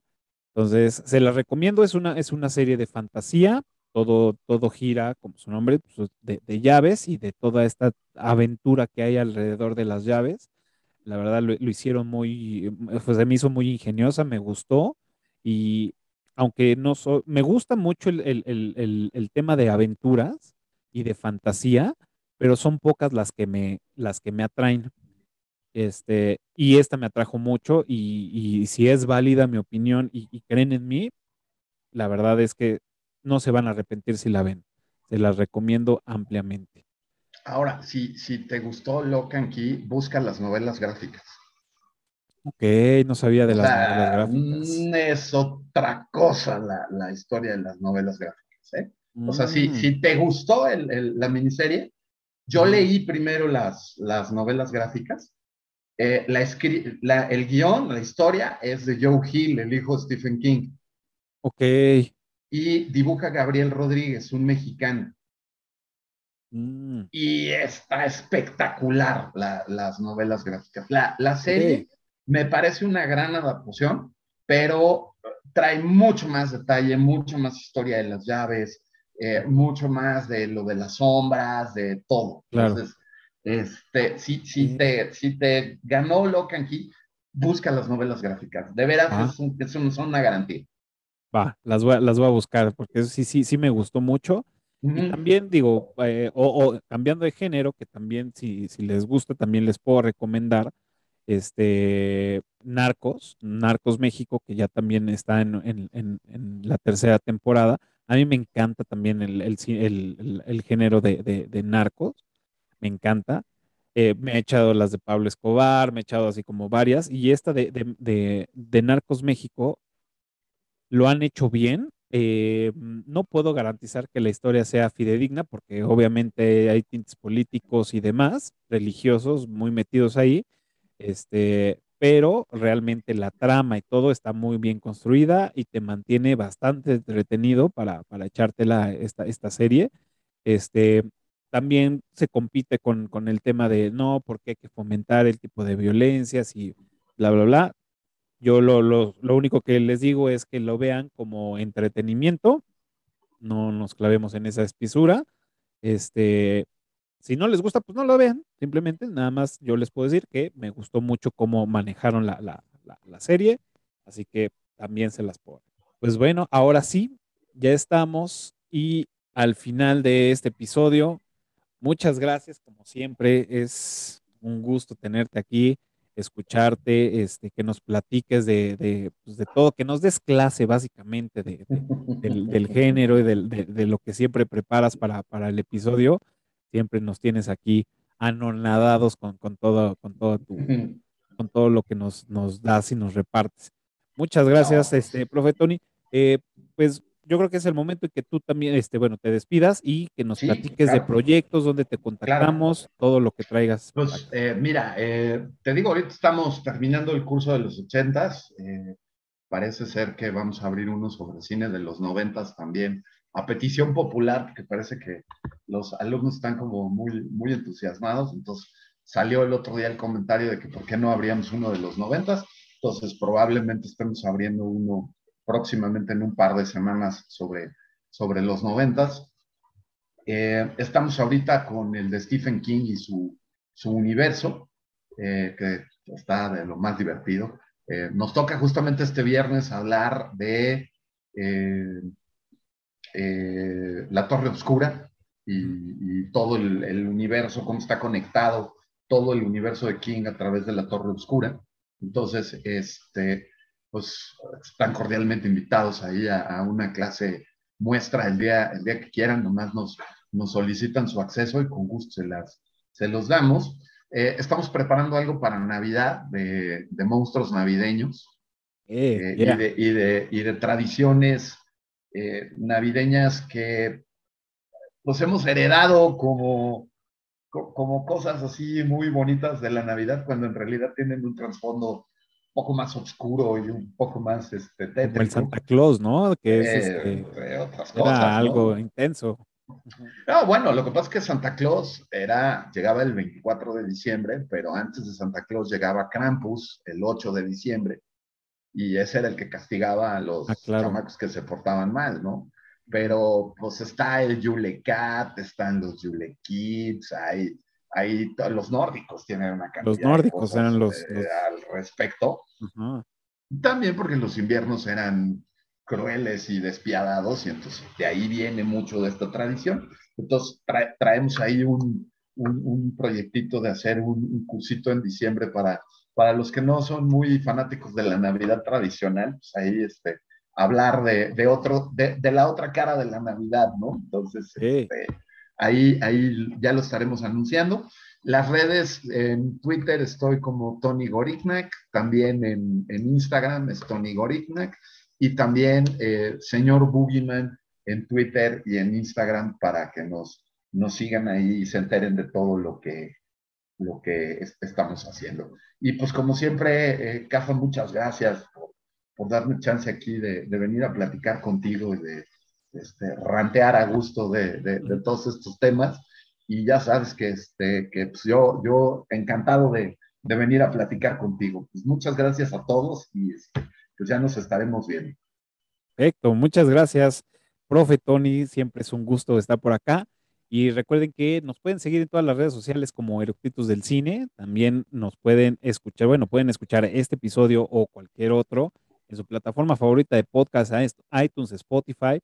Entonces, se la recomiendo, es una, es una serie de fantasía, todo, todo gira, como su nombre, pues, de, de, llaves y de toda esta aventura que hay alrededor de las llaves. La verdad lo, hicieron muy, pues se me hizo muy ingeniosa, me gustó. Y aunque no so, me gusta mucho el, tema de aventuras y de fantasía, pero son pocas las que me, las que me atraen. Este, y esta me atrajo mucho y, si es válida mi opinión y, y, creen en mí, la verdad es que no se van a arrepentir si la ven. Se las recomiendo ampliamente. Ahora, si, si te gustó Locan Key, busca las novelas gráficas. Ok, no sabía de las novelas gráficas. mm, es otra cosa la, la historia de las novelas gráficas. ¿eh? O sea, si, Mm, si te gustó el- el- la miniserie, yo leí primero las, las novelas gráficas. Eh, la la- el guion, la historia es de Joe Hill, el hijo de Stephen King, Ok. y dibuja Gabriel Rodríguez, un mexicano. Mm, Y está espectacular la- las novelas gráficas. La, la serie me parece una gran adaptación, pero trae mucho más detalle, mucho más historia de las llaves, eh, mucho más de lo de las sombras, de todo. Claro. Entonces, este, si, si, te, si te ganó Locan Key, busca las novelas gráficas. De veras, Ah. es un- es un- son una garantía. Va, las voy, a- las voy a buscar porque sí, sí, sí me gustó mucho. Y también digo, eh, o, o cambiando de género, que también si, si les gusta, también les puedo recomendar este Narcos, Narcos México, que ya también está en, en- en- en la tercera temporada. A mí me encanta también el, el, el- género de, de- de Narcos, me encanta. Eh, me he echado las de Pablo Escobar, me he echado así como varias, y esta de- de Narcos México lo han hecho bien. Eh, no puedo garantizar que la historia sea fidedigna porque obviamente hay tintes políticos y demás, religiosos muy metidos ahí, este, pero realmente la trama y todo está muy bien construida y te mantiene bastante entretenido para, para echártela esta, esta serie. Este, también se compite con, con el tema de no, porque hay que fomentar el tipo de violencias y bla, bla, bla. Yo lo, lo, lo único que les digo es que lo vean como entretenimiento, no nos clavemos en esa espisura. Este, si no les gusta, pues no lo vean, simplemente nada más yo les puedo decir que me gustó mucho cómo manejaron la, la, la, la serie, así que también se las puedo. Pues bueno, ahora sí, ya estamos y al final de este episodio, muchas gracias, como siempre, es un gusto tenerte aquí escucharte, este, que nos platiques de, de, pues, de todo, que nos des clase básicamente de, de, del, del, género y del, de, de, lo que siempre preparas para, para, el episodio. Siempre nos tienes aquí anonadados con, con, todo, con, todo, tu, con todo lo que nos, nos das y nos repartes. Muchas gracias, no. este, profe Tony. Eh, pues yo creo que es el momento en que tú también, este, bueno, te despidas y que nos sí, platiques claro. de proyectos, donde te contactamos, claro. todo lo que traigas. Pues eh, mira, eh, te digo, ahorita estamos terminando el curso de los ochentas. Eh, parece ser que vamos a abrir uno sobre cine de los noventas también, a petición popular, porque parece que los alumnos están como muy, muy entusiasmados. Entonces salió el otro día el comentario de que por qué no abríamos uno de los noventas. Entonces probablemente estemos abriendo uno próximamente en un par de semanas sobre, sobre los noventas. Eh, estamos ahorita con el de Stephen King y su, su universo, eh, que está de lo más divertido. Eh, nos toca justamente este viernes hablar de La Torre Oscura y, todo el, el, universo, cómo está conectado todo el universo de King a través de La Torre Oscura. Entonces, este, pues están cordialmente invitados ahí a, a, una clase muestra el día, el día que quieran, nomás nos, nos solicitan su acceso y con gusto se, las, se los damos. Eh, estamos preparando algo para Navidad de, de monstruos navideños eh, eh, yeah. y, de, y, de, y, de, tradiciones eh, navideñas que pues hemos heredado como, como cosas así muy bonitas de la Navidad cuando en realidad tienen un trasfondo poco más oscuro y un poco más este, tétrico. Como el Santa Claus, ¿no? Que es eh, este, otras cosas, era algo ¿no? intenso. No, bueno, lo que pasa es que Santa Claus era, llegaba el 24 de diciembre, pero antes de Santa Claus llegaba Krampus el 8 de diciembre, y ese era el que castigaba a los ah, claro. chamacos que se portaban mal, ¿no? Pero pues está el Yule Cat, están los Yule Kids, hay ahí los nórdicos tienen una cantidad los nórdicos de eran los, eh, los, al respecto uh -huh. también porque los inviernos eran crueles y despiadados y entonces de ahí viene mucho de esta tradición entonces tra traemos ahí un, un, un, proyectito de hacer un, un, cursito en diciembre para para los que no son muy fanáticos de la navidad tradicional pues ahí este hablar de, de otro de, de, la otra cara de la navidad no entonces sí. este, ahí, ahí ya lo estaremos anunciando. Las redes, en Twitter estoy como Tony Gorignac, también en, Instagram es Tony Gorignac, y también eh, señor Boogeyman en Twitter y en Instagram para que nos, nos sigan ahí y se enteren de todo lo que, lo que estamos haciendo. Y pues como siempre, eh, Caja, muchas gracias por, por, darme chance aquí de, venir a platicar contigo y de este, rantear a gusto de, de, de, todos estos temas. Y ya sabes que, este, que pues yo, yo encantado de, venir a platicar contigo. Pues muchas gracias a todos y este, pues ya nos estaremos viendo. Perfecto, muchas gracias, profe Tony. Siempre es un gusto estar por acá. Y recuerden que nos pueden seguir en todas las redes sociales como Eructitos del Cine. También nos pueden escuchar, bueno, pueden escuchar este episodio o cualquier otro en su plataforma favorita de podcast, iTunes, Spotify.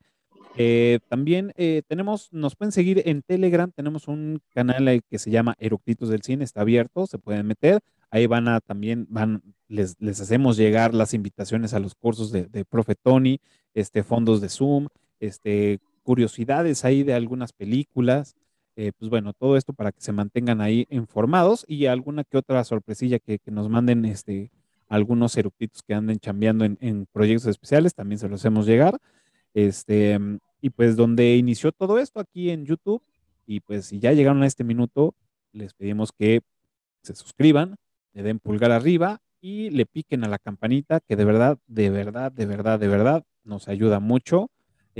Eh, también eh, tenemos, nos pueden seguir en Telegram, tenemos un canal que se llama Eructitos del Cine, está abierto, se pueden meter. Ahí van a también, van, les, les hacemos llegar las invitaciones a los cursos de, de Profe Tony, este, fondos de Zoom, este, curiosidades ahí de algunas películas. Eh, pues bueno, todo esto para que se mantengan ahí informados y alguna que otra sorpresilla que, nos manden este, algunos eructitos que anden chambeando en, proyectos especiales, también se los hacemos llegar. Este, y pues donde inició todo esto aquí en YouTube, y pues si ya llegaron a este minuto, les pedimos que se suscriban, le den pulgar arriba y le piquen a la campanita, que de verdad, de verdad, de verdad, de verdad nos ayuda mucho.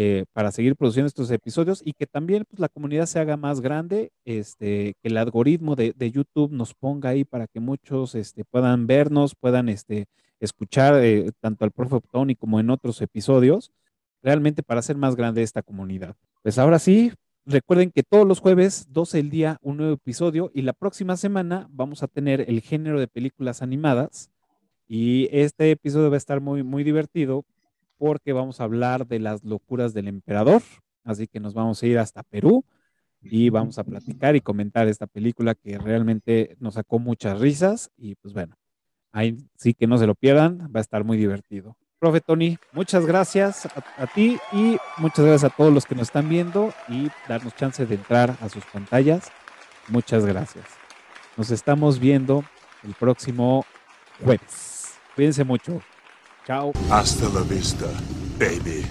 Eh, para seguir produciendo estos episodios y que también pues, la comunidad se haga más grande, este, que el algoritmo de, YouTube nos ponga ahí para que muchos este, puedan vernos, puedan este, escuchar eh, tanto al profe Tony como en otros episodios, realmente para hacer más grande esta comunidad. Pues ahora sí, recuerden que todos los jueves, 12 del día, un nuevo episodio y la próxima semana vamos a tener el género de películas animadas y este episodio va a estar muy, muy divertido porque vamos a hablar de las locuras del emperador. Así que nos vamos a ir hasta Perú y vamos a platicar y comentar esta película que realmente nos sacó muchas risas y pues bueno, ahí sí que no se lo pierdan, va a estar muy divertido. Profe Tony, muchas gracias a, ti y muchas gracias a todos los que nos están viendo y darnos chance de entrar a sus pantallas. Muchas gracias. Nos estamos viendo el próximo jueves. Cuídense mucho. Ciao. Hasta la vista, baby.